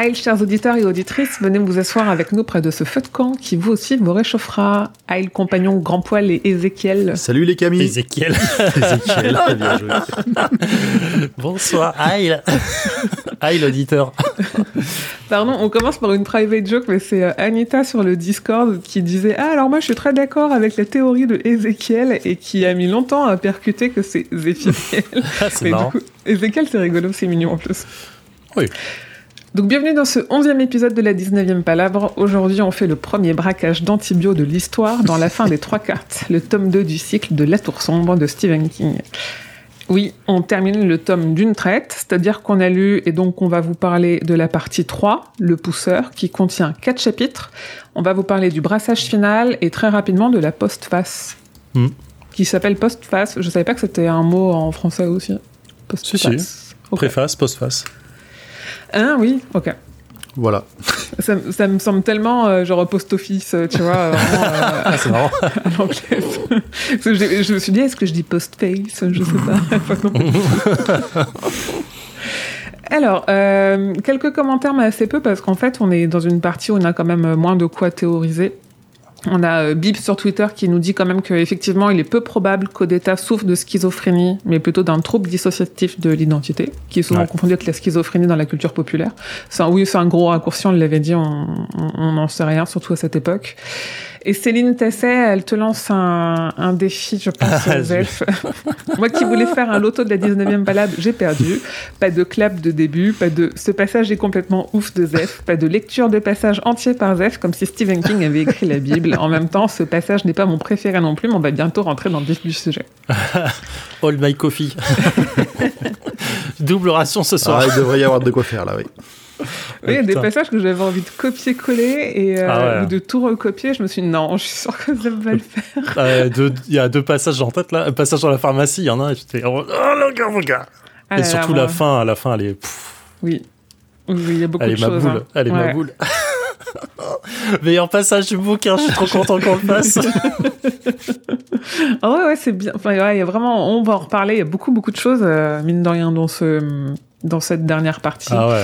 Aïe, chers auditeurs et auditrices, venez vous asseoir avec nous près de ce feu de camp qui vous aussi vous réchauffera. Aïe, compagnon grand poil et Ézéchiel. Salut les Camille. Ézéchiel. Ézéchiel, très bien joué. Bonsoir, aïe. Aïe, l'auditeur. Pardon, on commence par une private joke, mais c'est euh, Anita sur le Discord qui disait Ah, alors moi je suis très d'accord avec la théorie de Ézéchiel et qui a mis longtemps à percuter que c'est Zéphiel. Ah, c'est Mais marrant. du coup, Ézéchiel, c'est rigolo, c'est mignon en plus. Oui. Donc, bienvenue dans ce 11e épisode de la 19e Palabre. Aujourd'hui, on fait le premier braquage d'antibio de l'histoire dans la fin des trois cartes, le tome 2 du cycle de La Tour Sombre de Stephen King. Oui, on termine le tome d'une traite, c'est-à-dire qu'on a lu et donc on va vous parler de la partie 3, le pousseur, qui contient quatre chapitres. On va vous parler du brassage final et très rapidement de la postface, Hmm. qui s'appelle postface. Je savais pas que c'était un mot en français aussi. Postface. Si, si. Préface, postface. Ah oui, ok. Voilà. Ça, ça me semble tellement euh, genre post-office, euh, tu vois, euh, vraiment euh, Ah, c'est marrant. à que je me suis dit, est-ce que je dis post-face? Je sais pas. Alors, euh, quelques commentaires, mais assez peu, parce qu'en fait, on est dans une partie où on a quand même moins de quoi théoriser. On a euh, Bib sur Twitter qui nous dit quand même qu'effectivement, il est peu probable qu'Odetta souffre de schizophrénie, mais plutôt d'un trouble dissociatif de l'identité, qui est souvent Ouais. confondu avec la schizophrénie dans la culture populaire. Un- oui, c'est un gros raccourci, on l'avait dit, on n'en sait rien, surtout à cette époque. Et Céline Tesset, elle te lance un, un défi, je pense, Ah, Zef. Moi qui voulais faire un loto de la 19e balade, j'ai perdu. Pas de clap de début, pas de ce passage est complètement ouf de Zef, pas de lecture de passage entier par Zef, comme si Stephen King avait écrit la Bible. En même temps, ce passage n'est pas mon préféré non plus, mais on va bientôt rentrer dans le vif du sujet. All my coffee. Double ration ce soir. Ah, il devrait y avoir de quoi faire là, oui. Oui, il y a des passages que j'avais envie de copier-coller et euh, Ah ouais. de tout recopier. Je me suis dit non, je suis sûre que Zef va le faire. Euh, deux- Il y a deux passages en tête là. Un passage dans la pharmacie, il y en a un. et j'étais, Oh, le gars, mon gars. Ah Et là surtout la fin, à la fin, elle est. pff, Oui. Oui, il y a beaucoup elle de est ma choses. boule. hein. Elle est ma boule. Meilleur passage du bouquin, je suis trop content qu'on le fasse. Ah ouais, ouais, c'est bien. Enfin, ouais, y a vraiment, on va en reparler. Il y a beaucoup, beaucoup de choses, euh, mine de rien, dans ce, dans cette dernière partie. ah ouais.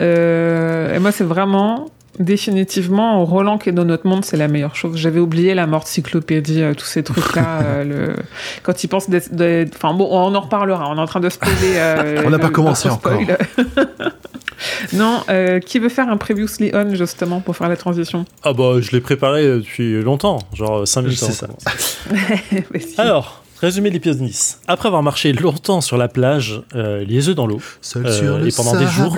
Euh, et moi, c'est vraiment, définitivement, Roland qui est dans notre monde, c'est la meilleure chose. J'avais oublié la mort de cyclopédie, euh, tous ces trucs-là. euh, le... Quand il pense d'être, d'être- enfin bon, on en reparlera. On est en train de spoiler. euh, On n'a pas commencé spoil. non, euh, qui veut faire un previously on justement pour faire la transition? Ah bah, je l'ai préparé depuis longtemps, genre 5 minutes. C'est. Vas-y. Alors, résumé de l'épisode de Nice. Après avoir marché longtemps sur la plage, euh, les yeux dans l'eau, Euh, et pendant des jours,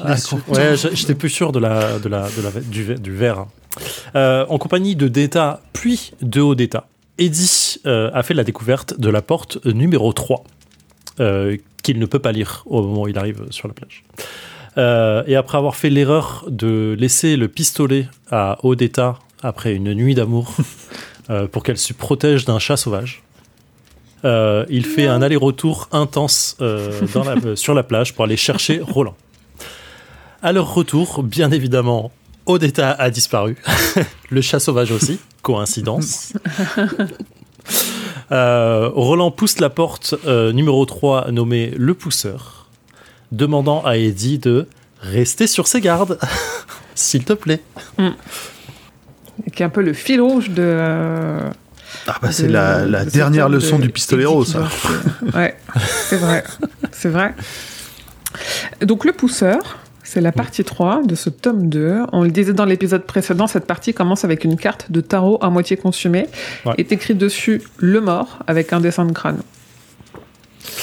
Ah, ouais, je- j'étais plus sûr de la, de la, de la, du, ver- du verre. Euh, en compagnie de Data, puis de Odetta, Eddie a fait la découverte de la porte numéro 3, euh, qu'il ne peut pas lire au moment où il arrive sur la plage. Euh, et après avoir fait l'erreur de laisser le pistolet à Odetta après une nuit d'amour euh, pour qu'elle se protège d'un chat sauvage, euh, il fait un aller-retour intense euh, dans la- sur la plage pour aller chercher Roland. À leur retour, bien évidemment, Odetta a disparu. le chat sauvage aussi. Coïncidence. Euh, Roland pousse la porte euh, numéro 3 nommée Le Pousseur, demandant à Eddie de rester sur ses gardes, s'il te plaît. qui est un peu le fil rouge de. Ah bah c'est la, la de ce dernière leçon de du pistolero, ça. Ouais, c'est vrai. C'est vrai. Donc, le pousseur, c'est la partie 3 de ce tome 2. On le disait dans l'épisode précédent, cette partie commence avec une carte de tarot à moitié consumée. Ouais. Est écrit dessus le mort avec un dessin de crâne.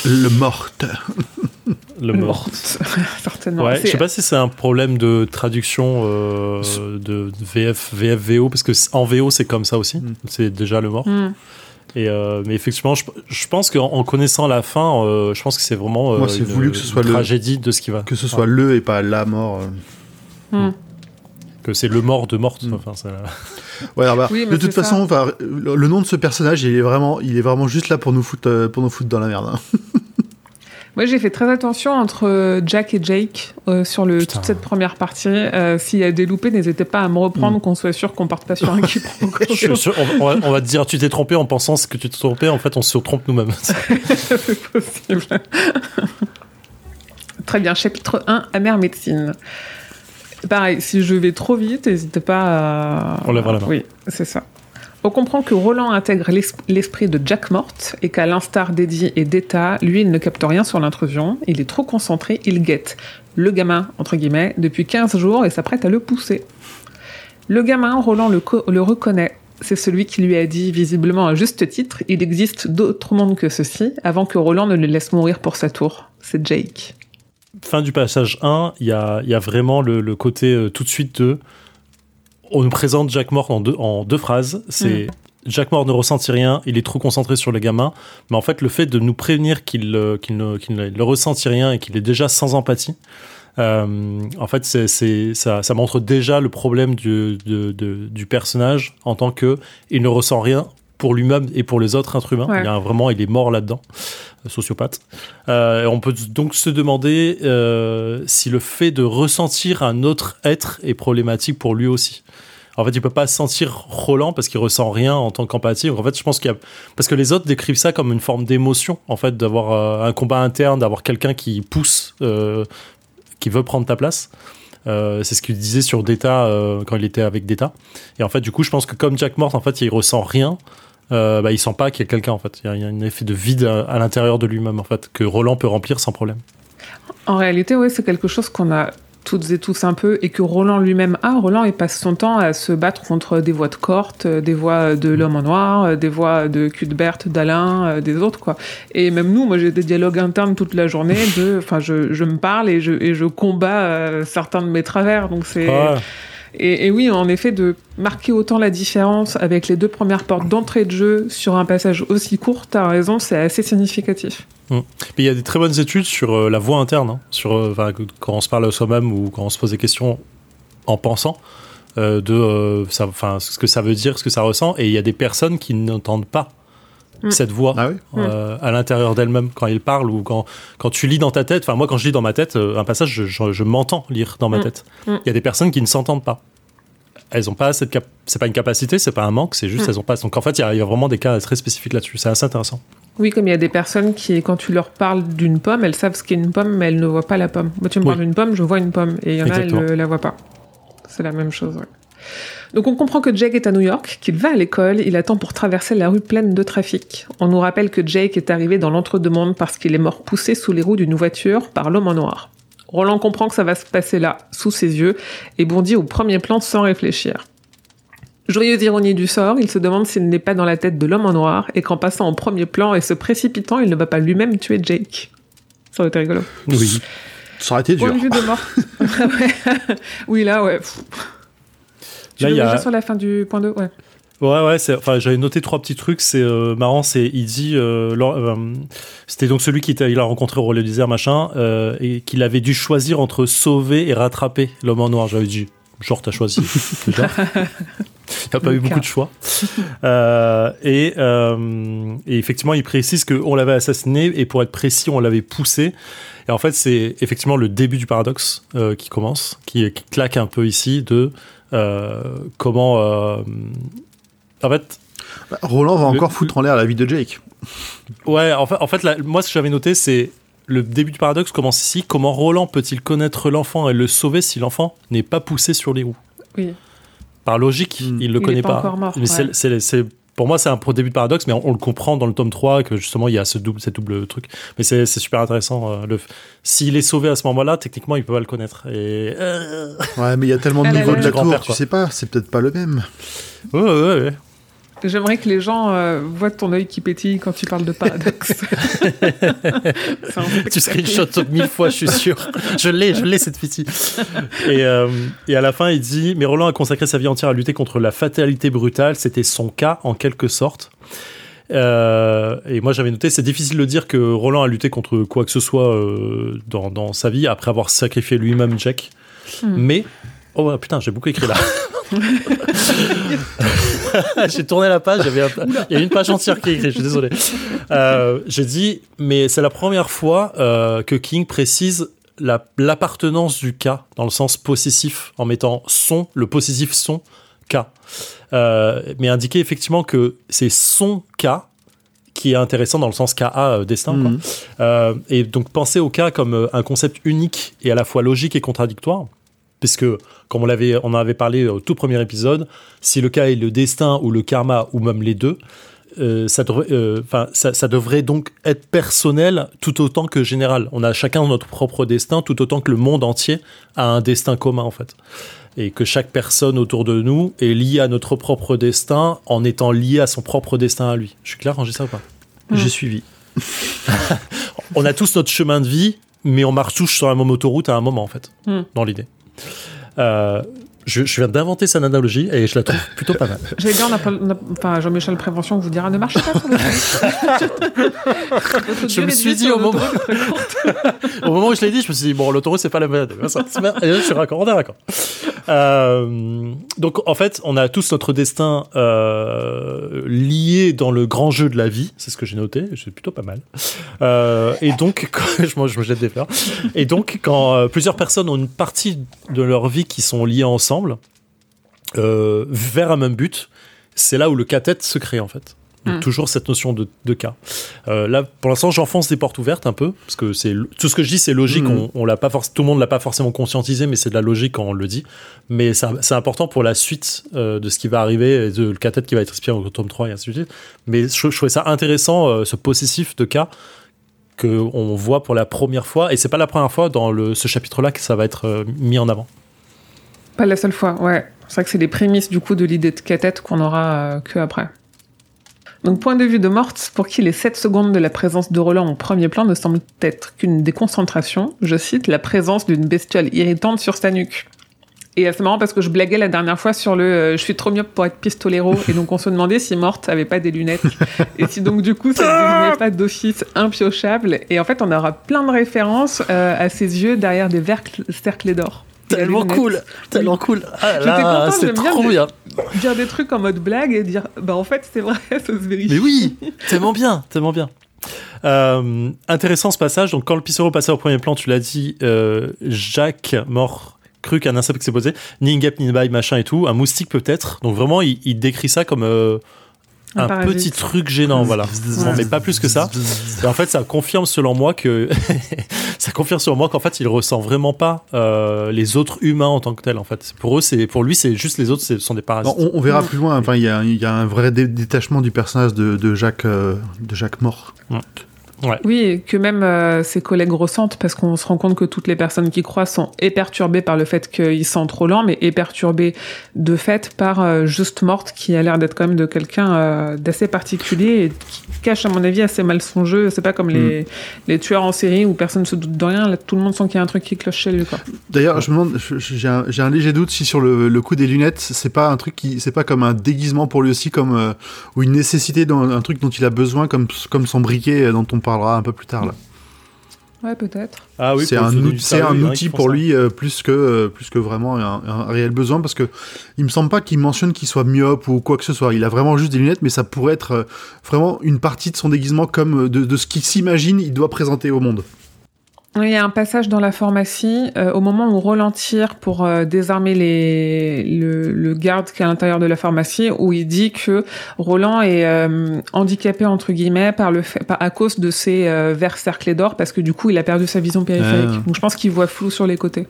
Le morte. Le mort. Certainement. Ouais, je sais pas si c'est un problème de traduction euh, de VF, VF, VO, parce que en VO c'est comme ça aussi, Mm. c'est déjà le mort. Hmm. Et euh, mais effectivement, je, je pense qu'en en connaissant la fin, euh, je pense que c'est vraiment euh, Moi, c'est une, voulu que ce soit une le- tragédie de ce qui va. Que ce soit le et pas la mort. euh. Que c'est le mort de morte. Mm. Enfin, c'est- Ouais, alors, bah, Oui, mais de toute façon, enfin, le nom de ce personnage, il est vraiment, il est vraiment juste là pour nous foutre, euh, pour nous foutre dans la merde. hein. Moi, j'ai fait très attention entre euh, Jack et Jake euh, sur le, Putain. toute cette première partie. Euh, S'il y a des loupés, n'hésitez pas à me reprendre, qu'on soit sûr qu'on parte pas sur un quiproquo. Je suis sûr, on, va, on va te dire tu t'es trompé en pensant ce que tu t'es trompé. En fait, on se trompe nous-mêmes. C'est possible. Très bien, chapitre 1, amère médecine. Pareil, si je vais trop vite, n'hésitez pas à... On lèvera la main. Oui, c'est ça. On comprend que Roland intègre l'es- l'esprit de Jack Mort et qu'à l'instar d'Eddie et d'Eta, lui, il ne capte rien sur l'intrusion. Il est trop concentré, il guette le gamin, entre guillemets, depuis 15 jours et s'apprête à le pousser. Le gamin, Roland le, le reconnaît. C'est celui qui lui a dit, visiblement à juste titre, il existe d'autres mondes que ceci, avant que Roland ne le laisse mourir pour sa tour. C'est Jake. Fin du passage 1, il y a, il y a vraiment le, le côté euh, tout de suite de. On nous présente Jack Mort en deux, en deux phrases. C'est Jack Mort ne ressentit rien, il est trop concentré sur le gamin. Mais en fait, le fait de nous prévenir qu'il euh, ne, qu'il ne, ne ressentit rien et qu'il est déjà sans empathie, euh, en fait, ça, ça montre déjà le problème du, de- de- du personnage en tant que il ne ressent rien pour lui-même et pour les autres êtres humains. Ouais. Il y a un- vraiment, il est mort là-dedans, euh, sociopathe. Euh, on peut donc se demander euh, si le fait de ressentir un autre être est problématique pour lui aussi. En fait, il peut pas sentir Roland parce qu'il ressent rien en tant qu'empathie. En fait, je pense qu'il y a parce que les autres décrivent ça comme une forme d'émotion, en fait, d'avoir euh, un combat interne, d'avoir quelqu'un qui pousse, qui veut prendre ta place. Euh, c'est ce qu'il disait sur Data euh, quand il était avec Data. Et en fait, du coup, je pense que comme Jack Mort, en fait, il ressent rien. Euh, bah, il sent pas qu'il y a quelqu'un en fait. Il y a- un effet de vide à, à l'intérieur de lui-même en fait que Roland peut remplir sans problème. En réalité, oui, c'est quelque chose qu'on a toutes et tous un peu et que Roland lui-même a. Roland, il passe son temps à se battre contre des voix de Corte, euh, des voix de l'homme en noir, euh, des voix de Cuthbert, d'Alain, euh, des autres, quoi. Et même nous, moi, j'ai des dialogues internes toute la journée de, enfin, je, je me parle et je, et je combats euh, certains de mes travers. Donc c'est, Ouais. Et, oui, en effet, de marquer autant la différence avec les deux premières portes d'entrée de jeu sur un passage aussi court, t'as raison, c'est assez significatif. Mais il y a des très bonnes études sur euh, la voix interne, hein, sur euh, quand on se parle soi-même ou quand on se pose des questions en pensant euh, de ce que ça veut dire, ce que ça ressent. Et il y a des personnes qui n'entendent pas Mm. cette voix Ah oui euh, à l'intérieur d'elles-mêmes quand ils parlent ou quand, quand tu lis dans ta tête. Enfin, moi, quand je lis dans ma tête, euh, un passage, je, je- je m'entends lire dans ma Mm. tête. Mm. Il y a des personnes qui ne s'entendent pas. Elles ont pas cette cap- c'est pas une capacité, c'est pas un manque, c'est juste Mm. elles ont pas. Donc en fait, il y a- il y, a vraiment des cas très spécifiques là-dessus. C'est assez intéressant. Oui, comme il y a des personnes qui, quand tu leur parles d'une pomme, elles savent ce qu'est une pomme, mais elles ne voient pas la pomme. Moi, tu me Oui. parles d'une pomme, je vois une pomme. Et il y en Exactement. a, elles ne la voient pas. C'est la même chose, ouais. Donc on comprend que Jake est à New York, qu'il va à l'école, il attend pour traverser la rue pleine de trafic. On nous rappelle que Jake est arrivé dans l'entre-deux-mondes parce qu'il est mort poussé sous les roues d'une voiture par l'homme en noir. Roland comprend que ça va se passer là, sous ses yeux, et bondit au premier plan sans réfléchir. Joyeuse ironie du sort, il se demande s'il n'est pas dans la tête de l'homme en noir et qu'en passant au premier plan et se précipitant, il ne va pas lui-même tuer Jake. Ça aurait été rigolo. Oui. Ça aurait été dur. Point de mort. Oui, là, ouais. Tu Là, veux il y a- déjà sur la fin du point 2 Ouais. Ouais, ouais, enfin, j'avais noté trois petits trucs. C'est euh, marrant, c'est il dit, euh, lors- euh, c'était donc celui qui il a rencontré au Relais du désert, machin, et qu'il avait dû choisir entre sauver et rattraper l'homme en noir. J'avais dit, genre, t'as choisi. Il n'y a pas eu beaucoup de choix. Euh, et, euh, et effectivement, il précise qu'on l'avait assassiné et pour être précis, on l'avait poussé. Et en fait, c'est effectivement le début du paradoxe euh, qui commence, qui, qui claque un peu ici de comment. euh, en fait, Bah, Roland va Le- encore foutre en l'air la vie de Jake. Ouais, en fait, en fait là, moi, ce que j'avais noté, c'est le début du paradoxe commence ici. Comment Roland peut-il connaître l'enfant et le sauver si l'enfant n'est pas poussé sur les roues? Oui. Par logique, Hmm. il le Il connaît est pas encore mort, Mais c'est- ouais. c'est- c'est- pour moi, c'est un pro- début de paradoxe, mais on, on le comprend dans le tome 3 que justement, il y a ce double, cette double truc. Mais c'est c'est super intéressant. euh, le- S'il est sauvé à ce moment-là, techniquement, il peut pas le connaître. Et. euh, Ouais, mais il y a tellement de Ah niveaux de la tour, tu sais pas, c'est peut-être pas le même. Ouais, ouais, ouais. J'aimerais que les gens euh, voient ton œil qui pétille quand tu parles de paradoxe. Tu screenshots mille fois, je suis sûr. Je l'ai, je l'ai cette petite. Et, euh, et à la fin, il dit Mais Roland a consacré sa vie entière à lutter contre la fatalité brutale. C'était son cas, en quelque sorte. Euh, et moi, j'avais noté c'est difficile de dire que Roland a lutté contre quoi que ce soit dans, dans sa vie après avoir sacrifié lui-même Jack. Hmm. Mais. Oh putain, j'ai beaucoup écrit là. j'ai tourné la page, j'avais un- il y a une page entière qui est écrite, je suis désolé. Euh, j'ai dit, mais c'est la première fois euh, que King précise la- l'appartenance du cas dans le sens possessif en mettant son, le possessif son cas. Euh, mais indiquer effectivement que c'est son cas qui est intéressant dans le sens KA euh, destin. quoi. Mhm. Euh, et donc penser au cas comme euh, un concept unique et à la fois logique et contradictoire. Puisque, comme on, l'avait, on en avait parlé au tout premier épisode, si le cas est le destin ou le karma ou même les deux, euh, ça, devrait, euh, ça, ça devrait donc être personnel tout autant que général. On a chacun notre propre destin tout autant que le monde entier a un destin commun en fait. Et que chaque personne autour de nous est liée à notre propre destin en étant liée à son propre destin à lui. Je suis clair ça ou pas? J'ai suivi. on a tous notre chemin de vie, mais on marche tous sur la même autoroute à un moment, en fait, Hmm. dans l'idée. Euh, je, je viens d'inventer cette analogie et je la trouve plutôt pas mal. A- enfin, Jean-Michel Prévention vous dira ne marchez pas sur. Je me suis dit au moment, au moment où je l'ai dit, je me suis dit, bon, l'autoroute, c'est pas la bonne. Je suis raccord, on est raccord. Euh, donc, en fait, on a tous notre destin euh, lié dans le grand jeu de la vie. C'est ce que j'ai noté. C'est plutôt pas mal. Euh, et donc, quand, je, je me jette des fleurs. Et donc, quand euh, plusieurs personnes ont une partie de leur vie qui sont liées ensemble, euh, vers un même but, c'est là où le cas-tête se crée, en fait. Donc, Mm. toujours cette notion de, de cas. Euh, là, pour l'instant, j'enfonce des portes ouvertes un peu, parce que c'est tout ce que je dis, c'est logique. Mhm. On, on l'a pas tout le monde l'a pas forcément conscientisé, mais c'est de la logique quand on le dit. Mais c'est important pour la suite euh, de ce qui va arriver, de le cas-tête qui va être inspiré au tome 3 et ainsi de suite. Mais je, je trouvais ça intéressant, euh, ce possessif de cas que on voit pour la première fois, et c'est pas la première fois dans le, ce chapitre-là que ça va être mis en avant. Pas la seule fois, ouais. C'est vrai que c'est les prémices du coup de l'idée de cathète qu'on aura euh, que après. Donc point de vue de Morte, pour qui les 7 secondes de la présence de Roland au premier plan ne semblent être qu'une déconcentration, je cite, la présence d'une bestiole irritante sur sa nuque. Et euh, c'est marrant parce que je blaguais la dernière fois sur le euh, je suis trop myope pour être pistolero et donc on se demandait si Morte avait pas des lunettes et si donc du coup ça ne devenait pas d'office impiochable et en fait on aura plein de références à ses yeux derrière des vercles cerclés d'or. Tellement cool, tellement cool. Ah là, c'est bien trop bien. dire des trucs en mode blague et dire bah en fait c'est vrai ça se vérifie Mais oui, tellement bien, tellement bien. Euh, intéressant ce passage. Donc, quand le Pissero passait au premier plan, tu l'as dit, euh, Jacques mort cru qu'un insecte s'est posé, ni Ingep, ni Baï, machin et tout, un moustique peut-être. Donc vraiment, il, il décrit ça comme euh, Un petit truc gênant, voilà. Mais pas plus que ça. Et en fait, ça confirme selon moi que ça confirme selon moi qu'en fait, il ressent vraiment pas euh, les autres humains en tant que tels. En fait, pour eux, c'est pour lui, c'est juste les autres, ce sont des parasites. On, on verra plus loin. Enfin, il y a, il y a un vrai dé- détachement du personnage de, de Jacques, euh, de Jacques mort. Oui, que même euh, ses collègues ressentent, parce qu'on se rend compte que toutes les personnes qui croient sont et perturbées par le fait qu'ils sont trop lents, mais et perturbées de fait par euh, Juste Morte, qui a l'air d'être quand même de quelqu'un euh, d'assez particulier et qui cache, à mon avis, assez mal son jeu. C'est pas comme les, les tueurs en série où personne se doute de rien, là, tout le monde sent qu'il y a un truc qui cloche chez lui. D'ailleurs, je me demande, j'ai un, j'ai un léger doute si sur le, le coup des lunettes, c'est pas un truc qui, c'est pas comme un déguisement pour lui aussi, comme euh, ou une nécessité, dans, un truc dont il a besoin, comme comme son briquet dont on parlera un peu plus tard là. Ouais, peut-être. Ah oui, c'est un, c'est outil pour ça. lui euh, plus que euh, plus que vraiment un, un réel besoin parce que il me semble pas qu'il mentionne qu'il soit myope ou quoi que ce soit. Il a vraiment juste des lunettes, mais ça pourrait être euh, vraiment une partie de son déguisement comme de, de ce qu'il s'imagine il doit présenter au monde. Oui, Il y a un passage dans la pharmacie, euh, au moment où Roland tire pour euh, désarmer les, le, le garde qui est à l'intérieur de la pharmacie, où il dit que Roland est euh, handicapé entre guillemets par le fait, par- à cause de ses euh, verres cerclés d'or, parce que du coup il a perdu sa vision périphérique. Ah. Donc je pense qu'il voit flou sur les côtés.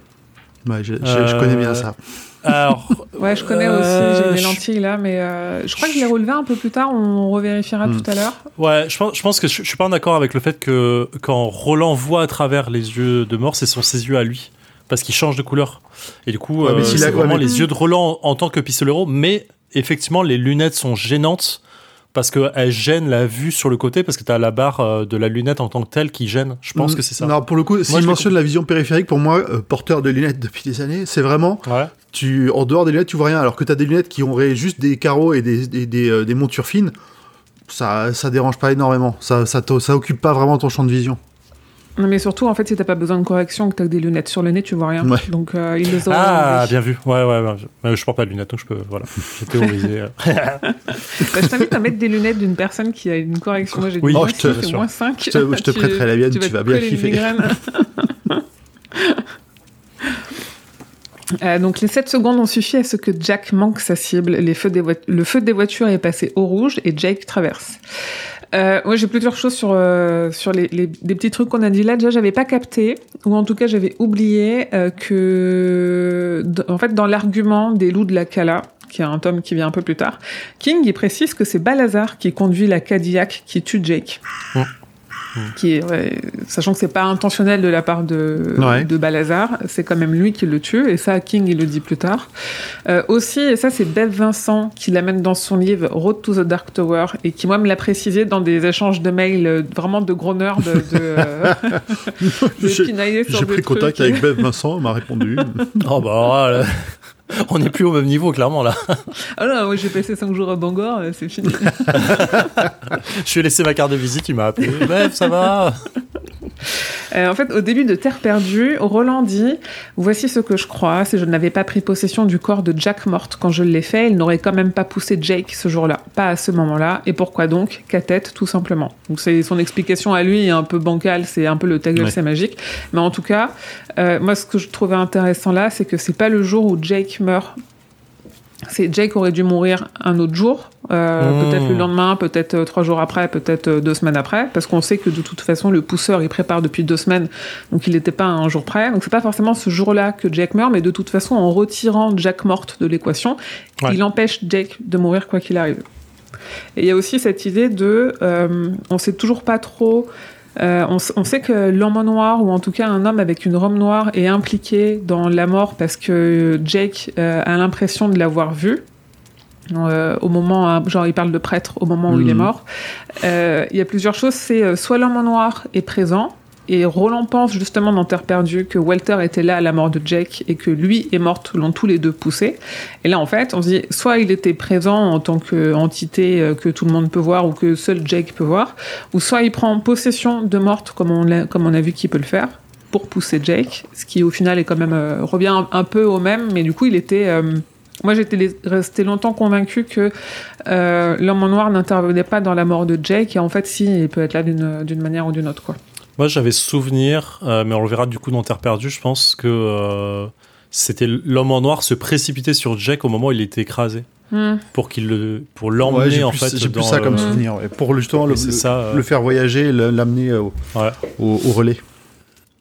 Ouais, j'ai- Je connais bien ça. Alors, Ouais, je connais Euh, aussi, j'ai des je- lentilles là, mais euh, je crois que je l'ai relevé un peu plus tard, on revérifiera Hmm. tout à l'heure. Ouais, je pense, je pense que je, je suis pas en accord avec le fait que quand Roland voit à travers les yeux de mort, c'est sont ses yeux à lui. Parce qu'il change de couleur. Et du coup, Ouais, euh, c'est vraiment mais- les yeux de Roland en, tant que pistolero. Mais effectivement, les lunettes sont gênantes parce qu'elles gênent la vue sur le côté parce que tu as la barre euh, de la lunette en tant que telle qui gêne. Je pense Mm, que c'est ça. Non, pour le coup, je s'il l'ai mentionne la vision périphérique, pour moi, euh, porteur de lunettes depuis des années, c'est vraiment, Ouais. Tu, en dehors des lunettes, tu vois rien, alors que tu as des lunettes qui auraient juste des carreaux et des, des, des, euh, des montures fines, ça, ça dérange pas énormément. Ça, ça, ça occupe pas vraiment ton champ de vision. Non, mais surtout, en fait, si t'as pas besoin de correction, que t'as que des lunettes sur le nez, tu vois rien. Ouais. Donc, euh, il les aura Ah, bien vu. Ouais, ouais, ouais. Je, je porte pas de lunettes, donc je peux. Voilà. J'ai théorisé. euh. Bah, je t'invite à mettre des lunettes d'une personne qui a une correction. Moi, j'ai Oui, oh, moins je te- moins 5. Je te- je te prêterai la mienne, tu vas bien kiffer. Euh, donc les 7 secondes ont suffi à ce que Jack manque sa cible. Les feux des le feu des voitures est passé au rouge et Jake traverse. Euh, moi j'ai plusieurs choses sur euh, sur les, les des petits trucs qu'on a dit là. Déjà j'avais pas capté ou en tout cas j'avais oublié euh, que en fait dans l'argument des loups de la Cala qui est un tome qui vient un peu plus tard, King il précise que c'est Balazar qui conduit la Cadillac qui tue Jake. Qui est, ouais, sachant que c'est pas intentionnel de la part de, Ouais. de Balazar, c'est quand même lui qui le tue, et ça, King, il le dit plus tard. Euh, aussi, et ça, c'est Bev Vincent qui l'amène dans son livre Road to the Dark Tower, et qui, moi, me l'a précisé dans des échanges de mails euh, vraiment de gros nerds, de, de, euh, de J'ai- pris contact avec Bev Vincent, il m'a répondu. oh, bah, alors là, on n'est plus au même niveau, clairement, là. Ah non, moi, j'ai passé 5 jours à Bangor, euh, c'est fini. Je lui ai laissé ma carte de visite, il m'a appelé. Bref, ça va. Euh, en fait, au début de Terre perdue, Roland dit Voici ce que je crois. Si je n'avais pas pris possession du corps de Jack morte quand je l'ai fait, il n'aurait quand même pas poussé Jake ce jour-là. Pas à ce moment-là. Et pourquoi donc Qu'à tête, tout simplement? Donc, c'est son explication à lui est un peu bancale, c'est un peu le ta gueule, Ouais. c'est magique. Mais en tout cas, euh, moi, ce que je trouvais intéressant là, c'est que c'est pas le jour où Jake meurt. C'est Jake aurait dû mourir un autre jour, euh, Mmh. peut-être le lendemain, peut-être euh, trois jours après, peut-être euh, deux semaines après, parce qu'on sait que de toute façon le pousseur il prépare depuis deux semaines, donc il n'était pas un jour près. Donc c'est pas forcément ce jour-là que Jake meurt, mais de toute façon en retirant Jack morte de l'équation, Ouais. il empêche Jake de mourir quoi qu'il arrive. Et il y a aussi cette idée de, euh, on sait toujours pas trop. Euh, on, on sait que l'homme noir, ou en tout cas un homme avec une robe noire, est impliqué dans la mort parce que Jake euh, a l'impression de l'avoir vu. Euh, au moment, hein, genre il parle de prêtre au moment où il est Mhm. mort. Euh, Il y a plusieurs choses. C'est euh, soit l'homme en noir est présent, et Roland pense justement dans Terre perdue que Walter était là à la mort de Jake et que lui et Morte l'ont tous les deux poussé. Et là, en fait, on se dit soit il était présent en tant qu'entité euh, que tout le monde peut voir ou que seul Jake peut voir, ou soit il prend possession de Morte comme on, a vu qu'il peut le faire pour pousser Jake, ce qui au final est quand même euh, revient un, peu au même, mais du coup il était euh, moi, j'étais restée longtemps convaincue que l'homme en noir n'intervenait pas dans la mort de Jake, et en fait, si, il peut être là d'une manière ou d'une autre, quoi. Moi, j'avais souvenir, euh, mais on le verra du coup dans Terre perdue, je pense que euh, c'était l'homme en noir se précipiter sur Jack au moment où il était écrasé. Hmm. Pour qu'il le, pour l'emmener en plus, fait. j'ai plus ça comme souvenir. Pour le- justement le, et c'est le- ça, euh, le faire voyager l'amener au, Ouais. au- au relais.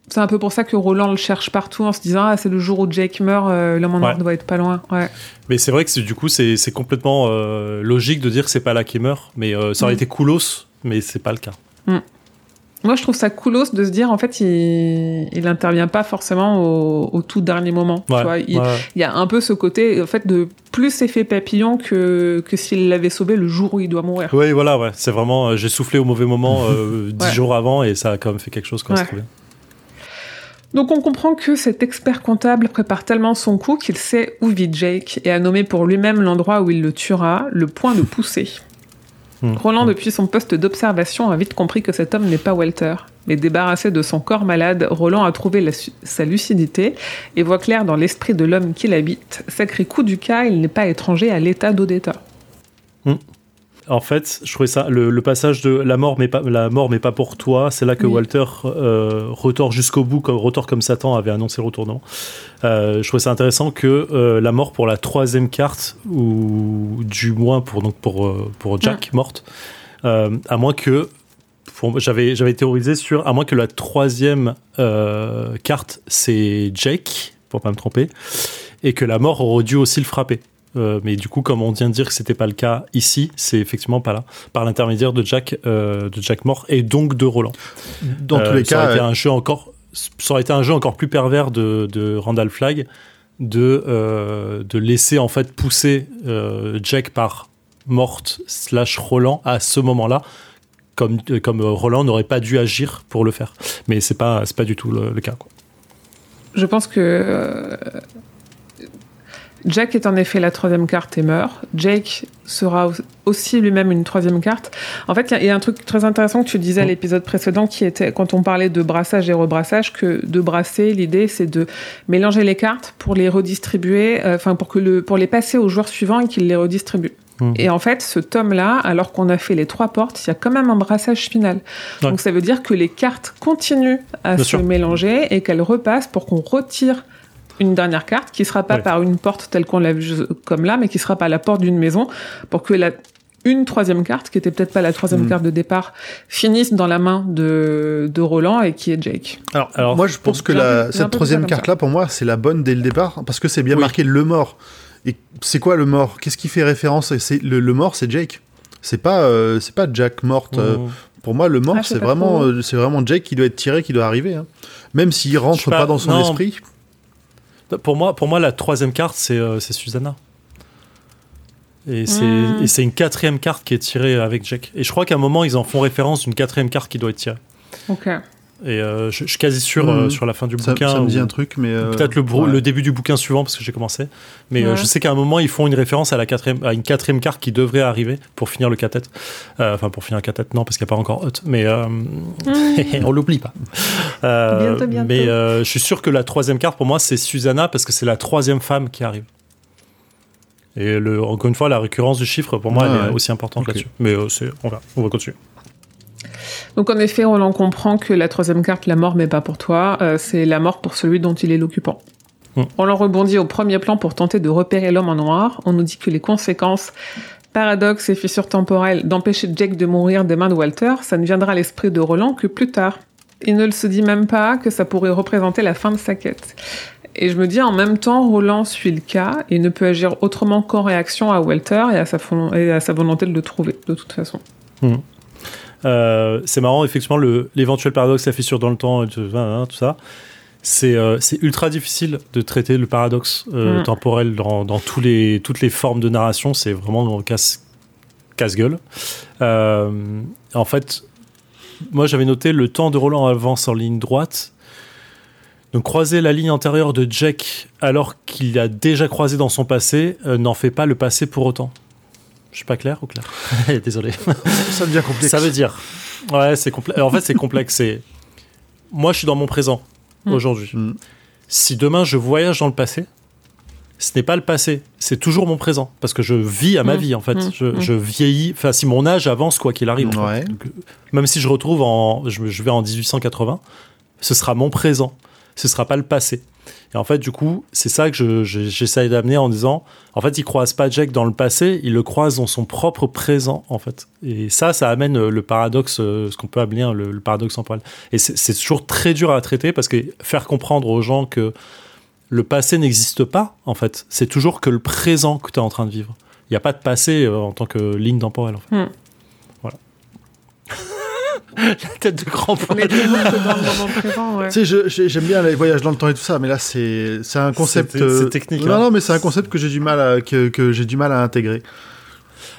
C'est un peu pour ça que Roland le cherche partout en se disant Ah, c'est le jour où Jake meurt, euh, l'homme en noir Ouais. doit être pas loin. Ouais. Mais c'est vrai que c'est- du coup, c'est complètement euh, logique de dire que c'est pas là qui meurt. Mais euh, ça aurait Mm. été coolos, mais c'est pas le cas. Moi, je trouve ça coolos de se dire En fait, il, il intervient pas forcément au, au tout dernier moment. tu Ouais, vois. il, ouais. il y a un peu ce côté en fait, de plus effet papillon que, que s'il l'avait sauvé le jour où il doit mourir. Oui, voilà, ouais. C'est vraiment. euh, J'ai soufflé au mauvais moment euh, dix Ouais. jours avant et ça a quand même fait quelque chose quand bien. Donc on comprend que cet expert comptable prépare tellement son coup qu'il sait où vit Jake et a nommé pour lui-même l'endroit où il le tuera, le point de poussée. Hmm. Roland, depuis son poste d'observation, a vite compris que cet homme n'est pas Walter. Mais débarrassé de son corps malade, Roland a trouvé la sa lucidité et voit clair dans l'esprit de l'homme qui l'habite. Sacré coup du cas, il n'est pas étranger à l'état d'Odetta. En fait, je trouvais ça le, le passage de la mort, mais pas la mort, mais pas pour toi. C'est là que Oui. Walter euh, retord jusqu'au bout, comme retord comme Satan avait annoncé le retournement. Euh, je trouvais ça intéressant que euh, la mort pour la troisième carte, ou du moins pour donc pour euh, pour Jack morte, euh, à moins que j'avais j'avais théorisé sur à moins que la troisième carte c'est Jake pour pas me tromper et que la mort aurait dû aussi le frapper. Euh, mais du coup, comme on vient de dire que c'était pas le cas ici, c'est effectivement pas là, par l'intermédiaire de Jack, euh, de Jack Mort et donc de Roland. Dans tous Euh, les ça cas, aurait été euh, un jeu encore, ça aurait été un jeu encore plus pervers de, de Randall Flagg de euh, de laisser en fait pousser euh, Jack par Morte slash Roland à ce moment-là, comme euh, comme euh, Roland n'aurait pas dû agir pour le faire. Mais c'est pas c'est pas du tout le, le cas. Quoi. Je pense que euh, Jack est en effet la troisième carte et meurt. Jake sera aussi lui-même une troisième carte. En fait, il y, a un truc très intéressant que tu disais à Mm. l'épisode précédent qui était quand on parlait de brassage et rebrassage, que de brasser, l'idée c'est de mélanger les cartes pour les redistribuer, euh, enfin pour que le pour les passer au joueur suivant et qu'il les redistribue. Mm. Et en fait, ce tome-là, alors qu'on a fait les trois portes, il y a quand même un brassage final. Ouais. Donc ça veut dire que les cartes continuent à Bien se sûr. mélanger et qu'elles repassent pour qu'on retire une dernière carte qui sera pas Ouais. par une porte telle qu'on l'a vu comme là, mais qui sera par la porte d'une maison pour que la une troisième carte, qui était peut-être pas la troisième Mm. carte de départ, finisse dans la main de, de Roland et qui est Jake. Alors, alors moi, je pense que la, cette troisième carte-là, pour moi, c'est la bonne dès le départ, parce que c'est bien Oui. marqué le mort. Et c'est quoi le mort? Qu'est-ce qui fait référence? C'est le, le mort, c'est Jake. C'est pas, euh, c'est pas Jack morte. euh, Mm. Pour moi, le mort, Ah, c'est vraiment, euh, c'est vraiment Jake qui doit être tiré, qui doit arriver. hein. Même s'il rentre pas, pas, dans son non. esprit. Pour moi, pour moi, la troisième carte, c'est euh, Susanna. Et c'est Mm. et c'est une quatrième carte qui est tirée avec Jack. Et je crois qu'à un moment, ils en font référence d'une quatrième carte qui doit être tirée. Ok. Et euh, je, je suis quasi sûr euh, sur la fin du Ça, bouquin. ça me dit ou- un truc, mais euh, Peut-être le, brou- ouais. le début du bouquin suivant parce que j'ai commencé. Mais euh, Ouais. je sais qu'à un moment, ils font une référence à, la quatrième, à une quatrième carte qui devrait arriver pour finir le cathète. Euh, Enfin, pour finir le cathète, non, parce qu'il n'y a pas encore Hot. Mais euh, on l'oublie pas. Euh, Bientôt, bientôt. Mais euh, je suis sûr que la troisième carte, pour moi, c'est Susanna parce que c'est la troisième femme qui arrive. Et le, encore une fois, la récurrence du chiffre, pour moi, Ouais, elle est aussi importante Ok. là-dessus. Mais euh, on, va, on va continuer. Donc en effet, Roland comprend que la troisième carte, la mort, mais pas pour toi, euh, c'est la mort pour celui dont il est l'occupant. Mm. On l'en rebondit au premier plan pour tenter de repérer l'homme en noir. On nous dit que les conséquences, paradoxes et fissures temporelles d'empêcher Jake de mourir des mains de Walter, ça ne viendra à l'esprit de Roland que plus tard. Il ne le se dit même pas que ça pourrait représenter la fin de sa quête. Et je me dis en même temps, Roland suit le cas et ne peut agir autrement qu'en réaction à Walter et à sa, fon- et à sa volonté de le trouver, de toute façon. Euh, c'est marrant, effectivement, le- l'éventuel paradoxe, la fissure dans le temps, tout, hein, tout ça. C'est euh, c'est ultra difficile de traiter le paradoxe euh, Mm. temporel dans, dans tous les, toutes les formes de narration. C'est vraiment casse- casse-gueule. Euh, en fait, moi j'avais noté le temps de Roland avance en ligne droite. Donc croiser la ligne antérieure de Jack alors qu'il a déjà croisé dans son passé n'en fait pas le passé pour autant. Je suis pas clair ou clair? Désolé. ça devient complexe. Ça veut dire. Ouais, c'est complexe. En fait, c'est complexe. C'est. Moi, je suis dans mon présent Mm. aujourd'hui. Mm. Si demain je voyage dans le passé, ce n'est pas le passé, c'est toujours mon présent. Parce que je vis à ma Mm. vie, en fait. Je, je vieillis. Enfin, si mon âge avance, quoi qu'il arrive. en fait. Ouais. Donc, euh, même si je retrouve en. Je, je vais en 1880, ce sera mon présent. Ce sera pas le passé. Et en fait, du coup, c'est ça que je- je- j'essaye d'amener en disant, en fait, il croise pas Jack dans le passé, il le croise dans son propre présent, en fait. Et ça, ça amène euh, le paradoxe, euh, ce qu'on peut appeler hein, le, le paradoxe temporel. Et c'est c'est toujours très dur à traiter parce que faire comprendre aux gens que le passé n'existe pas, en fait, c'est toujours que le présent que tu es en train de vivre. Il n'y a pas de passé euh, en tant que ligne temporelle, en fait. Hmm. Voilà. La tête de grand On est toujours que dans le moment présent, ouais. Tu sais, je- j'ai- j'aime bien les voyages dans le temps et tout ça, mais là, c'est c'est un concept. C'est- c'est euh, technique, Non, hein. non, mais c'est un concept que j'ai du mal à que, que j'ai du mal à intégrer.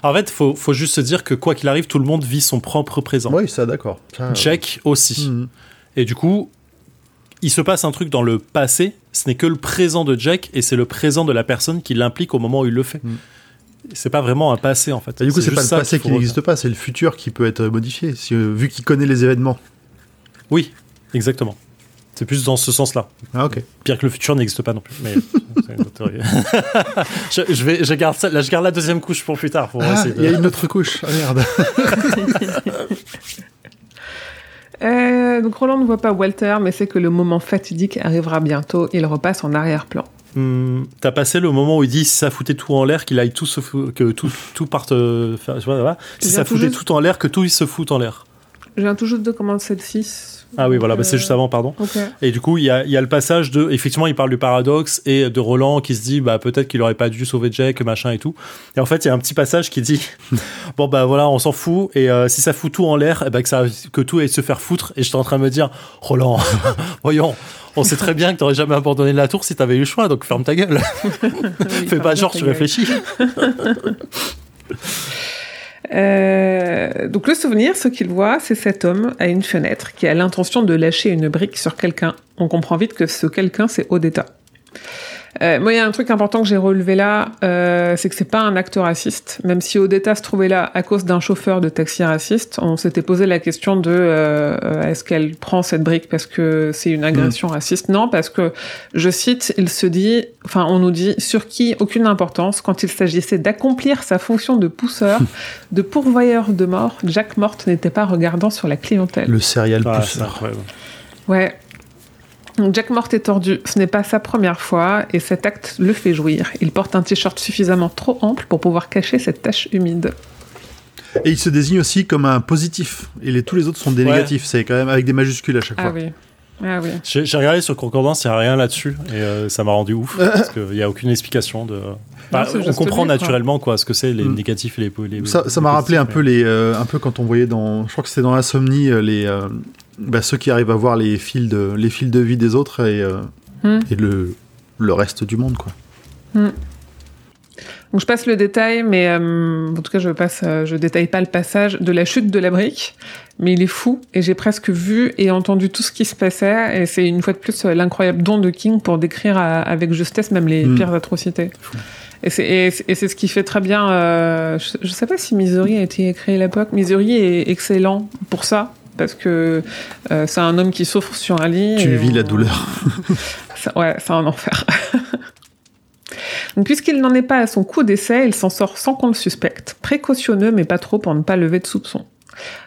En fait, faut, faut juste se dire que quoi qu'il arrive, tout le monde vit son propre présent. Oui, ça, d'accord. Jack aussi. Mhm. Et du coup, il se passe un truc dans le passé, ce n'est que le présent de Jack et c'est le présent de la personne qui l'implique au moment où il le fait. Mm. C'est pas vraiment un passé en fait. Et du coup, c'est pas le passé qui n'existe pas, c'est le futur qui peut être modifié, si, euh, vu qu'il connaît les événements. Oui, exactement. C'est plus dans ce sens-là. Ah, ok. Pire que le futur n'existe pas non plus. Mais je, je vais, je garde ça, là, je garde la deuxième couche pour plus tard. Pour Ah, de- il y a une autre couche. Ah, merde. Euh, donc Roland ne voit pas Walter, mais sait que le moment fatidique arrivera bientôt. Il repasse en arrière-plan. Hum, T'as passé le moment où il dit si ça foutait tout en l'air, qu'il aille tout se fou- que tout, tout parte. euh, tu vois, voilà. Si Je ça tout foutait juste- tout en l'air, que tout il se fout en l'air. Je viens tout juste de commencer le 6. Ah oui, voilà, bah, c'est Euh, juste avant, pardon. Ok. Et du coup, il y a, y a le passage de. Effectivement, il parle du paradoxe et de Roland qui se dit bah, peut-être qu'il aurait pas dû sauver Jack, machin et tout. Et en fait, il y a un petit passage qui dit bon, bah voilà, on s'en fout. Et euh, si ça fout tout en l'air, eh ben, que, ça, que tout aille se faire foutre. Et j'étais en train de me dire Roland, voyons, on sait très bien que t'aurais jamais abandonné la tour si t'avais eu le choix, donc ferme ta gueule. Fais pas genre, tu réfléchis. Euh, donc le souvenir, ce qu'il voit, c'est cet homme à une fenêtre qui a l'intention de lâcher une brique sur quelqu'un. On comprend vite que ce quelqu'un, c'est Odetta. Euh, moi, il y a un truc important que j'ai relevé là, euh, c'est que c'est pas un acte raciste. Même si Odetta se trouvait là à cause d'un chauffeur de taxi raciste, on s'était posé la question de euh, est-ce qu'elle prend cette brique parce que c'est une agression raciste? Non, parce que je cite, il se dit, enfin, on nous dit sur qui aucune importance quand il s'agissait d'accomplir sa fonction de pousseur, de pourvoyeur de mort. Jack Morte n'était pas regardant sur la clientèle. Le serial Ah, pousseur. Ouais. Jack Mort est tordu. Ce n'est pas sa première fois et cet acte le fait jouir. Il porte un t-shirt suffisamment trop ample pour pouvoir cacher cette tache humide. Et il se désigne aussi comme un positif. Et les, tous les autres sont des Ouais. négatifs. C'est quand même avec des majuscules à chaque Ah fois. oui. Ah oui. J'ai j'ai regardé sur Concordance, il n'y a rien là-dessus et euh, ça m'a rendu ouf parce qu'il n'y a aucune explication de. Bah, on comprend lui, naturellement quoi ce que c'est les Mm. négatifs et les, les Ça, m'a rappelé un peu les, euh, un peu quand on voyait dans, je crois que c'était dans Insomnie, euh, les, euh, bah, ceux qui arrivent à voir les fils de, les fils de vie des autres et, euh, Hmm. et le, le reste du monde, quoi. Donc je passe le détail, mais euh, en tout cas je passe, euh, je détaille pas le passage de la chute de la brique, mais il est fou et j'ai presque vu et entendu tout ce qui se passait et c'est une fois de plus euh, l'incroyable don de King pour décrire à- avec justesse même les Mm. pires atrocités. Et c'est ce qui fait très bien. je, je sais pas si Misery a été écrit à l'époque. Misery est excellent pour ça parce que euh, c'est un homme qui souffre sur un lit. Tu vis on- la douleur. ouais, c'est un enfer. Donc, puisqu'il n'en est pas à son coup d'essai, il s'en sort sans qu'on le suspecte, précautionneux mais pas trop pour ne pas lever de soupçons.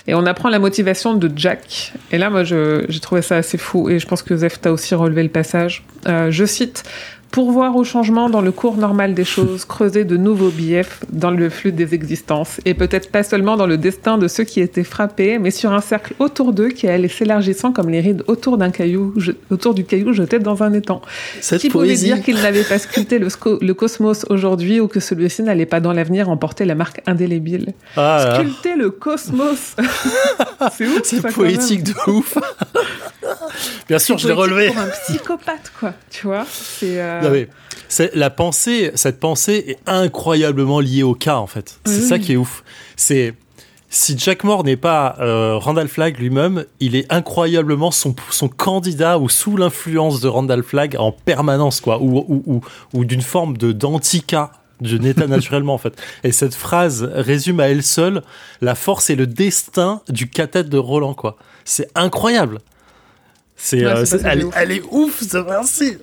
Et on apprend la motivation de Jack. Et là, moi, je- j'ai trouvé ça assez fou. Et je pense que Zef t'a aussi relevé le passage. Euh, je cite Pourvoir au changement dans le cours normal des choses, creuser de nouveaux biefs dans le flux des existences, et peut-être pas seulement dans le destin de ceux qui étaient frappés, mais sur un cercle autour d'eux qui allait s'élargissant comme les rides autour d'un caillou, je- autour du caillou jeté dans un étang. Cette Qui pouvait dire qu'il n'avait pas sculpté le, le cosmos aujourd'hui ou que celui-ci n'allait pas dans l'avenir emporter la marque indélébile? Ah. Sculpter le cosmos C'est ouf c'est poétique de ouf. Bien sûr, je l'ai relevé. pour un psychopathe, quoi. Tu vois C'est... euh, c'est la pensée, cette pensée est incroyablement liée au cas en fait. C'est Oui. ça qui est ouf. C'est si Jack Moore n'est pas euh, Randall Flagg lui-même, il est incroyablement son, son candidat ou sous l'influence de Randall Flagg en permanence quoi, ou ou, ou, ou d'une forme de d'anti-cas de état naturellement en fait. Et cette phrase résume à elle seule la force et le destin du cathète de Roland quoi. C'est incroyable. C'est, Ouais, euh, c'est elle, c'est est- ouf. elle est ouf, ce merci.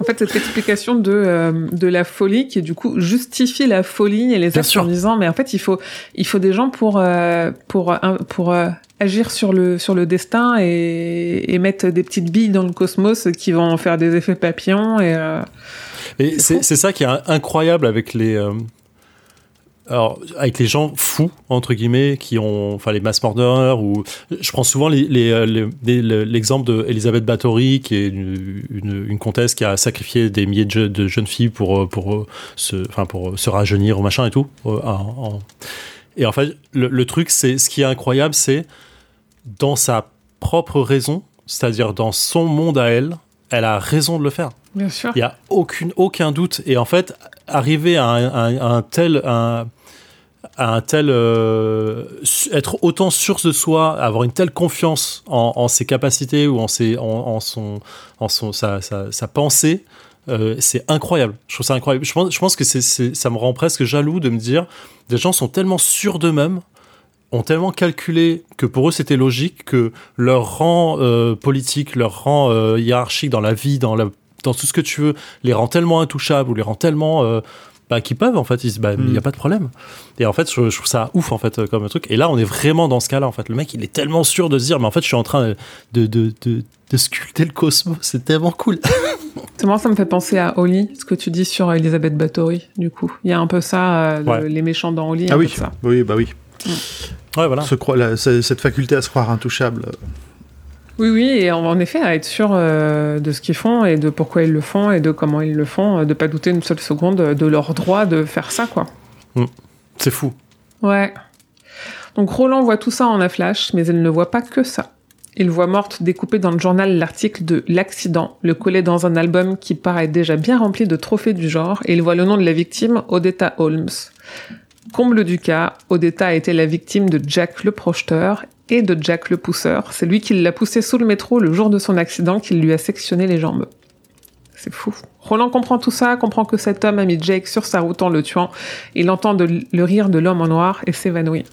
En fait, cette explication de, euh, de la folie qui, du coup, justifie la folie et les Bien actes sûr. en disant, mais en fait, il faut, il faut des gens pour, euh, pour, euh, pour euh, agir sur le, sur le destin et, et mettre des petites billes dans le cosmos qui vont faire des effets papillons et, euh, Et C'est c'est ça qui est incroyable avec les euh, alors avec les gens fous entre guillemets qui ont enfin les mass murderers ou je prends souvent les- les, euh, les- les- le- l'exemple de Elisabeth Bathory qui est une, une, une comtesse qui a sacrifié des milliers de, je- de jeunes filles pour euh, pour euh, se enfin pour se rajeunir ou machin et tout euh, et en fait le, le truc c'est ce qui est incroyable c'est dans sa propre raison c'est-à-dire dans son monde à elle elle a raison de le faire bien sûr. il y a aucune, aucun doute. Et en fait, arriver à un, tel, un, à un tel, euh, être autant sûr de soi, avoir une telle confiance en, ses capacités ou en ses, en, son, en son, sa, sa, sa pensée. euh, c'est incroyable. Je trouve ça incroyable. Je pense, je pense que c'est- ça me rend presque jaloux de me dire des gens sont tellement sûrs d'eux-mêmes, ont tellement calculé que pour eux c'était logique que leur rang euh, politique, leur rang euh, hiérarchique dans la vie, dans la dans tout ce que tu veux, les rend tellement intouchables ou les rend tellement euh, bah, qu'ils peuvent en fait, ils se bah, il Mm. n'y a pas de problème. Et en fait, je, je trouve ça ouf en fait euh, comme truc. Et là, on est vraiment dans ce cas-là en fait. Le mec, il est tellement sûr de se dire, mais en fait, je suis en train de de, de, de sculpter le cosmos. C'est tellement cool. C'est marrant, ça me fait penser à Holly, ce que tu dis sur Elisabeth Bathory, du coup. Il y a un peu ça, euh, le- les méchants dans Holly. un Ah oui, de ça. oui, bah oui. Ouais, voilà. Se croire- la- cette faculté à se croire intouchable. euh, Oui, oui, et en, effet, à être sûr euh, de ce qu'ils font et de pourquoi ils le font et de comment ils le font, euh, de pas douter une seule seconde de leur droit de faire ça, quoi. C'est fou. Ouais. Donc Roland voit tout ça en un flash, mais elle ne voit pas que ça. Il voit Morte découper dans le journal l'article de l'accident, le coller dans un album qui paraît déjà bien rempli de trophées du genre, et il voit le nom de la victime, Odetta Holmes. Comble du cas, Odetta a été la victime de Jack le projeteur et de Jack le pousseur. C'est lui qui l'a poussé sous le métro le jour de son accident, qui lui a sectionné les jambes. C'est fou. Roland comprend tout ça, comprend que cet homme a mis Jake sur sa route en le tuant. Il entend le rire de l'homme en noir et s'évanouit.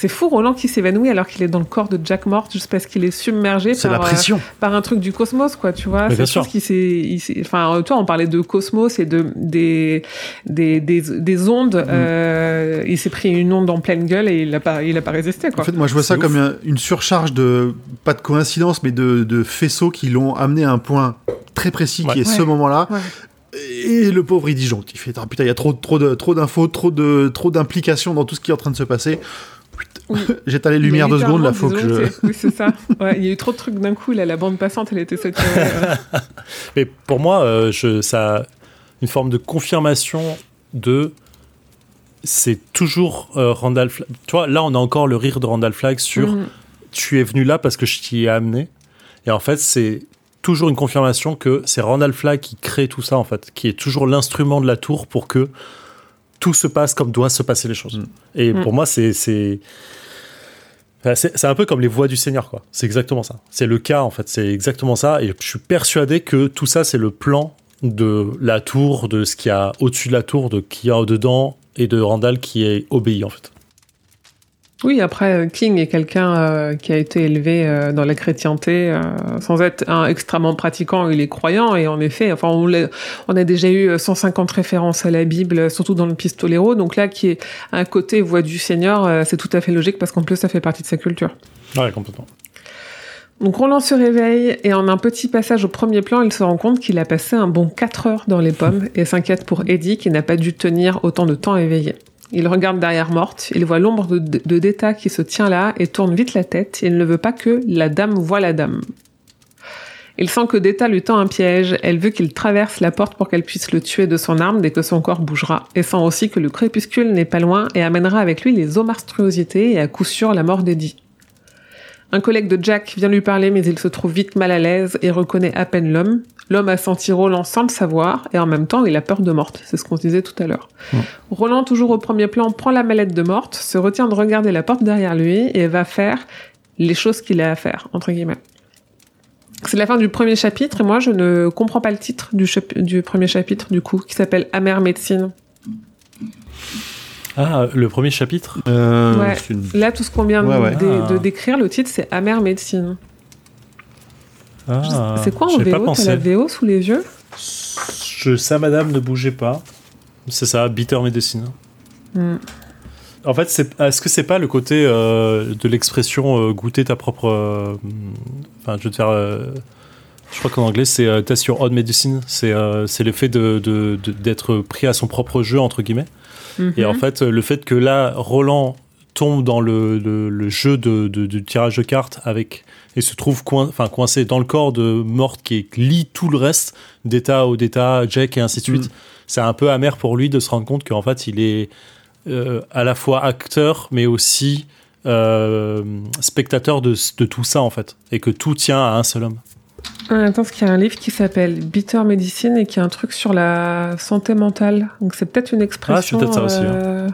C'est fou, Roland qui s'évanouit alors qu'il est dans le corps de Jack Mort juste parce qu'il est submergé par, la euh, pression. par un truc du cosmos, quoi, tu vois. C'est bien quelque chose sûr. qui enfin, toi, on parlait de cosmos et de des des des, des ondes. Mm. euh, il s'est pris une onde en pleine gueule et il a pas, il a pas résisté, quoi. En fait, moi, je vois ça comme une surcharge de, pas de coïncidence, mais de, de faisceaux qui l'ont amené à un point très précis Ouais. qui est ce moment-là. Ouais. Et le pauvre, il disjoncte. Il fait, ah, putain, il y a trop, trop de, trop d'infos, trop de, trop d'implications dans tout ce qui est en train de se passer. J'éteins les lumières deux secondes, là, faut que je. Oui, c'est ça. Ouais, il y a eu trop de trucs d'un coup. Là, la bande passante, elle était saturée. Mais pour moi, euh, je, ça a une forme de confirmation de. C'est toujours euh, Randall Flagg. Tu vois, là, on a encore le rire de Randall Flagg sur Mhm. tu es venu là parce que je t'y ai amené. Et en fait, c'est toujours une confirmation que c'est Randall Flagg qui crée tout ça, en fait, qui est toujours l'instrument de la tour pour que tout se passe comme doivent se passer les choses. Mm. Et Mm. pour moi, c'est. C'est un peu comme les voix du Seigneur, quoi. C'est exactement ça. C'est le cas, en fait. C'est exactement ça. Et je suis persuadé que tout ça, c'est le plan de la tour, de ce qu'il y a au-dessus de la tour, de qui y a dedans, et de Randall qui est obéi, en fait. Oui, après, euh, King est quelqu'un euh, qui a été élevé euh, dans la chrétienté, euh, sans être un extrêmement pratiquant, il est croyant, et en effet, enfin, on, l'a- on a déjà eu 150 références à la Bible, surtout dans le Pistolero, donc là, qui est un côté voix du Seigneur, euh, c'est tout à fait logique, parce qu'en plus, ça fait partie de sa culture. Ouais, complètement. Donc Roland se réveille, et en un petit passage au premier plan, il se rend compte qu'il a passé un bon 4 heures dans les pommes, et s'inquiète pour Eddie, qui n'a pas dû tenir autant de temps éveillé. Il regarde derrière Morte, il voit l'ombre de, de Deta qui se tient là et tourne vite la tête. Il ne veut pas que la dame voie la dame. Il sent que Deta lui tend un piège. Elle veut qu'il traverse la porte pour qu'elle puisse le tuer de son arme dès que son corps bougera. Et sent aussi que le crépuscule n'est pas loin et amènera avec lui les omarstruosités et à coup sûr la mort d'Eddie. Un collègue de Jack vient lui parler, mais il se trouve vite mal à l'aise et reconnaît à peine l'homme. L'homme a senti Roland sans le savoir, et en même temps, il a peur de Morte. C'est ce qu'on se disait tout à l'heure. Roland, toujours au premier plan, prend la mallette de Morte, se retient de regarder la porte derrière lui, et va faire les choses qu'il a à faire, entre guillemets. C'est la fin du premier chapitre, et moi, je ne comprends pas le titre du premier chapitre, du coup, qui s'appelle Amère médecine. Ah, le premier chapitre? Euh, Ouais. une- Là, tout ce qu'on vient de- Ouais, ouais. de, Ah. de décrire, le titre, c'est Amère médecine. Ah, c'est quoi en VO? T'as la VO sous les yeux? Je, ça, madame, ne bougez pas. C'est ça, bitter medicine. Hmm. En fait, c'est- est-ce que c'est pas le côté euh, de l'expression euh, goûter ta propre. euh, Enfin, je vais te faire. euh, je crois qu'en anglais, c'est euh, test your own medicine. C'est euh, c'est le fait de- de- de- d'être pris à son propre jeu, entre guillemets. Et en Mhm. fait, le fait que là, Roland tombe dans le, le- le jeu de, tirage de cartes avec et se trouve coin, coincé dans le corps de Morte qui lit tout le reste d'État au d'État, Jack et ainsi de suite. Mm. C'est un peu amer pour lui de se rendre compte qu'en fait, il est euh, à la fois acteur, mais aussi euh, spectateur de, de tout ça, en fait. Et que tout tient à un seul homme. Ah, attends, parce qu'il y a un livre qui s'appelle Bitter Medicine et qui a un truc sur la santé mentale. Donc c'est peut-être une expression. Ah, c'est peut-être ça aussi, hein. euh,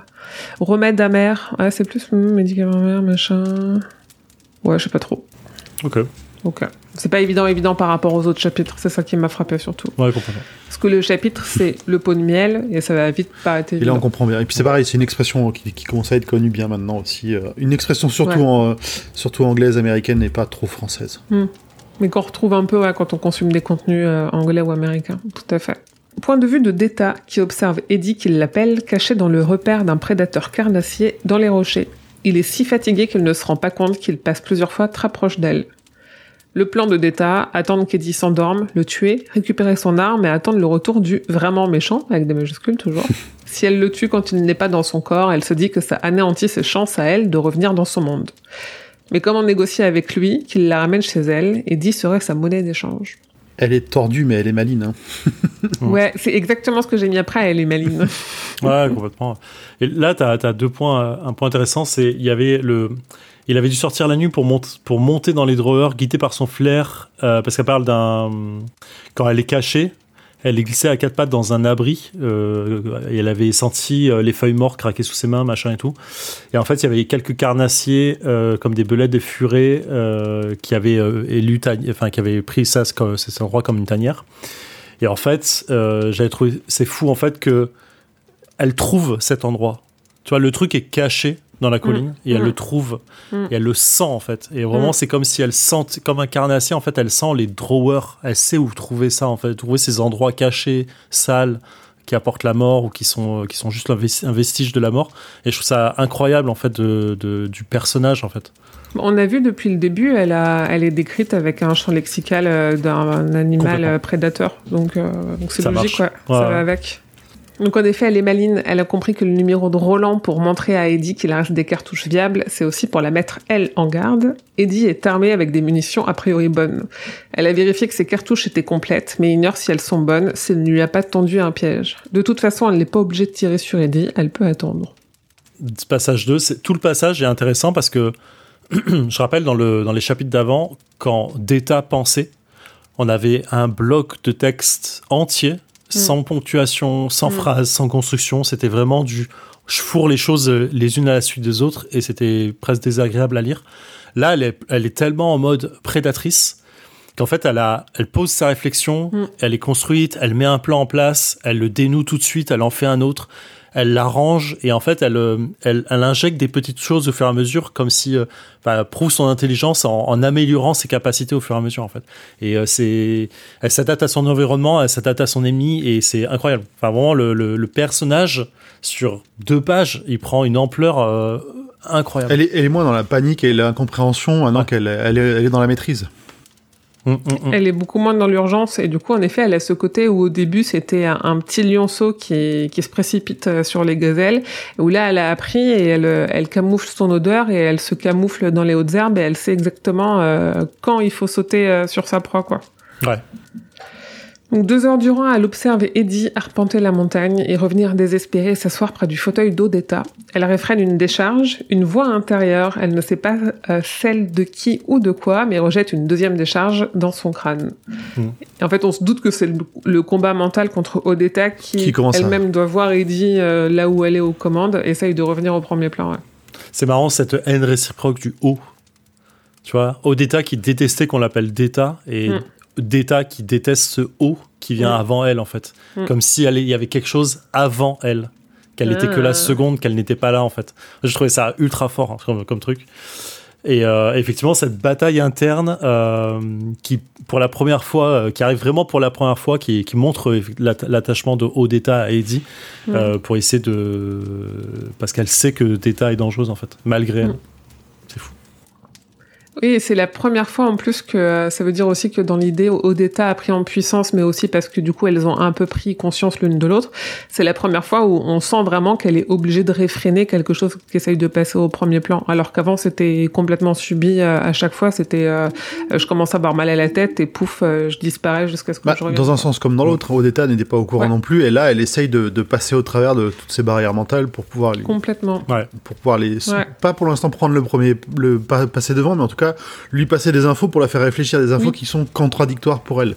Remède amer. Ouais, c'est plus hum, médicament amer, machin. Ouais, je sais pas trop. Ok. Ok. C'est pas évident, évident par rapport aux autres chapitres. C'est ça qui m'a frappé surtout. Ouais, complètement. Parce que le chapitre, c'est le pot de miel et ça va vite paraître Et là, évident. on comprend bien. Et puis c'est pareil, c'est une expression qui, qui commence à être connue bien maintenant aussi. euh, une expression surtout, Ouais. en, euh, surtout anglaise, américaine, et pas trop française. Mais qu'on retrouve un peu ouais, quand on consomme des contenus euh, anglais ou américains. Tout à fait. Point de vue de Deta, qui observe Eddie, qui l'appelle, caché dans le repère d'un prédateur carnassier dans les rochers. Il est si fatigué qu'il ne se rend pas compte qu'il passe plusieurs fois très proche d'elle. Le plan de Deta, attendre qu'Eddie s'endorme, le tuer, récupérer son arme et attendre le retour du vraiment méchant, avec des majuscules toujours. si elle le tue quand il n'est pas dans son corps, elle se dit que ça anéantit ses chances à elle de revenir dans son monde. Mais comment négocier avec lui qu'il la ramène chez elle Eddie serait sa monnaie d'échange Elle est tordue, mais elle est maline. hein. Ouais, c'est exactement ce que j'ai mis après, elle est maline. Ouais, complètement. Et là, tu as, deux points. Un point intéressant, c'est il y avait le. Il avait dû sortir la nuit pour, monte- pour monter dans les drawers, guidé par son flair, euh, parce qu'elle parle d'un. Quand elle est cachée, elle est glissée à quatre pattes dans un abri, euh, et elle avait senti euh, les feuilles mortes craquer sous ses mains, machin et tout. Et en fait, il y avait quelques carnassiers, euh, comme des belettes des furets, qui avaient élu, enfin, qui avaient pris ça, ce- cet endroit comme une tanière. Et en fait, j'avais trouvé c'est fou en fait que elle trouve cet endroit. Tu vois, le truc est caché dans la colline et elle Mm. le trouve Mm. et elle le sent en fait. Et vraiment, Mm. c'est comme si elle sent, comme un carnassier en fait, elle sent les drawers. Elle sait où trouver ça en fait, trouver ces endroits cachés, sales, qui apportent la mort ou qui sont qui sont juste un ves- un vestige de la mort. Et je trouve ça incroyable en fait de, de- du personnage en fait. On a vu depuis le début, elle, a, elle est décrite avec un champ lexical euh, d'un animal euh, prédateur. Donc, euh, c'est logique, ouais. Ça va avec. Donc en effet, elle est maline. Elle a compris que le numéro de Roland pour montrer à Eddie qu'il reste des cartouches viables, c'est aussi pour la mettre elle en garde. Eddie est armé avec des munitions a priori bonnes. Elle a vérifié que ses cartouches étaient complètes, mais ignore si elles sont bonnes, si elle ne lui a pas tendu un piège. De toute façon, elle n'est pas obligée de tirer sur Eddie, elle peut attendre. Passage 2, c'est- tout le passage est intéressant parce que je rappelle dans, le, dans les chapitres d'avant, quand Data pensait, on avait un bloc de texte entier, sans ponctuation, sans Mm. phrase, sans construction. C'était vraiment du je fourre les choses euh, les unes à la suite des autres et c'était presque désagréable à lire. Là, elle est, elle est tellement en mode prédatrice qu'en fait, elle, a, elle pose sa réflexion, Mm. elle est construite, elle met un plan en place, elle le dénoue tout de suite, elle en fait un autre, elle l'arrange et en fait, elle, euh, elle, elle injecte des petites choses au fur et à mesure, comme si, euh, enfin, elle prouve son intelligence en, en améliorant ses capacités au fur et à mesure, en fait. Et euh, c'est, elle s'adapte à son environnement, elle s'adapte à son ennemi et c'est incroyable. Enfin, vraiment, le, le, le personnage sur deux pages, il prend une ampleur euh, incroyable. Elle est, elle est moins dans la panique et l'incompréhension maintenant Ouais. qu'elle elle est, elle est dans la maîtrise. Mm, mm, mm. Elle est beaucoup moins dans l'urgence et du coup, en effet, elle a ce côté où au début, c'était un, un petit lionceau qui, qui se précipite euh, sur les gazelles, où là, elle a appris et elle, elle camoufle son odeur et elle se camoufle dans les hautes herbes et elle sait exactement euh, quand il faut sauter euh, sur sa proie, quoi. Ouais. Donc deux heures durant, elle observe Eddie arpenter la montagne et revenir désespérée s'asseoir près du fauteuil d'Odetta. Elle réfrène une décharge, une voix intérieure, elle ne sait pas euh, celle de qui ou de quoi, mais rejette une deuxième décharge dans son crâne. Mm. Et en fait, on se doute que c'est le, le combat mental contre Odetta qui, Qui à- elle-même doit voir Eddie euh, là où elle est aux commandes, essaye de revenir au premier plan. ouais. C'est marrant cette haine réciproque du haut. Tu vois, Odetta qui détestait qu'on l'appelle Deta et Mm. Deta qui déteste ce haut qui vient Mm. avant elle en fait. Mm. Comme si elle- il y avait quelque chose avant elle. Qu'elle n'était que Ah. la seconde, qu'elle n'était pas là en fait. Je trouvais ça ultra fort hein, comme, comme truc. Et euh, effectivement, cette bataille interne euh, qui, pour la première fois, euh, qui arrive vraiment pour la première fois, qui, qui montre l'atta- l'attachement de Odetta à Eddie Mm. pour essayer de. Parce qu'elle sait que Deta est dangereuse en fait, malgré elle. Oui, et c'est la première fois en plus que euh, ça veut dire aussi que dans l'idée, Odetta a pris en puissance, mais aussi parce que du coup elles ont un peu pris conscience l'une de l'autre. C'est la première fois où on sent vraiment qu'elle est obligée de réfréner quelque chose qui essaye de passer au premier plan, alors qu'avant c'était complètement subi euh, à chaque fois. C'était, euh, je commence à avoir mal à la tête et pouf, je disparais jusqu'à ce que Bah, je revienne. dans un sens comme dans l'autre, Odetta n'était pas au courant Ouais. non plus, et là, elle essaye de, de passer au travers de toutes ces barrières mentales pour pouvoir les, Complètement. pour pouvoir les, Ouais. pas pour l'instant prendre le premier, le pas- passer devant, mais en tout cas lui passer des infos pour la faire réfléchir à des infos Oui. qui sont contradictoires pour elle.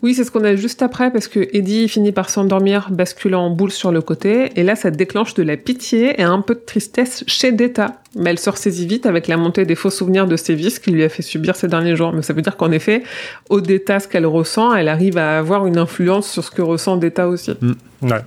Oui, c'est ce qu'on a juste après parce que Eddie finit par s'endormir, basculant en boule sur le côté, et là ça déclenche de la pitié et un peu de tristesse chez Deta. Mais elle se ressaisit vite avec la montée des faux souvenirs de ses vices qu'il lui a fait subir ces derniers jours. Mais ça veut dire qu'en effet, au Deta, ce qu'elle ressent, elle arrive à avoir une influence sur ce que ressent Deta aussi. Ouais.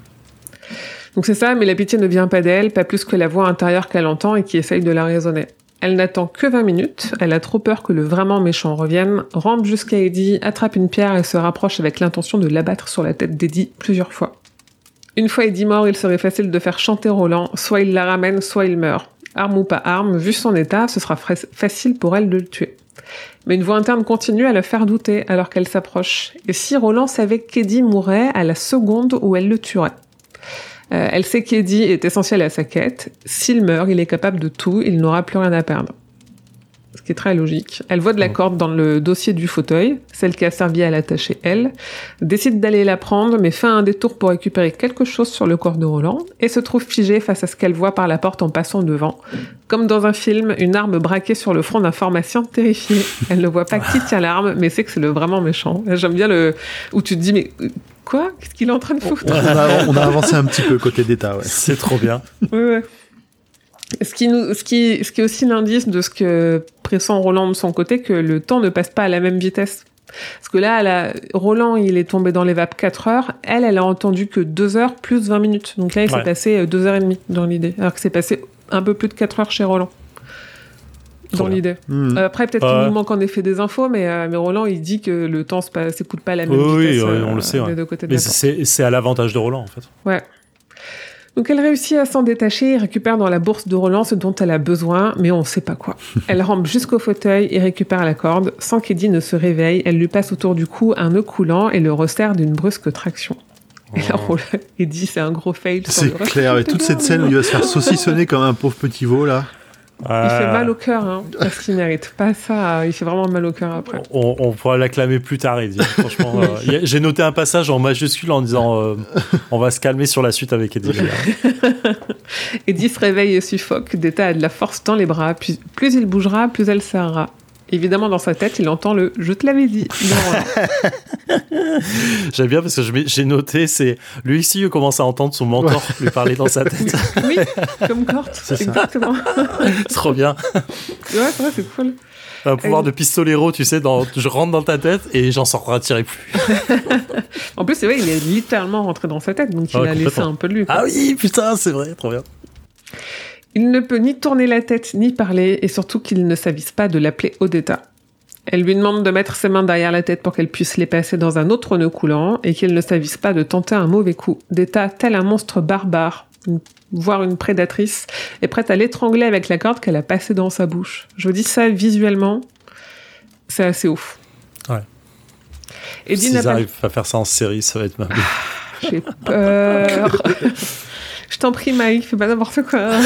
Donc c'est ça, mais la pitié ne vient pas d'elle, pas plus que la voix intérieure qu'elle entend et qui essaye de la raisonner. Elle n'attend que 20 minutes, elle a trop peur que le vraiment méchant revienne, rampe jusqu'à Eddie, attrape une pierre et se rapproche avec l'intention de l'abattre sur la tête d'Eddie plusieurs fois. Une fois Eddie mort, il serait facile de faire chanter Roland, soit il la ramène, soit il meurt. Arme ou pas arme, vu son état, ce sera facile pour elle de le tuer. Mais une voix interne continue à la faire douter alors qu'elle s'approche. Et si Roland savait qu'Eddie mourrait à la seconde où elle le tuerait? Euh, elle sait qu'Eddie est essentiel à sa quête. S'il meurt, il est capable de tout, il n'aura plus rien à perdre. Ce qui est très logique. Elle voit de la corde dans le dossier du fauteuil, celle qui a servi à l'attacher elle, décide d'aller la prendre, mais fait un détour pour récupérer quelque chose sur le corps de Roland, et se trouve figée face à ce qu'elle voit par la porte en passant devant. Comme dans un film, une arme braquée sur le front d'un pharmacien terrifié. Elle ne voit pas qui tient l'arme, mais sait que c'est le vraiment méchant. J'aime bien le, où tu te dis, mais quoi? Qu'est-ce qu'il est en train de foutre? On a, on a avancé un petit peu côté d'État, ouais. C'est trop bien. Ouais, ouais. Ce qui, nous, ce, qui, ce qui est aussi l'indice de ce que pressent Roland de son côté, que le temps ne passe pas à la même vitesse. Parce que là, elle a- Roland, il est tombé dans les vapes 4 heures. Elle, elle a entendu que 2 heures plus 20 minutes. Donc là, il Ouais. s'est passé 2 heures et demie dans l'idée. Alors que c'est passé un peu plus de 4 heures chez Roland. Dans l'idée. Hmm. Euh, Après, peut-être Ouais. qu'il nous manque en effet des infos, mais, euh, mais Roland, il dit que le temps se passe- s'écoute pas à la même Oui, vitesse. oui, euh, on le sait, ouais. Des deux côtés de Mais c'est à l'avantage de Roland, en fait. Ouais. Donc elle réussit à s'en détacher et récupère dans la bourse de Roland ce dont elle a besoin, mais on ne sait pas quoi. Elle rampe jusqu'au fauteuil et récupère la corde. Sans qu'Eddie ne se réveille, elle lui passe autour du cou un nœud coulant et le resserre d'une brusque traction. Et là, Oh. Roland- Eddie, c'est un gros fail. C'est clair, et toute cette scène où il va se faire saucissonner comme un pauvre petit veau là. Il fait Euh, mal au cœur, hein, parce qu'il mérite pas ça. Il fait vraiment mal au cœur après. On, on pourra l'acclamer plus tard, Eddie. Franchement, euh, j'ai noté un passage en majuscule en disant euh, on va se calmer sur la suite avec Eddie. Eddie se réveille et suffoque. Deta a de la force dans les bras. Puis, plus il bougera, plus elle serrera. Évidemment, dans sa tête, il entend le Je te l'avais dit. J'aime bien parce que j'ai noté, c'est lui ici, il commence à entendre son mentor lui parler dans sa tête. oui, comme ça. Exactement. Trop bien. Ouais, c'est vrai, c'est cool. Un pouvoir Et- de pistolero, tu sais, dans, je rentre dans ta tête et j'en sortirai plus. En plus, c'est vrai, il est littéralement rentré dans sa tête, donc il Ouais, a laissé un peu de lui. quoi. Ah oui, putain, c'est vrai, trop bien. Il ne peut ni tourner la tête, ni parler, et surtout qu'il ne s'avise pas de l'appeler Odetta. Elle lui demande de mettre ses mains derrière la tête pour qu'elle puisse les passer dans un autre nœud coulant, et qu'il ne s'avise pas de tenter un mauvais coup. Detta, tel un monstre barbare, voire une prédatrice, est prête à l'étrangler avec la corde qu'elle a passée dans sa bouche. Je vous dis ça visuellement, c'est assez ouf. Ouais. N'a S'ils arrivent à faire ça en série, ça va être mal. J'ai peur. Je t'en prie, Mike, fais pas n'importe quoi.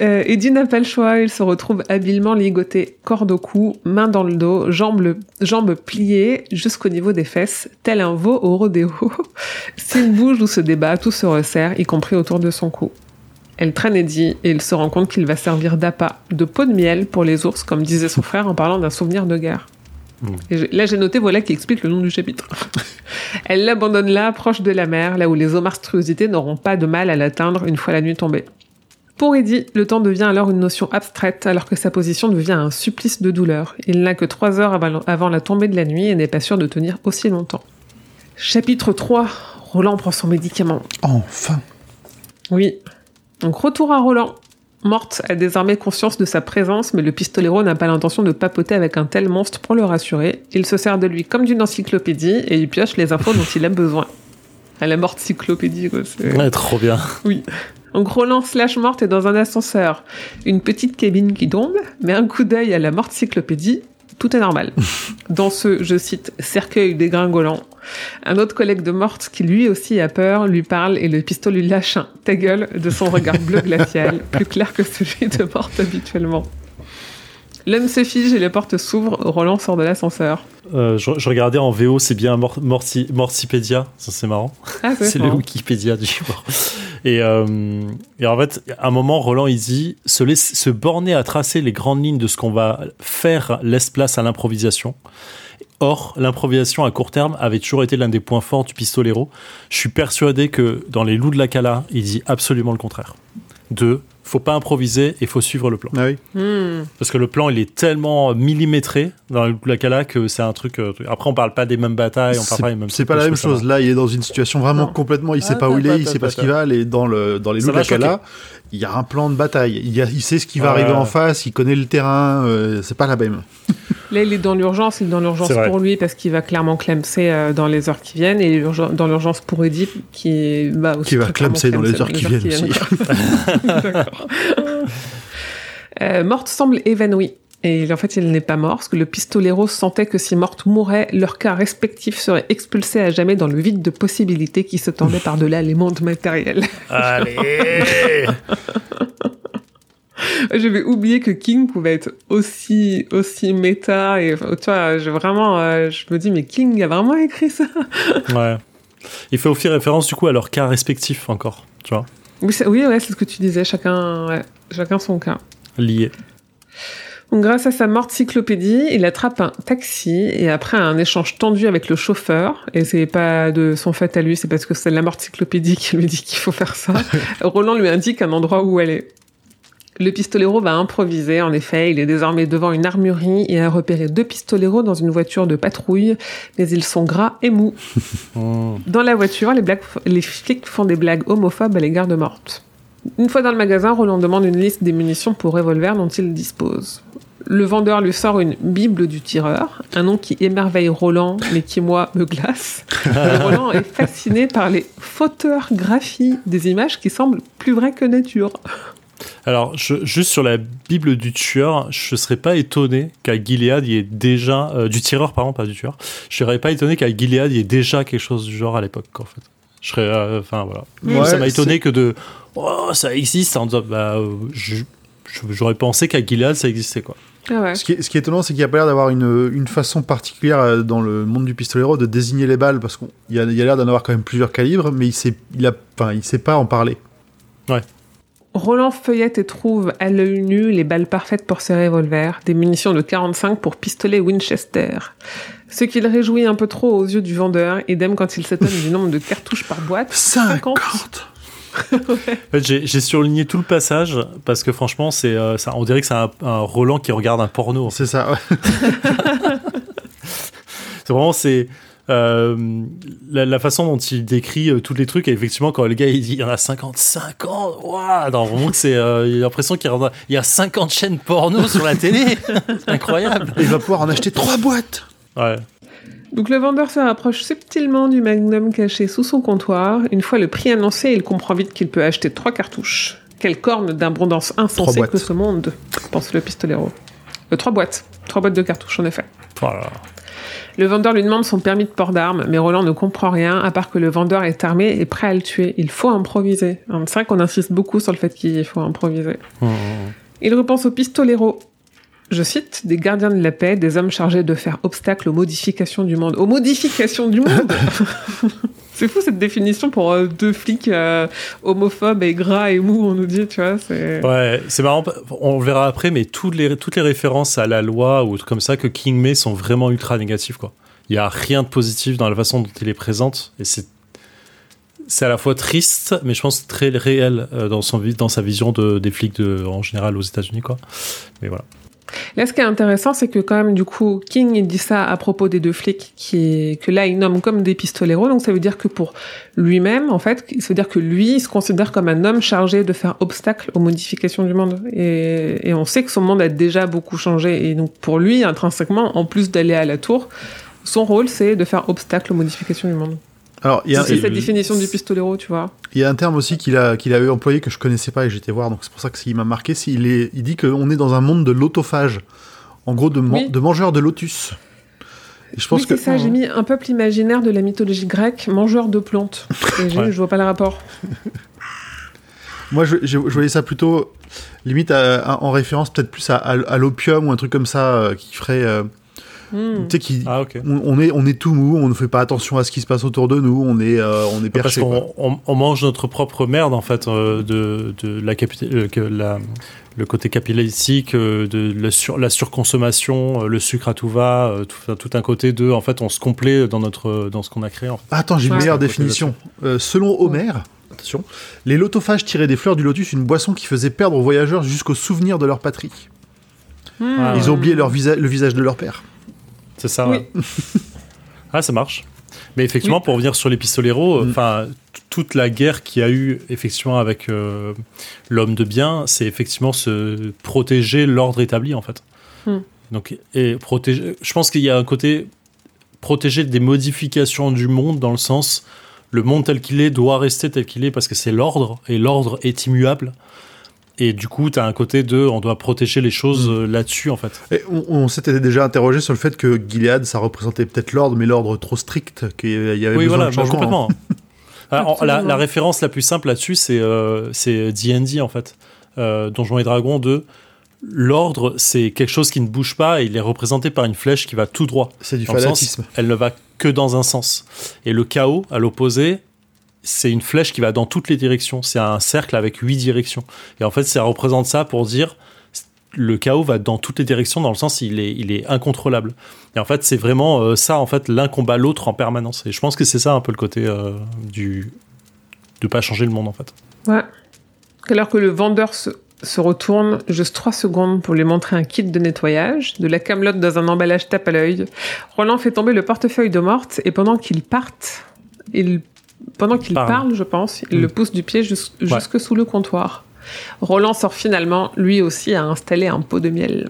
Euh, Eddie n'a pas le choix, il se retrouve habilement ligoté, corde au cou, main dans le dos, jambes, jambes pliées jusqu'au niveau des fesses, tel un veau au rodéo. S'il bouge ou se débat, tout se resserre, y compris autour de son cou. Elle traîne Eddie et il se rend compte qu'il va servir d'appât, de pot de miel pour les ours, comme disait son frère en parlant d'un souvenir de guerre. Et là, j'ai noté, voilà, qui explique le nom du chapitre. Elle l'abandonne là, proche de la mer, là où les eaux monstruosités n'auront pas de mal à l'atteindre une fois la nuit tombée. Pour Eddie, le temps devient alors une notion abstraite, alors que sa position devient un supplice de douleur. Il n'a que trois heures avant avant la tombée de la nuit et n'est pas sûr de tenir aussi longtemps. Chapitre 3. Roland prend son médicament. Enfin. Oui. Donc retour à Roland. Morte a désormais conscience de sa présence, mais le pistolero n'a pas l'intention de papoter avec un tel monstre pour le rassurer. Il se sert de lui comme d'une encyclopédie et il pioche les infos dont il a besoin. À la morte cyclopédie, quoi. Ouais, trop bien. Oui. Donc Roland slash morte est dans un ascenseur. Une petite cabine qui tombe, mais un coup d'œil à la morte cyclopédie, tout est normal. Dans ce, je cite, cercueil dégringolant, un autre collègue de morte qui lui aussi a peur lui parle et le pistolet lui lâche un ta gueule de son regard bleu glacial, plus clair que celui de morte habituellement. L'homme se fige et les portes s'ouvrent. Roland sort de l'ascenseur. Euh, je, je regardais en VO, c'est bien Mor- ça c'est marrant. Ah, C'est le. Wikipédia du. Et, euh, et en fait, à un moment, Roland, il dit se, laisse, se borner à tracer les grandes lignes de ce qu'on va faire laisse place à l'improvisation. Or, l'improvisation à court terme avait toujours été l'un des points forts du pistolero. Je suis persuadé que dans Les Loups de la Cala, il dit absolument le contraire. Deux, faut pas improviser et faut suivre le plan. Ah oui. Hmm. Parce que le plan, il est tellement millimétré dans Les Loups de la Cala que c'est un truc. euh, Après, on parle pas des mêmes batailles, on parle C'est pas des mêmes c'est pas la même chose. Là, il est dans une situation vraiment Non. complètement. Il sait Ah, pas où il est, il sait pas ce qu'il va. aller dans le dans les Ça loups de va la Cala, il y a un plan de bataille. Il, y a- il sait ce qui va Ouais. arriver en face. Il connaît le terrain. euh, c'est pas la même. Là, il est dans l'urgence, il est dans l'urgence pour lui parce qu'il va clairement clamser euh, dans les heures qui viennent et dans l'urgence pour Edith qui va aussi Qui va clamser dans les heures qui viennent aussi. D'accord. Euh, Morte semble évanouie. Et en fait, il n'est pas mort, parce que le pistolero sentait que si Morte mourait, leurs cas respectifs seraient expulsés à jamais dans le vide de possibilités qui se tendaient par-delà les mondes matériels. Allez J'avais oublié que King pouvait être aussi aussi méta et tu vois, j'ai vraiment, euh, je me dis mais King a vraiment écrit ça? Ouais. Il fait aussi référence du coup à leur cas respectif encore, tu vois, Oui, c'est- oui, ouais, c'est ce que tu disais. Chacun, ouais, chacun son cas. lié. Donc, grâce à sa morte cyclopédie, il attrape un taxi et après un échange tendu avec le chauffeur, et c'est pas de son fait à lui, c'est parce que c'est la morte cyclopédie qui lui dit qu'il faut faire ça, Roland lui indique un endroit où elle est. Le pistolero va improviser, en effet, il est désormais devant une armurerie et a repéré deux pistoleros dans une voiture de patrouille, mais ils sont gras et mous. Hmm. Dans la voiture, les, blagues- les flics font des blagues homophobes à l'égard de Morte. Une fois dans le magasin, Roland demande une liste des munitions pour revolver dont il dispose. Le vendeur lui sort une Bible du tireur, un nom qui émerveille Roland, mais qui, moi, me glace. Et Roland est fasciné par les photographies des images qui semblent plus vraies que nature. Alors, je- juste sur la Bible du tueur, je serais pas étonné qu'à Gilead, il y ait déjà. euh, du tireur, pardon, pas du tueur. Je serais pas étonné qu'à Gilead, il y ait déjà quelque chose du genre à l'époque, en fait. Je serais. euh, Enfin, voilà. Ouais, ça m'a étonné que de. Oh, ça existe en disant. Bah, euh, j'aurais pensé qu'à Gilead, ça existait, quoi. Ah ouais. Ce qui est, ce qui est étonnant, c'est qu'il n'y a pas l'air d'avoir une, une façon particulière dans le monde du pistolero de désigner les balles, parce qu'il y a, l'air d'en avoir quand même plusieurs calibres, mais il sait, il a, enfin, il sait pas en parler. Roland feuillette et trouve à l'œil nu les balles parfaites pour ses revolvers, des munitions de 45 pour pistolet Winchester. Ce qui le réjouit un peu trop aux yeux du vendeur, idem quand il s'étonne du nombre de cartouches par boîte. 50 En fait, j'ai j'ai surligné tout le passage parce que franchement, c'est, euh, ça, on dirait que c'est un, un Roland qui regarde un porno. C'est ça, ouais. C'est vraiment c'est euh, la, la façon dont il décrit euh, tous les trucs. Et effectivement, quand le gars il dit il y en a 50, 50, waouh, non, vraiment c'est, euh, il a l'impression qu'il y en a, il y a 50 chaînes porno sur la télé. c'est incroyable. Il va pouvoir en acheter trois boîtes Ouais. Donc le vendeur se rapproche subtilement du magnum caché sous son comptoir. Une fois le prix annoncé, il comprend vite qu'il peut acheter trois cartouches. Quelle corne d'abondance insensée que ce monde, pense le pistolero. Euh, trois boîtes. Trois boîtes de cartouches, en effet. Voilà. Le vendeur lui demande son permis de port d'armes, mais Roland ne comprend rien, à part que le vendeur est armé et prêt à le tuer. Il faut improviser. C'est vrai qu'on insiste beaucoup sur le fait qu'il faut improviser. Mmh. Il repense aux pistoleros. Je cite, des gardiens de la paix, des hommes chargés de faire obstacle aux modifications du monde. Aux modifications du monde C'est fou cette définition pour euh, deux flics euh, homophobes et gras et mous, on nous dit, tu vois. C'est... Ouais, c'est marrant, on le verra après, mais toutes les, toutes les références à la loi ou trucs comme ça que King met sont vraiment ultra négatives, quoi. Il y a rien de positif dans la façon dont il les présente, et c'est c'est à la fois triste, mais je pense très réel euh, dans, son, dans sa vision de, des flics de, en général aux États-Unis, quoi. Mais voilà. Là, ce qui est intéressant, c'est que quand même, du coup, King, dit ça à propos des deux flics qui, que là, il nomme comme des pistoleros. Donc, ça veut dire que pour lui-même, en fait, ça veut dire que lui, il se considère comme un homme chargé de faire obstacle aux modifications du monde. Et, et on sait que son monde a déjà beaucoup changé. Et donc, pour lui, intrinsèquement, en plus d'aller à la tour, son rôle, c'est de faire obstacle aux modifications du monde. Alors, il y a, C'est et cette définition du pistolero, tu vois. il y a un terme aussi qu'il a, qu'il avait employé que je connaissais pas et j'étais voir, donc c'est pour ça que il m'a marqué. Il, est, il dit qu'on est dans un monde de l'autophage. En gros, de, man- Oui. de mangeurs de lotus. Et je pense oui, que. ça, j'ai mis un peuple imaginaire de la mythologie grecque, mangeur de plantes. Et Ouais. je vois pas le rapport. Moi, je, je- je voyais ça plutôt limite à- à- en référence peut-être plus à l'opium ou un truc comme ça euh, qui ferait. euh, Hmm. Tu sais, qui. Ah. On, on est, on est tout mou, on ne fait pas attention à ce qui se passe autour de nous, on est, euh, on est Parce perché. quoi. qu'on on, on mange notre propre merde, en fait, euh, de, de la, capi- euh, que la le côté capitalistique, euh, de la, sur, la surconsommation, le sucre à tout va, tout, un côté de, en fait, on se complaît dans notre dans ce qu'on a créé. En fait. Ah, attends, j'ai une Ouais. meilleure définition. Euh, selon Homère, attention, les lotophages tiraient des fleurs du lotus une boisson qui faisait perdre aux voyageurs jusqu'au souvenir de leur patrie. Ah, Ils ont oublié leur visa- le visage de leur père. C'est ça. Oui. ouais. ah, ça marche. Mais effectivement, Oui. pour revenir sur les pistoleros, Mm. enfin, toute la guerre qu'il y a eu effectivement avec euh, l'homme de bien, c'est effectivement se protéger l'ordre établi en fait. Mm. Donc, et protéger. Je pense qu'il y a un côté protéger des modifications du monde dans le sens le monde tel qu'il est doit rester tel qu'il est parce que c'est l'ordre et l'ordre est immuable. Et du coup, tu as un côté de on doit protéger les choses Mm. euh, là-dessus en fait. Et on, on s'était déjà interrogé sur le fait que Gilead, ça représentait peut-être l'ordre, mais l'ordre trop strict, qu'il y avait Oui, besoin voilà, de bah, changement. complètement. Alors, la, référence la plus simple là-dessus, c'est euh, c'est D&D en fait. Euh, Donjons et Dragons 2. L'ordre, c'est quelque chose qui ne bouge pas et il est représenté par une flèche qui va tout droit. C'est du sens, fanatisme. elle ne va que dans un sens. Et le chaos, à l'opposé, c'est une flèche qui va dans toutes les directions. C'est un cercle avec huit directions. Et en fait, ça représente ça pour dire le chaos va dans toutes les directions dans le sens il est, il est incontrôlable. Et en fait, c'est vraiment euh, ça, en fait, l'un combat l'autre en permanence. Et je pense que c'est ça un peu le côté euh, du de pas changer le monde en fait. Ouais. Alors que le vendeur se se retourne juste trois secondes pour lui montrer un kit de nettoyage, de la camelote dans un emballage tape à l'œil. Roland fait tomber le portefeuille de Morte et pendant qu'il parte, il, pendant qu'il Parle. parle, je pense, il Mm. le pousse du pied jus- jusque sous le comptoir. Roland sort finalement, lui aussi, à installer un pot de miel.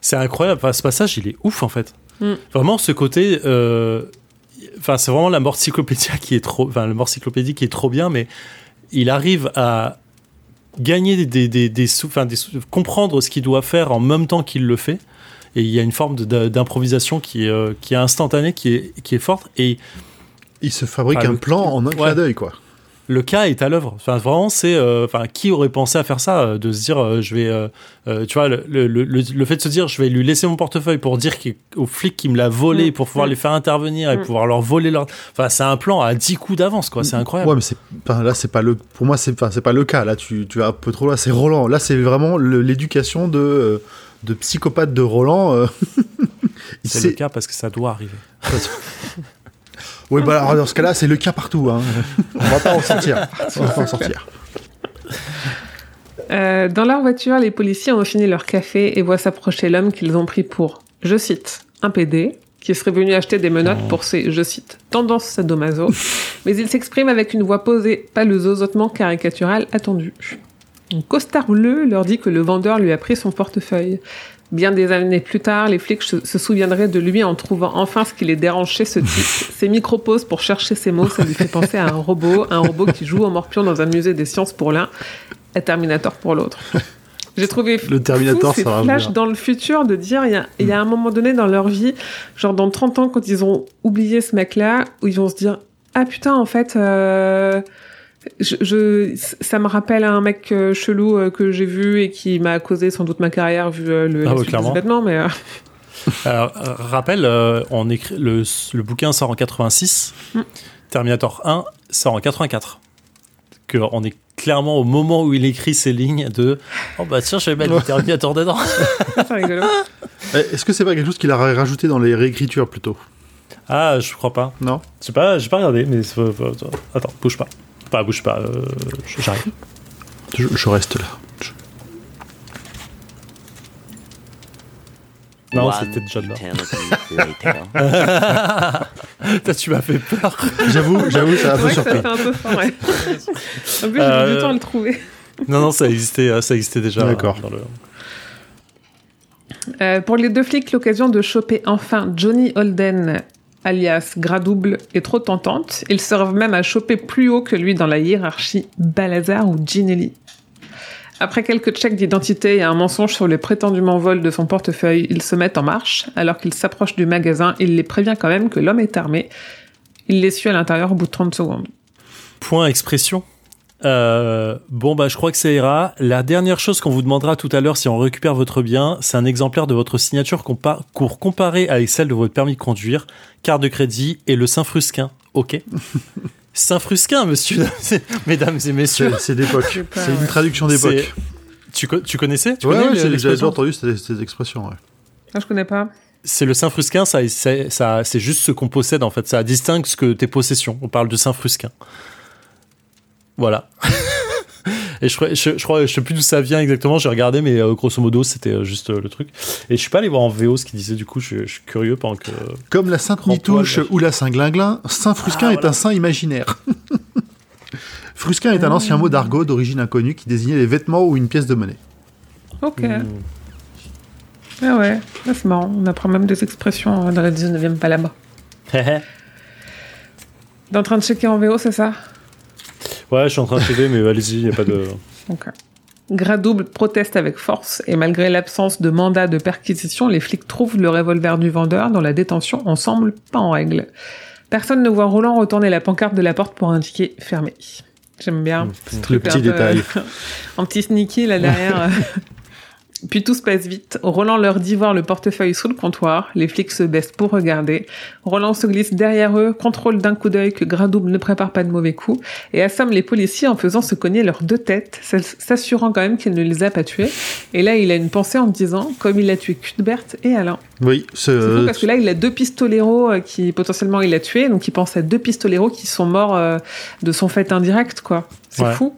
C'est incroyable. Enfin, ce passage, il est ouf en fait. Mm. Vraiment, ce côté. euh, Enfin, c'est vraiment la mort cyclopédia qui est trop. Enfin, le mort cyclopédie qui est trop bien, mais il arrive à gagner des, des, des, des sous, enfin, des sous- comprendre ce qu'il doit faire en même temps qu'il le fait. Et il y a une forme d'improvisation qui est, euh, qui est instantanée, qui est, qui est forte. Et Il se fabrique un le- plan en un Ouais. clin d'œil, quoi. le cas est à l'œuvre. Enfin, vraiment, c'est. euh, Enfin, qui aurait pensé à faire ça euh, De se dire, euh, je vais. tu vois, le, le, le, le fait de se dire, je vais lui laisser mon portefeuille pour dire aux flics qui me l'a volé, Mm. pour pouvoir Mm. les faire intervenir et Mm. pouvoir leur voler leur. Enfin, c'est un plan à 10 coups d'avance, quoi. C'est incroyable. Ouais, mais c'est enfin, là, c'est pas le. Pour moi, c'est enfin, c'est pas le cas. Là, tu, tu vas un peu trop là. C'est Roland. Là, c'est vraiment l'éducation de euh, de psychopathe de Roland. euh. C'est le cas parce que ça doit arriver. Oui, bah alors, dans ce cas-là, c'est le cas partout. Hein. On va pas en sortir. On va pas en sortir. Euh, dans leur voiture, les policiers ont fini leur café et voient s'approcher l'homme qu'ils ont pris pour, je cite, un PD, qui serait venu acheter des menottes pour ses, je cite, tendances sadomaso, mais il s'exprime avec une voix posée, pas le zozotement caricatural attendu. Un costard bleu leur dit que le vendeur lui a pris son portefeuille. Bien des années plus tard, les flics se, souviendraient de lui en trouvant enfin ce qui les dérange chez ce type. Ses micro-pauses pour chercher ses mots, ça lui fait penser à un robot, un robot qui joue au morpion dans un musée des sciences pour l'un, et Terminator pour l'autre. J'ai trouvé Le Terminator, fou ça venir. dans le futur de dire, il y a, il y a un moment donné dans leur vie, genre dans 30 ans, quand ils ont oublié ce mec-là, où ils vont se dire, ah putain, en fait, euh, je, je- ça me rappelle un mec euh, chelou euh, que j'ai vu et qui m'a causé sans doute ma carrière vu euh, le Ah ouais, clairement. mais euh, Alors, rappel, euh, on écrit, le, le bouquin sort en 86, Mm. Terminator 1 sort en 84. Que on est clairement au moment où il écrit ces lignes de Oh bah tiens, je vais mettre le Terminator dedans. rigolo. Eh, Est-ce que c'est pas quelque chose qu'il a rajouté dans les réécritures plutôt? Ah, je crois pas. Non? Je sais pas, j'ai pas regardé, mais attends, bouge pas. Pas, bouge pas, euh, j'arrive. je, je reste là. Je- Non, c'était John là. tu m'as fait peur. J'avoue, j'avoue, ça a un peu que ça surpris. fait un peu fort, ouais. En plus, j'ai Euh, du temps à le trouver. Non, non, ça existait, euh, ça existait déjà. D'accord. dans le- Euh, pour les deux flics, l'occasion de choper enfin Johnny Holden, alias Gradouble, est trop tentante. Ils servent même à choper plus haut que lui dans la hiérarchie Balazar ou Ginelli. Après quelques checks d'identité et un mensonge sur le prétendument vol de son portefeuille, ils se mettent en marche. Alors qu'ils s'approchent du magasin, il les prévient quand même que l'homme est armé. Il les suit à l'intérieur au bout de 30 secondes. Point expression. Euh, bon, bah, je crois que ça ira. La dernière chose qu'on vous demandera tout à l'heure si on récupère votre bien, c'est un exemplaire de votre signature compa- pour comparer avec celle de votre permis de conduire, carte de crédit et le Saint-Frusquin. Ok Saint-Frusquin, monsieur, mesdames et messieurs. C'est d'époque. C'est une ouais. traduction d'époque. Tu, co- tu connaissais tu Ouais, connais ouais, j'avais entendu ces, ces expressions. Ouais. Ah, je connais pas. C'est le Saint-Frusquin, ça, c'est ça, c'est juste ce qu'on possède en fait. Ça distingue ce que tes possessions. On parle de Saint-Frusquin. Voilà. Et je, crois- je, je crois, je sais plus d'où ça vient exactement. J'ai regardé, mais euh, grosso modo, c'était euh, juste euh, le truc. Et je suis pas allé voir en VO ce qu'il disait. Du coup, je, je suis curieux pendant que. Comme la Sainte Nitouche ou la Saint-Glinglin, Saint-Frusquin Ah, est voilà. un saint imaginaire. Frusquin est un ancien mot d'argot d'origine inconnue qui désignait les vêtements ou une pièce de monnaie. Ok. Hmm. Ah ouais, c'est marrant. On apprend même des expressions dans la 19e Palabra. T'es en train de checker en VO, c'est ça? Ouais, je suis en train de TV, mais allez-y, y a pas de. Ok. Gradouble proteste avec force et malgré l'absence de mandat de perquisition, les flics trouvent le revolver du vendeur dont la détention en semble pas en règle. Personne ne voit Roland retourner la pancarte de la porte pour indiquer fermé. J'aime bien. ce Le petit détail. un petit sneaky là derrière. Puis tout se passe vite. Roland leur dit voir le portefeuille sous le comptoir. Les flics se baissent pour regarder. Roland se glisse derrière eux, contrôle d'un coup d'œil que Gradouble ne prépare pas de mauvais coups et assomme les policiers en faisant se cogner leurs deux têtes, s'assurant quand même qu'il ne les a pas tués. Et là, il a une pensée en disant, comme il a tué Cuthbert et Alain. Oui, C'est ce, fou parce que là, il a deux pistoleros euh, qui potentiellement il a tués, donc il pense à deux pistoleros qui sont morts euh, de son fait indirect, quoi. C'est Ouais. fou.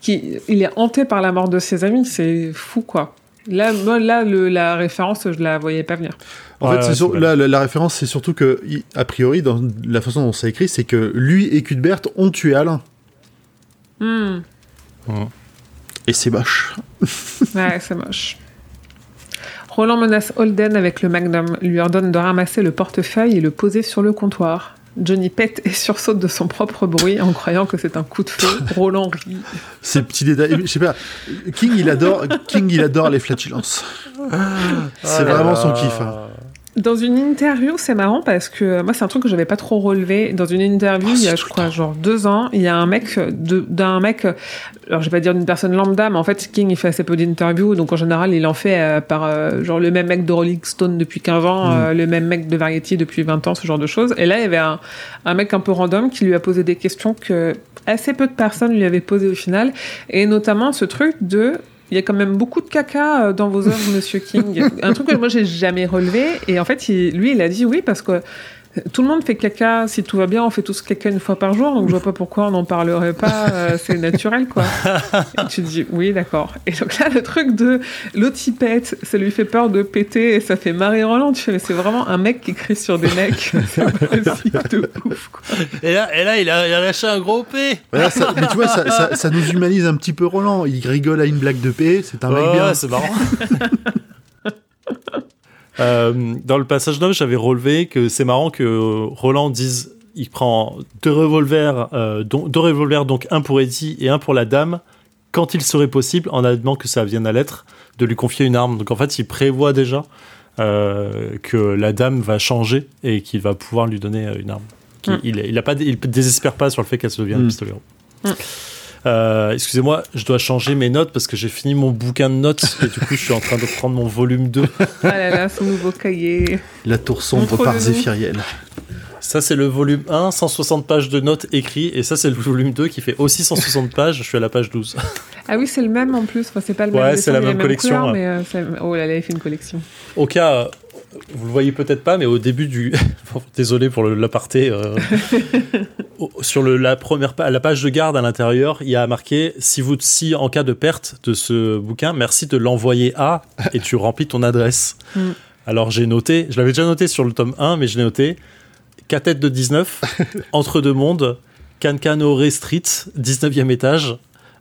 Qui, il est hanté par la mort de ses amis. C'est fou, quoi. Là, moi, là, le- la référence, je la voyais pas venir. En Ouais, fait, sur- là, la, la référence, c'est surtout que, a priori, dans la façon dont c'est écrit, c'est que lui et Cuthbert ont tué Alain. Hmm. Et c'est moche. Ouais, c'est moche. Roland menace Holden avec le magnum, lui ordonne de ramasser le portefeuille et le poser sur le comptoir. Johnny pète et sursaute de son propre bruit en croyant que c'est un coup de feu. Roland rit. Ces petits détails. Je sais pas. King, il adore, King, il adore les flatulences. C'est vraiment son kiff. hein. Dans une interview, c'est marrant parce que euh, moi, c'est un truc que j'avais pas trop relevé. Dans une interview, Oh, il y a, je crois, temps. genre deux ans, il y a un mec, de- d'un mec, euh, alors je vais pas dire d'une personne lambda, mais en fait, King, il fait assez peu d'interviews, donc en général, il en fait euh, par, euh, genre, le même mec de Rolling Stone depuis 15 ans, Mm. euh, le même mec de Variety depuis 20 ans, ce genre de choses. Et là, il y avait un, un mec un peu random qui lui a posé des questions que assez peu de personnes lui avaient posées au final, et notamment ce truc de il y a quand même beaucoup de caca euh, dans vos œuvres, Monsieur King. Un truc que moi j'ai jamais relevé. Et en fait, lui, il a dit oui parce que tout le monde fait caca. Si tout va bien, on fait tous caca une fois par jour. Donc je vois pas pourquoi on n'en parlerait pas. euh, c'est naturel, quoi. Et tu te dis oui, d'accord. Et donc là, le truc de l'autre il pète, ça lui fait peur de péter et ça fait marrer Roland. Tu fais mais c'est vraiment un mec qui crie sur des mecs. c'est de ouf, quoi. Et là, et là il, a, il a lâché un gros P. Ça- mais tu vois, ça, ça- ça nous humanise un petit peu Roland. Il rigole à une blague de paix. C'est un mec bien. c'est marrant. Euh, dans le passage d'homme, j'avais relevé que c'est marrant que euh, Roland dise il prend deux revolvers, euh, deux revolvers, donc un pour Eddie et un pour la dame, quand il serait possible, en admettant que ça vienne à l'être, de lui confier une arme. Donc en fait, il prévoit déjà euh, que la dame va changer et qu'il va pouvoir lui donner une arme. Mm. Il, il, a pas, il désespère pas sur le fait qu'elle se devienne Mm. pistolero. Mm. Euh, Excusez-moi, je dois changer mes notes parce que j'ai fini mon bouquin de notes et du coup je suis en train de prendre mon volume 2. Ah là là, son nouveau cahier. La tour sombre par. Zéphiriel. Ça c'est le volume 1, 160 pages de notes écrites et ça c'est le volume 2 qui fait aussi 160 pages, je suis à la page 12. Ah oui, c'est le même en plus. Enfin, c'est pas le Ouais, même. c'est dessin, la même collection, couleurs, ouais. mais euh, c'est- oh là là, il fait une collection. Au cas, vous le voyez peut-être pas, mais au début du... Désolé pour l'aparté. euh, sur le, la première pa- la page de garde à l'intérieur, il y a marqué si, vous, si en cas de perte de ce bouquin, merci de l'envoyer à et tu remplis ton adresse. Mm. Alors j'ai noté, je l'avais déjà noté sur le tome 1, mais je l'ai noté Catette de 19, Entre deux mondes, Cancanore Street, 19e étage,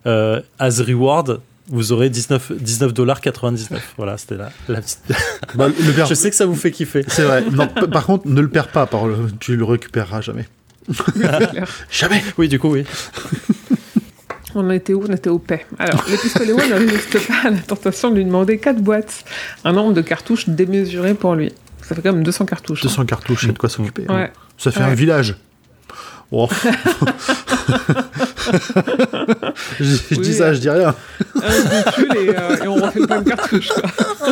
euh, as reward, vous aurez 19 $19,99. Voilà, c'était la, la petite. Bah, le père- Je sais que ça vous fait kiffer. C'est vrai. Non, par contre, ne le perds pas. Par le... Tu le récupéreras jamais. Jamais. Oui, du coup, oui. On était où? On était au paix. Alors, le pistolet ne résiste pas à la tentation de lui demander 4 boîtes, un nombre de cartouches démesuré pour lui. Ça fait quand même 200 cartouches. hein. 200 cartouches, c'est de quoi s'occuper. hein. Ouais. Ça fait Ouais. un village. Oh. je je Oui, dis ça, je dis rien. Un véhicule et, euh, et on refait plein de cartouches. quoi.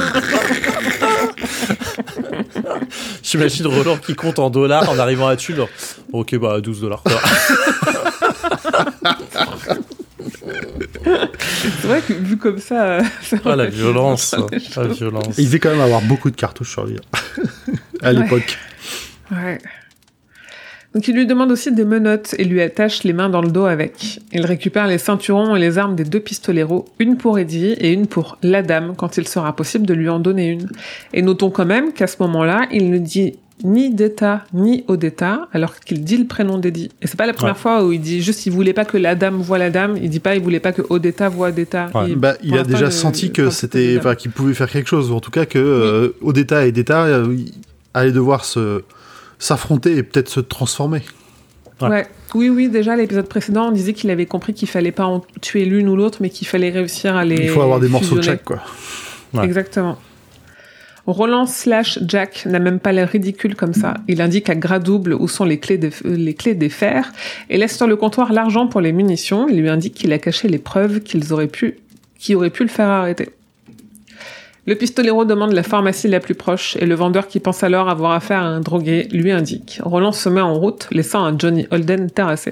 J'imagine Roland qui compte en dollars en arrivant à Tulle. Ok, bah 12 dollars. C'est vrai que vu comme ça. euh, ça Ah, la violence. La violence. Il devait quand même avoir beaucoup de cartouches sur lui. à l'époque. Ouais. Donc il lui demande aussi des menottes et lui attache les mains dans le dos avec. Il récupère les ceinturons et les armes des deux pistoleros, une pour Eddie et une pour la dame quand il sera possible de lui en donner une. Et notons quand même qu'à ce moment-là, il ne dit ni d'État ni Odetta alors qu'il dit le prénom d'Eddie. Et c'est pas la première Ouais. fois où il dit juste il voulait pas que la dame voie la dame, il dit pas il voulait pas que Odetta voie Odetta. Ouais. Il- Bah, a déjà il- senti que c'était, enfin, qu'il pouvait faire quelque chose. En tout cas, que euh, Odetta et Detta euh, allaient devoir se s'affronter et peut-être se transformer. Ouais. Ouais. Oui, oui, déjà, l'épisode précédent, on disait qu'il avait compris qu'il fallait pas en tuer l'une ou l'autre, mais qu'il fallait réussir à les. Il faut avoir des morceaux de chaque, quoi. Ouais. Exactement. Roland slash Jack n'a même pas l'air ridicule comme ça. Il indique à gras double où sont les clés, de, euh, les clés des fers et laisse sur le comptoir l'argent pour les munitions. Il lui indique qu'il a caché les preuves qu'ils auraient pu, qui auraient pu le faire arrêter. Le pistolero demande la pharmacie la plus proche et le vendeur qui pense alors avoir affaire à un drogué lui indique. Roland se met en route, laissant un Johnny Holden terrassé.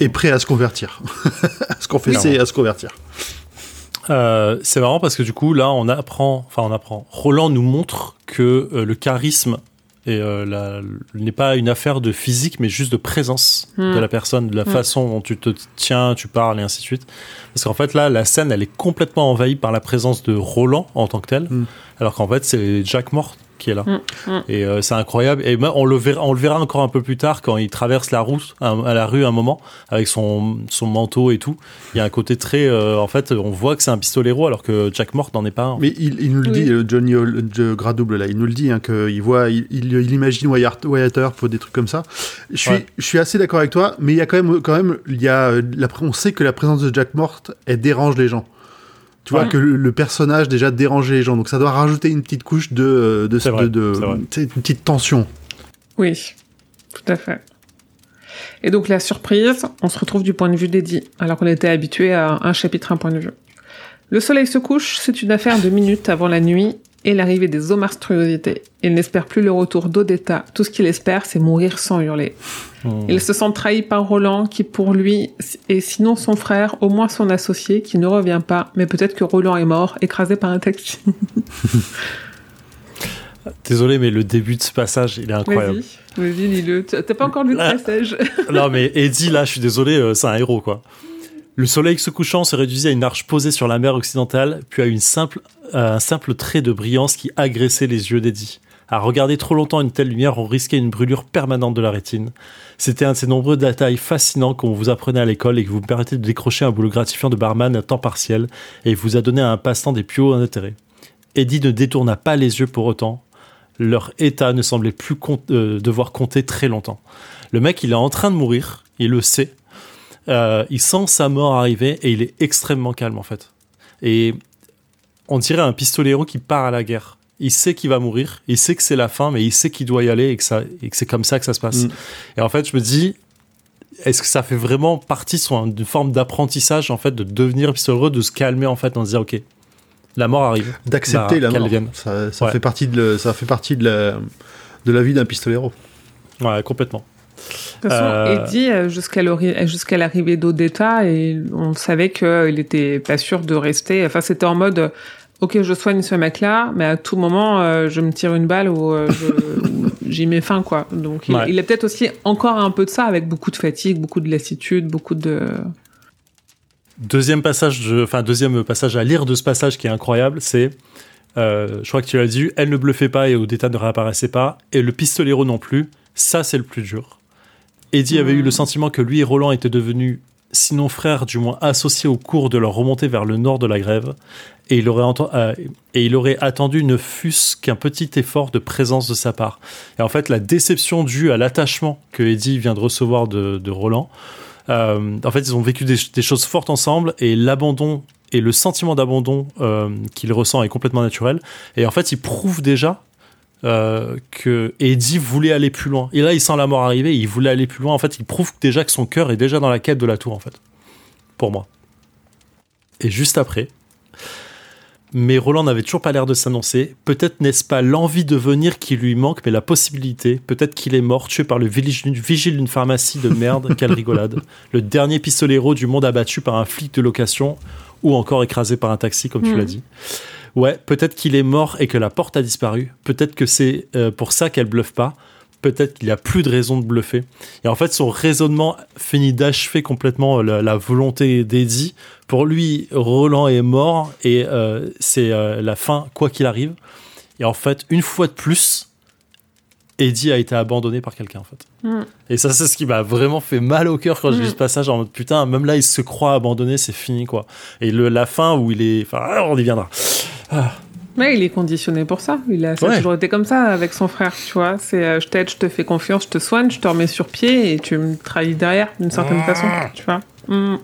Et prêt à se convertir. à se confesser et à se convertir. Euh, c'est marrant parce que du coup, là, on apprend, enfin, on apprend. Roland nous montre que euh, le charisme et euh, n'est pas une affaire de physique, mais juste de présence Hmm. de la personne, de la Hmm. façon dont tu te tiens, tu parles et ainsi de suite. Parce qu'en fait, là, la scène, elle est complètement envahie par la présence de Roland en tant que tel, Hmm. alors qu'en fait, c'est Jack Mort qui est là. Hmm. Hmm. Et euh, c'est incroyable. Et moi, on le, verra, on le verra encore un peu plus tard quand il traverse la route, à, à la rue, un moment, avec son, son manteau et tout. Il y a un côté très. euh, en fait, on voit que c'est un pistolero, alors que Jack Mort n'en est pas un. Mais il, il nous le Oui. dit, euh, Johnny de Gradouble, là, il nous le dit, hein, qu'il voit, il, il, il imagine Wyatt, Wyatt Earp pour des trucs comme ça. Je suis, Ouais. je suis assez d'accord avec toi, mais il y a quand même, quand même, il y a, euh, la, on sait que la présence de Jack Mort, elle dérange les gens. Tu vois Ouais. que le, le personnage déjà dérangeait les gens, donc ça doit rajouter une petite couche de, euh, de, vrai, de, de- une petite tension. Oui, tout à fait. Et donc la surprise, on se retrouve du point de vue d'Eddie, alors qu'on était habitué à un chapitre, un point de vue. Le soleil se couche, c'est une affaire de minutes avant la nuit et l'arrivée des eaux monstruosités. Il n'espère plus le retour d'Odetta. Tout ce qu'il espère, c'est mourir sans hurler. Hmm. Il se sent trahi par Roland, qui pour lui est sinon son frère, au moins son associé, qui ne revient pas. Mais peut-être que Roland est mort, écrasé par un taxi. Désolé, mais le début de ce passage, il est incroyable. Vas-y, vas-y, dis-le. T'as pas encore lu le Ah. passage non, mais Eddie, là, je suis désolé, euh, c'est un héros, quoi. Le soleil se couchant se réduisait à une arche posée sur la mer occidentale, puis à une simple, un simple trait de brillance qui agressait les yeux d'Eddie. À regarder trop longtemps une telle lumière, on risquait une brûlure permanente de la rétine. C'était un de ces nombreux détails fascinants qu'on vous apprenait à l'école et qui vous permettait de décrocher un boulot gratifiant de barman à temps partiel et vous a donné un passe-temps des plus hauts intérêts. Eddie ne détourna pas les yeux pour autant. Leur état ne semblait plus euh, devoir compter très longtemps. Le mec, il est en train de mourir, il le sait. Euh, il sent sa mort arriver et il est extrêmement calme en fait. Et on dirait un pistolero qui part à la guerre. Il sait qu'il va mourir, il sait que c'est la fin, mais il sait qu'il doit y aller et que, ça, et que c'est comme ça que ça se passe. Mm. Et en fait, je me dis, est-ce que ça fait vraiment partie d'une forme d'apprentissage en fait de devenir pistolero, de se calmer en fait, en se dire ok, la mort arrive. D'accepter Bah, la qu'elle mort. vienne. Ça, ça Ouais. fait partie de, le- ça fait partie de la, de la vie d'un pistolero. Ouais, complètement. De toute façon, Euh, Eddie, euh, jusqu'à l'ori- jusqu'à l'arrivée d'Odetta, et on savait qu'il était pas sûr de rester. Enfin, c'était en mode, euh, ok, je soigne ce mec-là, mais à tout moment, euh, je me tire une balle ou euh, j'y mets fin, quoi. Donc, il, Ouais. il a peut-être aussi encore un peu de ça, avec beaucoup de fatigue, beaucoup de lassitude, beaucoup de. Deuxième passage, de- enfin deuxième passage à lire de ce passage qui est incroyable, c'est, euh, je crois que tu l'as dit, elle ne bluffait pas et Odetta ne réapparaissait pas, et le pistolero non plus. Ça, c'est le plus dur. Eddie avait eu le sentiment que lui et Roland étaient devenus, sinon frères, du moins associés au cours de leur remontée vers le nord de la grève, et il aurait, enten- euh, et il aurait attendu ne fût-ce qu'un petit effort de présence de sa part. Et en fait, la déception due à l'attachement que Eddie vient de recevoir de, Roland, euh, en fait, ils ont vécu des, choses fortes ensemble et l'abandon et le sentiment d'abandon euh, qu'il ressent est complètement naturel. Et en fait, il prouve déjà que Eddie voulait aller plus loin. Et là, il sent la mort arriver, il voulait aller plus loin. En fait, il prouve déjà que son cœur est déjà dans la quête de la tour, en fait. Pour moi. Et juste après. Mais Roland n'avait toujours pas l'air de s'annoncer. Peut-être n'est-ce pas l'envie de venir qui lui manque, mais la possibilité. Peut-être qu'il est mort, tué par le vigile d'une pharmacie de merde. Quelle rigolade. Le dernier pistolero du monde abattu par un flic de location ou encore écrasé par un taxi, comme tu Mm. l'as dit. Ouais, peut-être qu'il est mort et que la porte a disparu. Peut-être que c'est euh, pour ça qu'elle bluffe pas. Peut-être qu'il n'y a plus de raison de bluffer. Et en fait, son raisonnement finit d'achever complètement euh, la, la volonté d'Eddie. Pour lui, Roland est mort et euh, c'est euh, la fin, quoi qu'il arrive. Et en fait, une fois de plus, Eddie a été abandonné par quelqu'un, en fait. Hmm. Et ça, c'est ce qui m'a vraiment fait mal au cœur quand j'ai Mm. vu ce passage en mode putain, même là, il se croit abandonné, c'est fini, quoi. Et le, la fin où il est. Enfin, ah, on y viendra. Ouais, il est conditionné pour ça. Il a, ça a Ouais. toujours été comme ça avec son frère, tu vois. C'est euh, je t'aide, je te fais confiance, je te soigne, je te remets sur pied et tu me trahis derrière d'une certaine façon, tu vois. Hmm.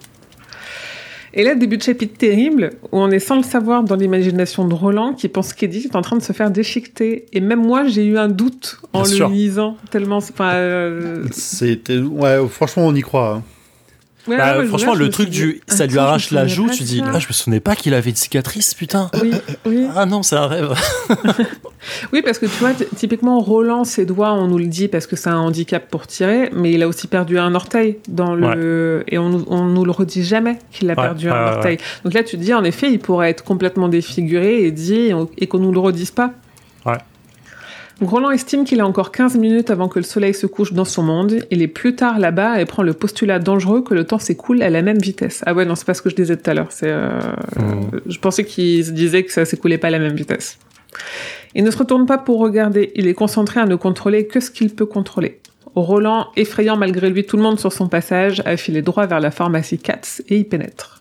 Et là, début de chapitre terrible où on est sans le savoir dans l'imagination de Roland qui pense qu'Eddie est en train de se faire déchiqueter. Et même moi, j'ai eu un doute en Bien le sûr. lisant tellement. pas, euh, C'était, ouais, franchement, on y croit. hein. Ouais, Bah, ouais, franchement, le truc du. Ça lui attends, je arrache la joue, tu dis, ah, je me souvenais pas qu'il avait une cicatrice, putain. Oui, oui. Ah non, c'est un rêve. Oui, parce que tu vois, typiquement, Roland, ses doigts, on nous le dit parce que c'est un handicap pour tirer, mais il a aussi perdu un orteil dans le. Et on, nous- on nous le redit jamais qu'il a perdu un orteil. Donc là, tu te dis, en effet, il pourrait être complètement défiguré et dit, et qu'on nous le redise pas. Ouais. Roland estime qu'il a encore 15 minutes avant que le soleil se couche dans son monde. Il est plus tard là-bas et prend le postulat dangereux que le temps s'écoule à la même vitesse. Ah ouais, non, c'est pas ce que je disais tout à l'heure. C'est, euh, Hmm. Je pensais qu'il se disait que ça s'écoulait pas à la même vitesse. Il ne se retourne pas pour regarder. Il est concentré à ne contrôler que ce qu'il peut contrôler. Roland, effrayant malgré lui tout le monde sur son passage, a filé droit vers la pharmacie Katz et y pénètre.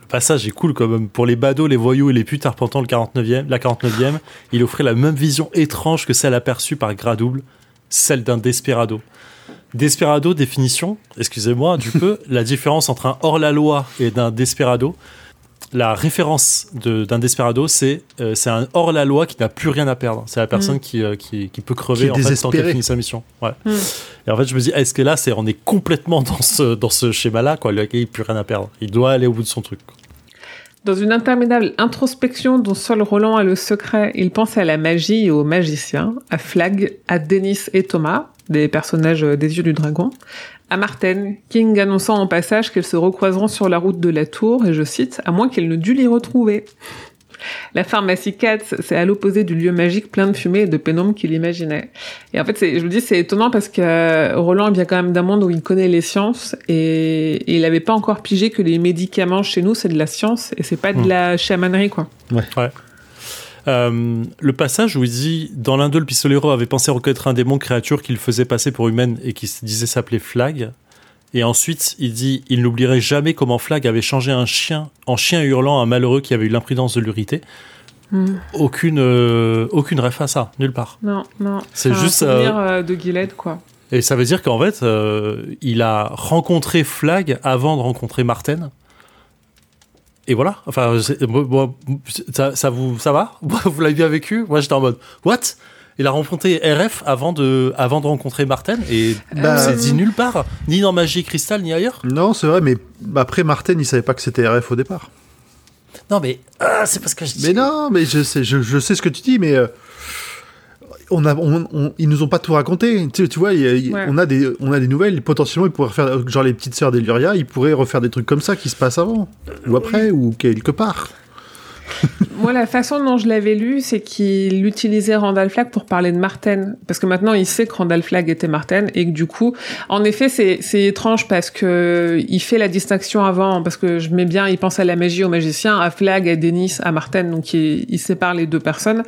Le passage est cool quand même. Pour les badauds, les voyous et les putes arpentant le 49e, la 49e, il offrait la même vision étrange que celle aperçue par Gradouble, celle d'un desperado. Desperado, définition, excusez-moi du peu, la différence entre un hors-la-loi et d'un desperado. La référence de- d'un desperado, c'est euh, c'est un hors-la-loi qui n'a plus rien à perdre. C'est la personne qui, euh, qui, qui peut crever Qui en fait, tant qu'elle finit sa mission. Ouais. Mm. Et en fait, je me dis, est-ce que là, on est complètement dans ce, schéma-là, quoi? Le gars, il plus rien à perdre. Il doit aller au bout de son truc. Dans une interminable introspection dont seul Roland a le secret, il pense à la magie et aux magiciens, à Flag, à Denis et Thomas, des personnages euh, des yeux du dragon, à Martin, King annonçant en passage qu'elles se recroiseront sur la route de la tour, et je cite, à moins qu'elle ne dût l'y retrouver. La pharmacie Katz, c'est à l'opposé du lieu magique plein de fumée et de pénombre qu'il imaginait. Et en fait, c'est- je vous dis, c'est étonnant parce que Roland vient quand même d'un monde où il connaît les sciences et, et il n'avait pas encore pigé que les médicaments chez nous, c'est de la science et c'est pas de Hmm. la chamanerie, quoi. Euh, le passage où il dit dans l'un d'eux, le pistolero avait pensé reconnaître un démon créature qu'il faisait passer pour humaine et qui se disait s'appeler Flag. Et ensuite, il dit il n'oublierait jamais comment Flag avait changé un chien en chien hurlant à un malheureux qui avait eu l'imprudence de l'uriter. Hmm. Aucune, euh, aucune ref à ça, nulle part. Non, non. C'est un juste, souvenir euh, de Gillette, quoi. Et ça veut dire qu'en fait, euh, il a rencontré Flag avant de rencontrer Martin. Et voilà. Enfin, c'est- moi- moi, ça, ça vous, ça va? Vous l'avez bien vécu? Moi, j'étais en mode What? Il a rencontré RF avant de, avant de rencontrer Martin et Bah, c'est dit nulle part, ni dans Magie et Cristal, ni ailleurs. Non, c'est vrai, mais après Martin, il savait pas que c'était RF au départ. Non, mais ah, c'est parce que je dis. Mais non, mais je sais, je, je sais ce que tu dis, mais euh, on a, on, on- ils nous ont pas tout raconté. Tu, tu vois, il y a- il y a- Ouais. on a des, on a des nouvelles. Potentiellement, ils pourraient faire, genre les petites sœurs d'Eluria, ils pourraient refaire des trucs comme ça qui se passent avant, ou après, ou quelque part. Moi, la façon dont je l'avais lu, c'est qu'il utilisait Randall Flagg pour parler de Martin. Parce que maintenant, il sait que Randall Flagg était Martin. Et que du coup, en effet, c'est, étrange parce que il fait la distinction avant. Parce que je mets bien, il pense à la magie, au magicien, à Flagg, à Denis, à Martin. Donc, il, il sépare les deux personnes.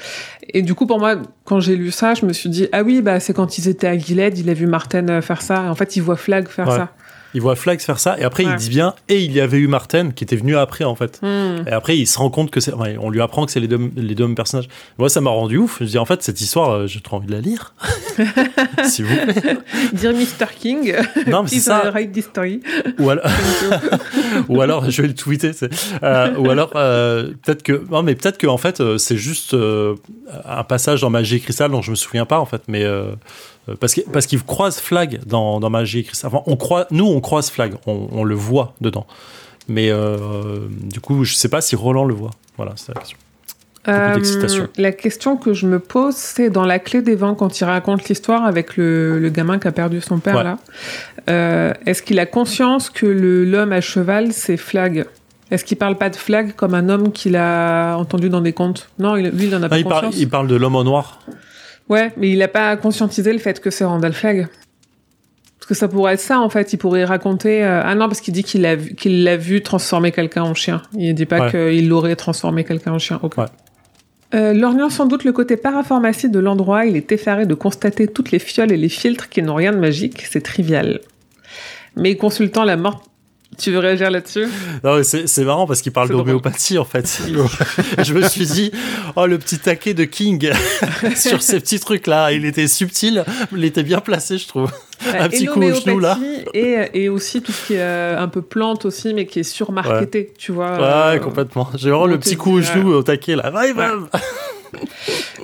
Et du coup, pour moi, quand j'ai lu ça, je me suis dit, ah oui, bah, c'est quand ils étaient à Gilead, il a vu Martin euh, faire ça. Et en fait, il voit Flagg faire Ouais. ça. Il voit Flag faire ça et après il dit bien et il y avait eu Martin qui était venu après en fait. Hmm. Et après, il se rend compte que c'est. on lui apprend que c'est les deux, les deux mêmes personnages. Moi, ça m'a rendu ouf. Je dis, en fait, cette histoire, euh, j'ai trop envie de la lire. S'il vous plaît. Dire Mr. King, Non, mais c'est ça. write this story. Ou alors, ou alors, je vais le tweeter. euh, ou alors, euh, peut-être que. Non, mais peut-être que, en fait, c'est juste euh, un passage dans Magie et Cristal dont je me souviens pas, en fait. Mais. Euh, parce que- parce qu'il croise Flag dans, dans Magie et Cristal. Enfin, on croit, nous, on croise Flag. On, on le voit dedans. Mais euh, du coup, je sais pas si Roland le voit. Voilà, c'est la question. Euh, la question que je me pose, c'est dans la clé des vents, quand il raconte l'histoire avec le, le gamin qui a perdu son père, Ouais. là. euh, Est-ce qu'il a conscience que l'homme à cheval, c'est Flag? Est-ce qu'il parle pas de Flag comme un homme qu'il a entendu dans des contes? Non, il- lui, il en a Ah, pas il, parle, conscience. il parle de l'homme en noir. Ouais, mais il a pas conscientisé le fait que c'est Randall Flag. Parce que ça pourrait être ça, en fait. Il pourrait raconter... euh, Ah non, parce qu'il dit qu'il a vu- qu'il l'a vu transformer quelqu'un en chien. Il dit pas Ouais. qu'il l'aurait transformé quelqu'un en chien. Ouais. Euh, lorgnant sans doute le côté parapharmacie de l'endroit, il est effaré de constater toutes les fioles et les filtres qui n'ont rien de magique. C'est trivial. Mais consultant la mort... Tu veux réagir là-dessus? Non, c'est marrant parce qu'il parle d'homéopathie en fait. je me suis dit, oh le petit taquet de King sur ces petits trucs là, il était subtil, il était bien placé, je trouve. Un petit et coup au genou, là. Et, et aussi tout ce qui est euh, un peu plante aussi, mais qui est surmarketé, tu vois. Ouais, euh, complètement. J'ai vraiment le petit coup au ouais. genou au taquet là. Ouais.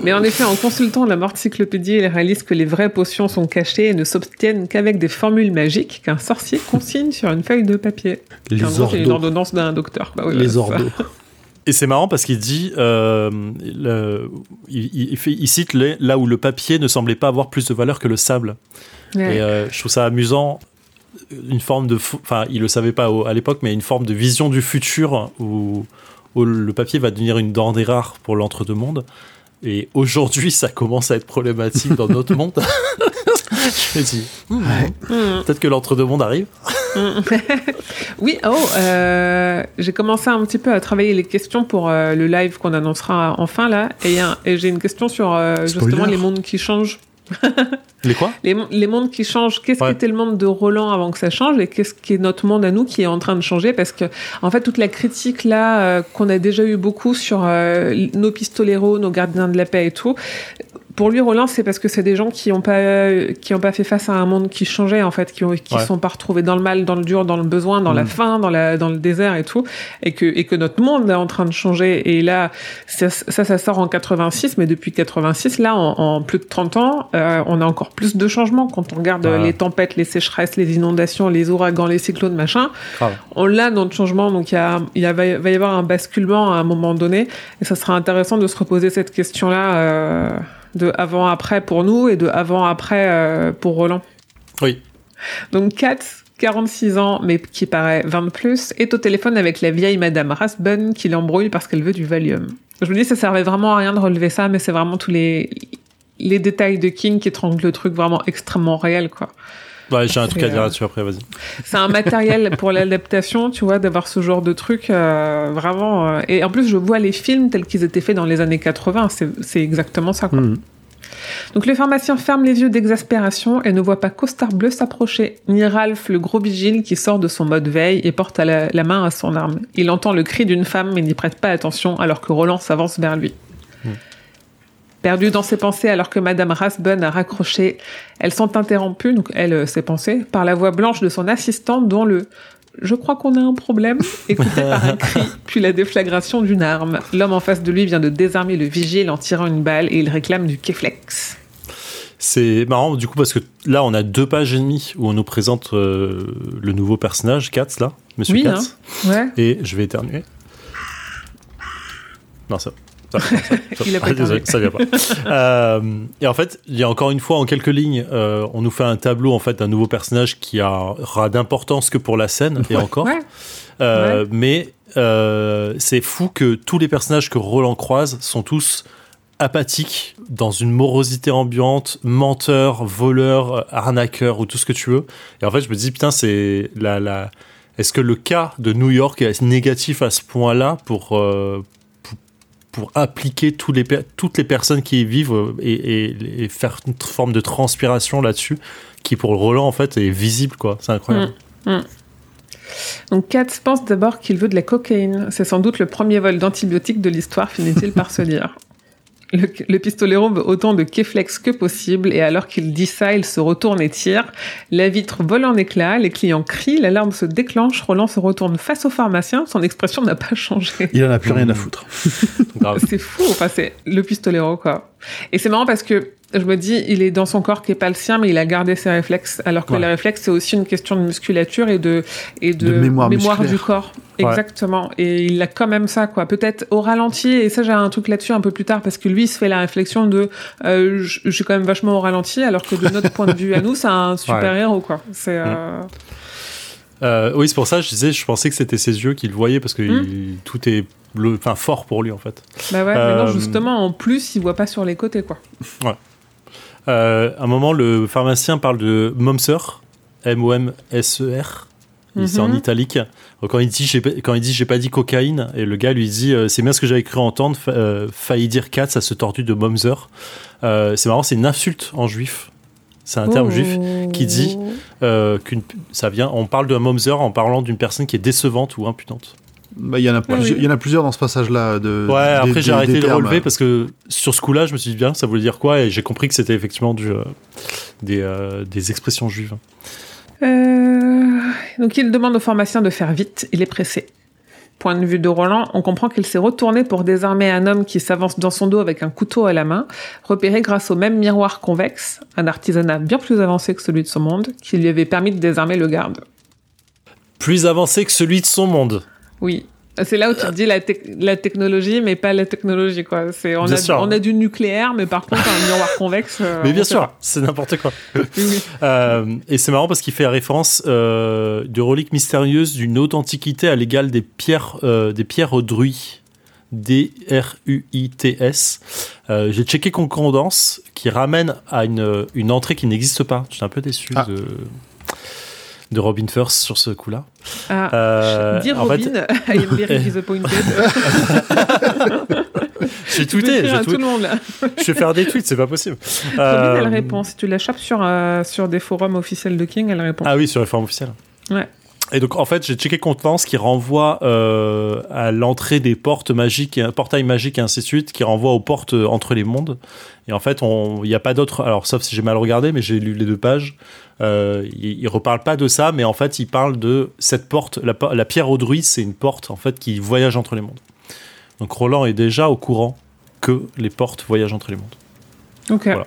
Mais en effet, en consultant la morticyclopédie, il réalise que les vraies potions sont cachées et ne s'obtiennent qu'avec des formules magiques qu'un sorcier consigne sur une feuille de papier. Les En gros, c'est une ordos. ordonnance d'un docteur. Oui, Les ça. ordos. Et c'est marrant parce qu'il dit, euh, le- il, il fait- il cite les- là où le papier ne semblait pas avoir plus de valeur que le sable. Ouais. Et euh, je trouve ça amusant, une forme de, enfin, il le savait pas au- à l'époque, mais une forme de vision du futur où, où le papier va devenir une denrée rare pour l'entre-deux-mondes. Et aujourd'hui, ça commence à être problématique dans notre monde. je me dis, hmm, peut-être que l'entre-deux-mondes arrive. oui, oh, euh, j'ai commencé un petit peu à travailler les questions pour euh, le live qu'on annoncera enfin là. Et, et j'ai une question sur euh, justement les mondes qui changent. les quoi? Les, les, mondes qui changent. Qu'est-ce qui était le monde de Roland avant que ça change et qu'est-ce qui est notre monde à nous qui est en train de changer? Parce que, en fait, toute la critique là qu'on a déjà eu beaucoup sur nos pistoleros, nos gardiens de la paix et tout, pour lui, Roland, c'est parce que c'est des gens qui n'ont pas qui ont pas fait face à un monde qui changeait en fait, qui ne qui sont pas retrouvés dans le mal, dans le dur, dans le besoin, dans la mm. faim, dans la dans le désert et tout, et que et que notre monde est en train de changer. Et là, ça, ça, sort en 86, mais depuis 86, là, en, plus de 30 ans, euh, on a encore plus de changements quand on regarde les tempêtes, les sécheresses, les inondations, les ouragans, les cyclones, machin. On l'a notre changement, donc il y a il y a, va y avoir un basculement à un moment donné, et ça sera intéressant de se reposer cette question-là. Euh, de avant-après pour nous et de avant-après euh, pour Roland. Oui. Donc Kat, 46 ans, mais qui paraît 20 de plus, est au téléphone avec la vieille Madame Rasbun qui l'embrouille parce qu'elle veut du Valium. Je vous dis, ça servait vraiment à rien de relever ça, mais c'est vraiment tous les, les détails de King qui rendent le truc vraiment extrêmement réel, quoi. Ouais, j'ai un truc à dire euh, là-dessus après, vas-y. C'est un matériel pour l'adaptation, tu vois, d'avoir ce genre de truc, euh, vraiment. Euh, et en plus, je vois les films tels qu'ils étaient faits dans les années 80, c'est exactement ça, quoi. Hmm. Donc le pharmacien ferme les yeux d'exaspération et ne voit pas Costard Bleu s'approcher, ni Ralph le gros vigile qui sort de son mode veille et porte la, la main à son arme. Il entend le cri d'une femme mais n'y prête pas attention alors que Roland s'avance vers lui. Perdu dans ses pensées alors que Madame Rasbun a raccroché, elles sont interrompues, donc elle, euh, ses pensées, par la voix blanche de son assistante dont le je crois qu'on a un problème, écouté par un cri, puis la déflagration d'une arme. L'homme en face de lui vient de désarmer le vigile en tirant une balle et il réclame du Keflex. C'est marrant du coup parce que là on a deux pages et demie où on nous présente euh, le nouveau personnage, Katz là, Monsieur oui, Katz. Hein ouais. Et je vais éternuer. Non ça. Ça, vient pas. Euh, et en fait, il y a encore une fois, en quelques lignes, euh, on nous fait un tableau en fait d'un nouveau personnage qui aura d'importance que pour la scène et encore. Euh, mais c'est fou que tous les personnages que Roland croise sont tous apathiques, dans une morosité ambiante, menteurs, voleurs, arnaqueurs ou tout ce que tu veux. Et en fait, je me dis putain, c'est la, la... Est-ce que le cas de New York est négatif à ce point-là pour, pour appliquer les, toutes les personnes qui y vivent euh, et, faire une forme de transpiration là-dessus, qui pour Roland en fait est visible quoi. C'est incroyable. Mm, mm. Donc Katz pense d'abord qu'il veut de la cocaïne. C'est sans doute le premier vol d'antibiotiques de l'histoire, finit-il par se dire. Le, le, pistolero veut autant de Keflex que possible et alors qu'il dit ça, il se retourne et tire. La vitre vole en éclats, les clients crient, l'alarme se déclenche, Roland se retourne face au pharmacien, son expression n'a pas changé. Il en a plus rien à foutre. c'est fou, enfin c'est le pistolero quoi. Et c'est marrant parce que je me dis, il est dans son corps qui est pas le sien, mais il a gardé ses réflexes. Alors que les réflexes, c'est aussi une question de musculature et de, et de, mémoire, du corps. Exactement. Et il a quand même ça, quoi. Peut-être au ralenti, et ça, j'ai un truc là-dessus un peu plus tard, parce que lui, il se fait la réflexion de, euh, je suis quand même vachement au ralenti, alors que de notre point de vue à nous, c'est un super héros, quoi. C'est, euh... Euh, oui, c'est pour ça, je disais, je pensais que c'était ses yeux qu'il voyait, parce que hmm. tout est enfin, fort pour lui, en fait. Bah ouais, mais non, euh, justement, en plus, il voit pas sur les côtés, quoi. Ouais. Euh, à un moment, le pharmacien parle de Momser, M-O-M-S-E-R. C'est en mhm. italique. Quand il dit, quand il dit, j'ai pas dit cocaïne, et le gars lui dit, euh, c'est bien ce que j'avais cru entendre, euh, failli dire 4, ça se tordu de Momser. c'est marrant, c'est une insulte en juif. C'est un terme juif qui dit qu'une, ça vient, on parle de Momser en parlant d'une personne qui est décevante ou impudente. Bah, il y, en a il y en a plusieurs dans ce passage-là. De, ouais, après j'ai arrêté de relever parce que sur ce coup-là, je me suis dit bien, ça voulait dire quoi? Et j'ai compris que c'était effectivement du, euh, des, euh, des, expressions juives. Euh, donc il demande au pharmacien de faire vite, il est pressé. Point de vue de Roland, on comprend qu'il s'est retourné pour désarmer un homme qui s'avance dans son dos avec un couteau à la main, repéré grâce au même miroir convexe, un artisanat bien plus avancé que celui de son monde, qui lui avait permis de désarmer le garde. Plus avancé que celui de son monde oui. C'est là où tu te dis la, la, technologie, mais pas la technologie, quoi. C'est, on, a, on a du nucléaire, mais par contre, un miroir convexe. Euh, mais bien sûr, c'est n'importe quoi. euh, et c'est marrant parce qu'il fait référence euh, de reliques mystérieuses d'une haute antiquité à l'égal des pierres, euh, des pierres druides. D-R-U-I-T-S. Euh, J'ai checké concordance qui ramène à une, une entrée qui n'existe pas. Je suis un peu déçu Ah. de, de Robin First sur ce coup-là. Ah, Euh, Dire en fait- Robin, I am very disappointed. J'ai tweeté, j'ai tout le monde là. je vais faire des tweets, c'est pas possible. Robin, Euh, elle répond. Si tu la chopes sur, euh, sur des forums officiels de King, elle répond. Ah oui, sur les formes officielles. Ouais. Et donc, en fait, j'ai checké contenance qui renvoie euh, à l'entrée des portes magiques, et portails magiques et ainsi de suite, qui renvoie aux portes euh, entre les mondes. Et en fait, il n'y a pas d'autre. Alors, sauf si j'ai mal regardé, mais j'ai lu les deux pages. Euh, il, il reparle pas de ça, mais en fait, il parle de cette porte. La, pierre au druide, c'est une porte en fait qui voyage entre les mondes. Donc, Roland est déjà au courant que les portes voyagent entre les mondes. Ok. Voilà.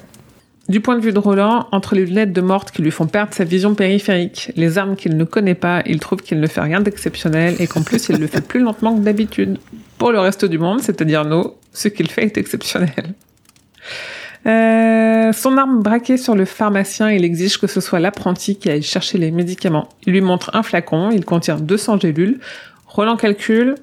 Du point de vue de Roland, entre les lunettes de morte qui lui font perdre sa vision périphérique, les armes qu'il ne connaît pas, il trouve qu'il ne fait rien d'exceptionnel et qu'en plus il le fait plus lentement que d'habitude. Pour le reste du monde, c'est-à-dire nous, ce qu'il fait est exceptionnel. Euh, son arme braquée sur le pharmacien, il exige que ce soit l'apprenti qui aille chercher les médicaments. Il lui montre un flacon, il contient 200 gélules. Roland calcule,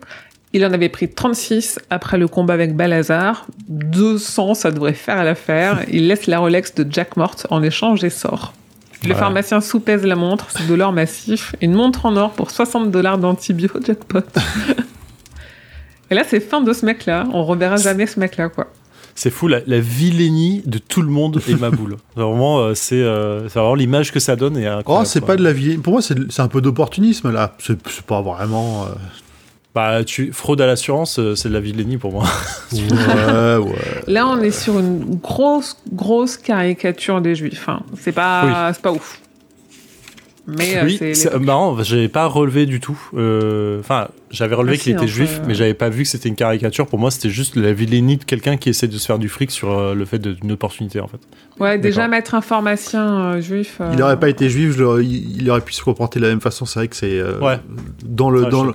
il en avait pris 36 après le combat avec Balazar. 200, ça devrait faire l'affaire. Il laisse la Rolex de Jack Morte en échange et sort. Le Ouais. pharmacien soupèse la montre, c'est de l'or massif. Une montre en or pour 60 dollars d'antibio jackpot. et là, c'est fin de ce mec-là. On reverra jamais ce mec-là, quoi. C'est fou, la, la vilainie de tout le monde est ma boule. Vraiment, euh, c'est euh, c'est vraiment l'image que ça donne. Et Oh, c'est pas de la vie. Pour moi, c'est un peu d'opportunisme là. C'est c'est pas vraiment. euh, Bah, tu fraude à l'assurance, euh, c'est de la vilainie pour moi. Ouais, ouais. Là, on est sur une grosse, grosse caricature des juifs. hein. C'est pas, c'est pas ouf. Mais euh, oui, c'est marrant, j'avais pas relevé du tout. Euh, Enfin, j'avais relevé Ah, qu'il si, était juif, peu. mais j'avais pas vu que c'était une caricature. Pour moi, c'était juste la vilainie de quelqu'un qui essaie de se faire du fric sur le fait d'une opportunité, en fait. Ouais, déjà mettre un pharmacien euh, juif. euh, Il aurait pas été juif, je il il aurait pu se comporter de la même façon. C'est vrai que c'est euh, Ouais. dans le dans le.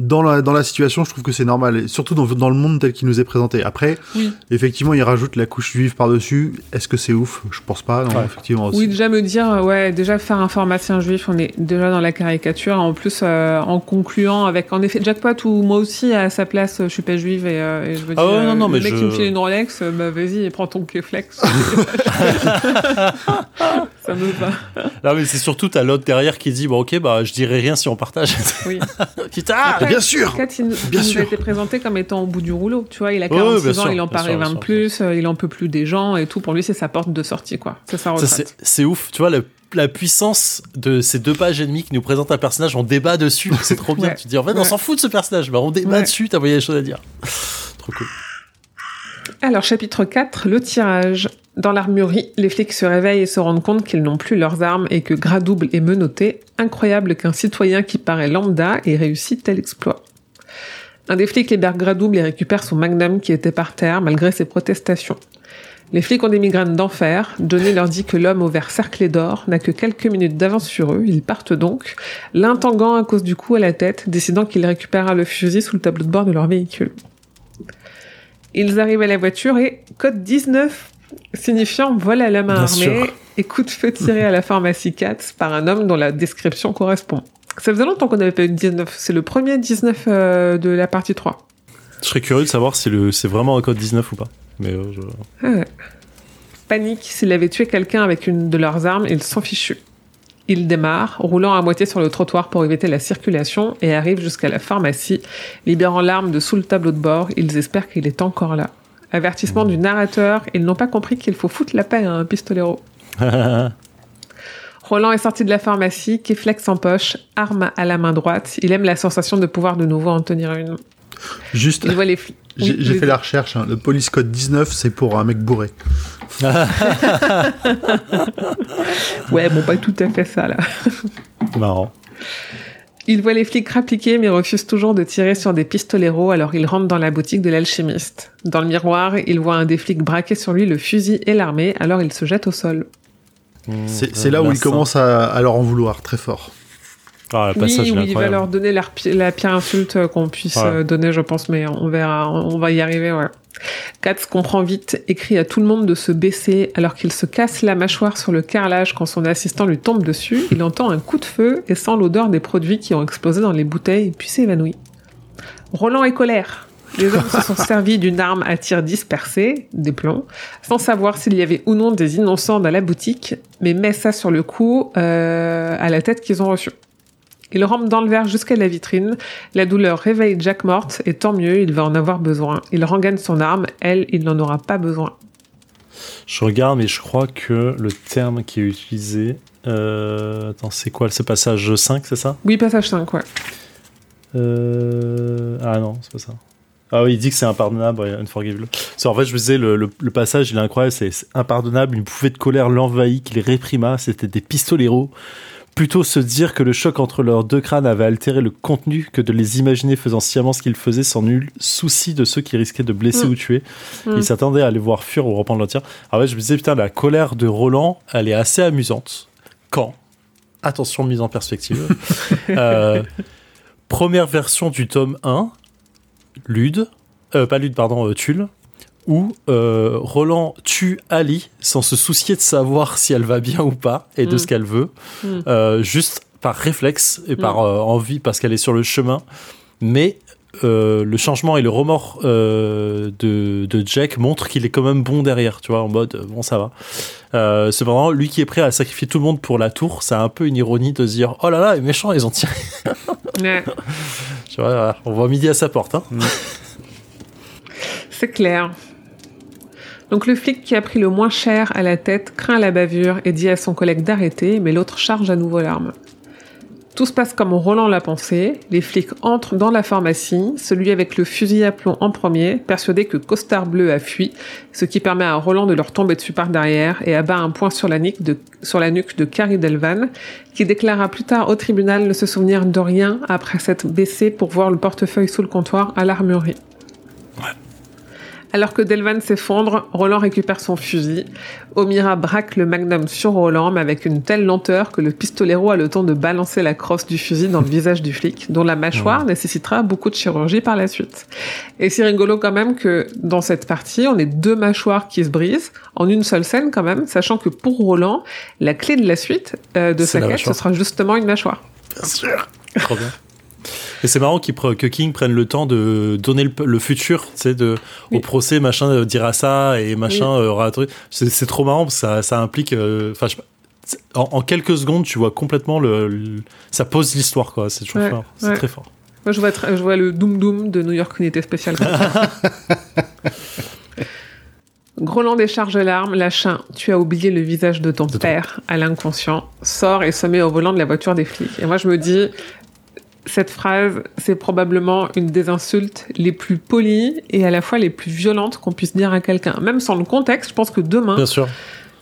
Dans la dans la situation, je trouve que c'est normal, et surtout dans, dans le monde tel qu'il nous est présenté. Après, Oui. effectivement, il rajoute la couche juive par dessus. Est-ce que c'est ouf? Je pense pas. Non, Ouais. effectivement aussi. Oui, déjà me dire, euh, ouais, déjà faire un pharmacien juif, on est déjà dans la caricature. En plus, euh, en concluant avec, en effet, jackpot ou moi aussi à sa place, je suis pas juive et, euh, et je veux Ah dire, ouais, non, non, le mais mec je- qui me file une Rolex, euh, bah vas-y, prends ton Keflex. Ça me va. Là, mais c'est surtout t'as l'autre derrière qui dit bon, ok, bah, je dirai rien si on partage. Oui. Putain bien sûr Kat, il, Bien il nous sûr. a été présenté comme étant au bout du rouleau. Tu vois, il a Ouais, 46 bien ans, sûr, il en paraît sûr, 20 bien de plus, euh, il en peut plus des gens et tout. Pour lui, c'est sa porte de sortie, quoi. C'est sa retraite. c'est ouf, tu vois, la, la puissance de ces deux pages et demie qui nous présentent un personnage, on débat dessus, c'est trop bien. Ouais. Tu te dis, en fait, on Ouais. s'en fout de ce personnage, bah, on débat Ouais. dessus, t'as voyé des choses à dire. trop cool. Alors, chapitre 4, le tirage. Dans l'armurerie, les flics se réveillent et se rendent compte qu'ils n'ont plus leurs armes et que Gradouble est menotté. Incroyable qu'un citoyen qui paraît lambda ait réussi tel exploit. Un des flics libère Gradouble et récupère son magnum qui était par terre malgré ses protestations. Les flics ont des migraines d'enfer. Johnny leur dit que l'homme au verre cerclé d'or n'a que quelques minutes d'avance sur eux. Ils partent donc, l'un tanguant à cause du coup à la tête, décidant qu'il récupérera le fusil sous le tableau de bord de leur véhicule. Ils arrivent à la voiture et code 19, signifiant vol à la main Bien armée sûr. et coup de feu tiré à la pharmacie 4 par un homme dont la description correspond. Ça faisait longtemps qu'on n'avait pas eu de 19. C'est le premier 19 euh, de la partie 3. Je serais curieux de savoir si c'est vraiment un code 19 ou pas. Mais euh, je- Ah ouais. Panique, s'il avait tué quelqu'un avec une de leurs armes, ils s'en fichus. Ils démarrent, roulant à moitié sur le trottoir pour éviter la circulation, et arrivent jusqu'à la pharmacie. Libérant l'arme de sous le tableau de bord, ils espèrent qu'il est encore là. Avertissement du narrateur, ils n'ont pas compris qu'il faut foutre la paix à un pistolero. Roland est sorti de la pharmacie, Keflex en poche, arme à la main droite. Il aime la sensation de pouvoir de nouveau en tenir une. Juste, Il voit les flics. J'ai Oui, fait la recherche. hein. Le police code 19, c'est pour un mec bourré. Ouais, bon, pas tout à fait ça, là. Marrant. Il voit les flics rappliquer mais refuse toujours de tirer sur des pistoleros alors il rentre dans la boutique de l'alchimiste. Dans le miroir, il voit un des flics braquer sur lui le fusil et l'armée alors il se jette au sol. C'est c'est là où il commence à, à leur en vouloir très fort. Ah, le Oui, passage oui, il va leur donner la, pi- la pire insulte euh, qu'on puisse Ouais. euh, donner, je pense, mais on verra, on va y arriver, ouais. Katz comprend vite, écrit à tout le monde de se baisser alors qu'il se casse la mâchoire sur le carrelage quand son assistant lui tombe dessus. Il entend un coup de feu et sent l'odeur des produits qui ont explosé dans les bouteilles puis s'évanouit. Roland est colère. les hommes se sont servis d'une arme à tir dispersé, des plombs, sans savoir s'il y avait ou non des innocents dans la boutique, mais met ça sur le coup euh, à la tête qu'ils ont reçue. Il rampe dans le verre jusqu'à la vitrine. La douleur réveille Jack Morte, et tant mieux, il va en avoir besoin. Il rengaine son arme, elle, il n'en aura pas besoin. Je regarde, mais je crois que le terme qui est utilisé. Euh, attends, c'est quoi ce passage 5, c'est ça? Oui, passage 5, ouais. Euh, Ah non, c'est pas ça. Ah oui, il dit que c'est impardonnable, unforgivable. C'est- En fait, je me disais, le, le- le passage, il est incroyable, c'est c'est impardonnable, une bouffée de colère l'envahit, qu'il réprima, c'était des pistoleros. Plutôt se dire que le choc entre leurs deux crânes avait altéré le contenu que de les imaginer faisant sciemment ce qu'ils faisaient sans nul souci de ceux qui risquaient de blesser Mm. ou tuer. Mm. Il s'attendait à les voir fuir ou reprendre leur tir. Alors ouais, je me disais, putain, la colère de Roland, elle est assez amusante. Quand? Attention, mise en perspective. Euh, première version du tome 1, Lude, euh, pas Lude, pardon, euh, Tulle, où euh, Roland tue Ali sans se soucier de savoir si elle va bien ou pas et de Mm. ce qu'elle veut, Mm. euh, juste par réflexe et par Mm. euh, envie parce qu'elle est sur le chemin. Mais euh, le changement et le remords euh, de, de Jack montrent qu'il est quand même bon derrière, tu vois, en mode euh, bon, ça va. Cependant, lui qui est prêt à sacrifier tout le monde pour la tour, c'est un peu une ironie de se dire oh là là, les méchants, ils ont tiré. Ouais, Tu vois, on voit midi à sa porte. Hein. c'est clair. Donc le flic qui a pris le moins cher à la tête craint la bavure et dit à son collègue d'arrêter, mais l'autre charge à nouveau l'arme. Tout se passe comme Roland l'a pensé. Les flics entrent dans la pharmacie, celui avec le fusil à plomb en premier, persuadé que Costard Bleu a fui, ce qui permet à Roland de leur tomber dessus par derrière et abat un point sur la nuque de, Carrie Delvan, qui déclara plus tard au tribunal ne se souvenir de rien après s'être baissé pour voir le portefeuille sous le comptoir à l'armurerie. Alors que Delvan s'effondre, Roland récupère son fusil. Omira braque le magnum sur Roland, mais avec une telle lenteur que le pistolero a le temps de balancer la crosse du fusil dans le visage du flic, dont la mâchoire nécessitera beaucoup de chirurgie par la suite. Et c'est rigolo quand même que dans cette partie, on ait deux mâchoires qui se brisent en une seule scène quand même, sachant que pour Roland, la clé de la suite euh, de sa quête, mâchoire. ce sera justement une mâchoire. Bien sûr. Trop bien. Et c'est marrant que King prenne le temps de donner le, le futur, tu sais, de, au Oui. procès, machin, euh, dira ça et machin, euh, aura un truc. C'est trop marrant parce que ça, ça implique. euh, Enfin, en, en quelques secondes, tu vois complètement le. le- ça pose l'histoire, quoi. C'est toujours Ouais, fort. C'est ouais. très fort. Moi, je vois, tr- je vois le Doom Doom de New York Unité Spéciale. Groland décharge l'arme, lâchant « Tu as oublié le visage de ton De ton- père » à l'inconscient, sort et se met au volant de la voiture des flics. Et moi, je me dis, cette phrase, c'est probablement une des insultes les plus polies et à la fois les plus violentes qu'on puisse dire à quelqu'un. Même sans le contexte, je pense que demain, Bien sûr.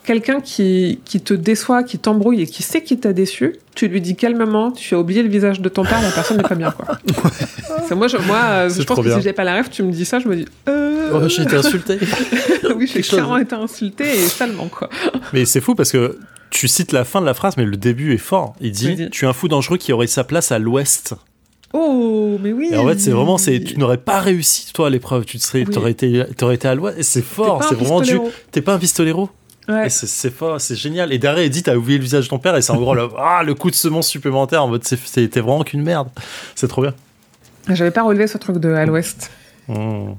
quelqu'un qui, qui te déçoit, qui t'embrouille et qui sait qu'il t'a déçu, tu lui dis calmement, tu as oublié le visage de ton père, la personne n'est pas bien, quoi. C'est moi, je, moi, euh, je pense que bien. si j'ai pas la rêve, tu me dis ça, je me dis, euh... Oh, j'ai été insulté. oui, j'ai clairement été insulté et salement, quoi. mais c'est fou parce que tu cites la fin de la phrase, mais le début est fort. Il dit. Tu es un fou dangereux qui aurait sa place à l'ouest. Oh, mais oui. Et en fait, c'est vraiment, c'est, tu n'aurais pas réussi, toi, à l'épreuve. Tu serais, Oui. t'aurais été, t'aurais été à l'ouest. Et c'est fort. C'est vraiment du, t'es pas un pistolero. Ouais. C'est, fort, c'est génial. Et derrière, il dit, t'as oublié le visage de ton père. Et c'est en gros le, ah, le coup de semence supplémentaire. En mode, c'est, c'était vraiment qu'une merde. C'est trop bien. J'avais pas relevé ce truc de à l'ouest. Mmh.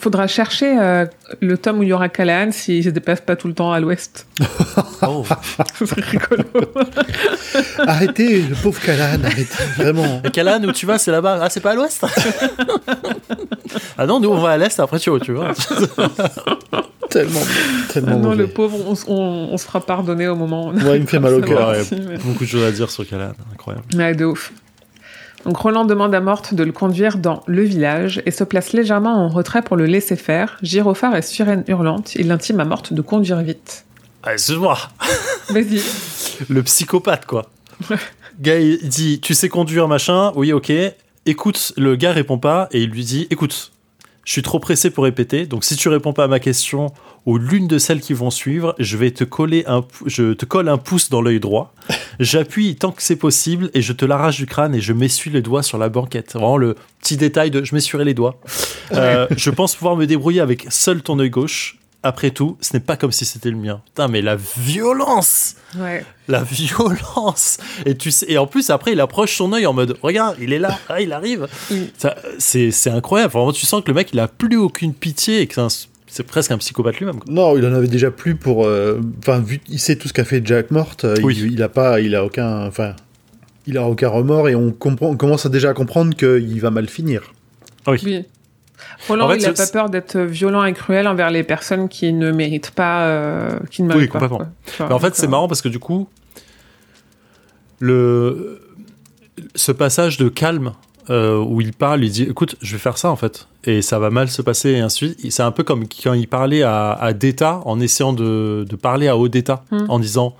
Faudra chercher euh, le tome où il y aura Callahan s'il se déplace pas tout le temps à l'ouest. Oh. Ce serait rigolo. Arrêtez, le pauvre Callahan, arrêtez, vraiment. Et Calan, où tu vas, c'est là-bas. Ah, c'est pas à l'ouest? Ah non, nous, on va à l'est, après tu vois. Tu vois. Tellement, tellement Ah non, mauvais. le pauvre, on, s- on- on se fera pardonner au moment où on a Ouais, il me fait mal au cœur. Ouais, mais- Beaucoup de choses à dire sur Calan. Incroyable. Ouais, de ouf. Donc Roland demande à Morte de le conduire dans le village et se place légèrement en retrait pour le laisser faire. Gyrophare et sirène hurlante, il intime à Morte de conduire vite. Ah, excuse-moi. Vas-y. Le psychopathe, quoi. gars, il dit Tu sais conduire, machin. Oui, ok. Écoute, le gars répond pas et il lui dit Écoute, je suis trop pressé pour répéter. Donc, si tu réponds pas à ma question ou l'une de celles qui vont suivre, je vais te coller un, je te colle un pouce dans l'œil droit. J'appuie tant que c'est possible et je te l'arrache du crâne et je m'essuie les doigts sur la banquette. Vraiment le petit détail de je m'essuierai les doigts. Euh, je pense pouvoir me débrouiller avec seul ton œil gauche. après tout, ce n'est pas comme si c'était le mien. Putain, mais la violence Ouais. La violence Et tu sais, et en plus, après, il approche son œil en mode Regarde, il est là, ah, il arrive c'est incroyable. Vraiment, tu sens que le mec, il a plus aucune pitié et que c'est un- c'est presque un psychopathe lui-même. Non, il en avait déjà plus pour. euh, Enfin, vu il sait tout ce qu'a fait Jack Mort, euh, Oui. il, il a pas, il a aucun, enfin, il a aucun remords et on comprend, on commence à déjà à comprendre qu'il va mal finir. Oui. Roland, En fait, il n'a pas peur d'être violent et cruel envers les personnes qui ne méritent pas, euh, qui ne Oui, méritent pas. complètement. quoi. Enfin, Mais en fait, c'est euh, marrant parce que du coup, le ce passage de calme euh, où il parle, il dit écoute, je vais faire ça en fait, et ça va mal se passer et ainsi de suite. C'est un peu comme quand il parlait à, à Data en essayant de, de parler à Odetta Mm. en disant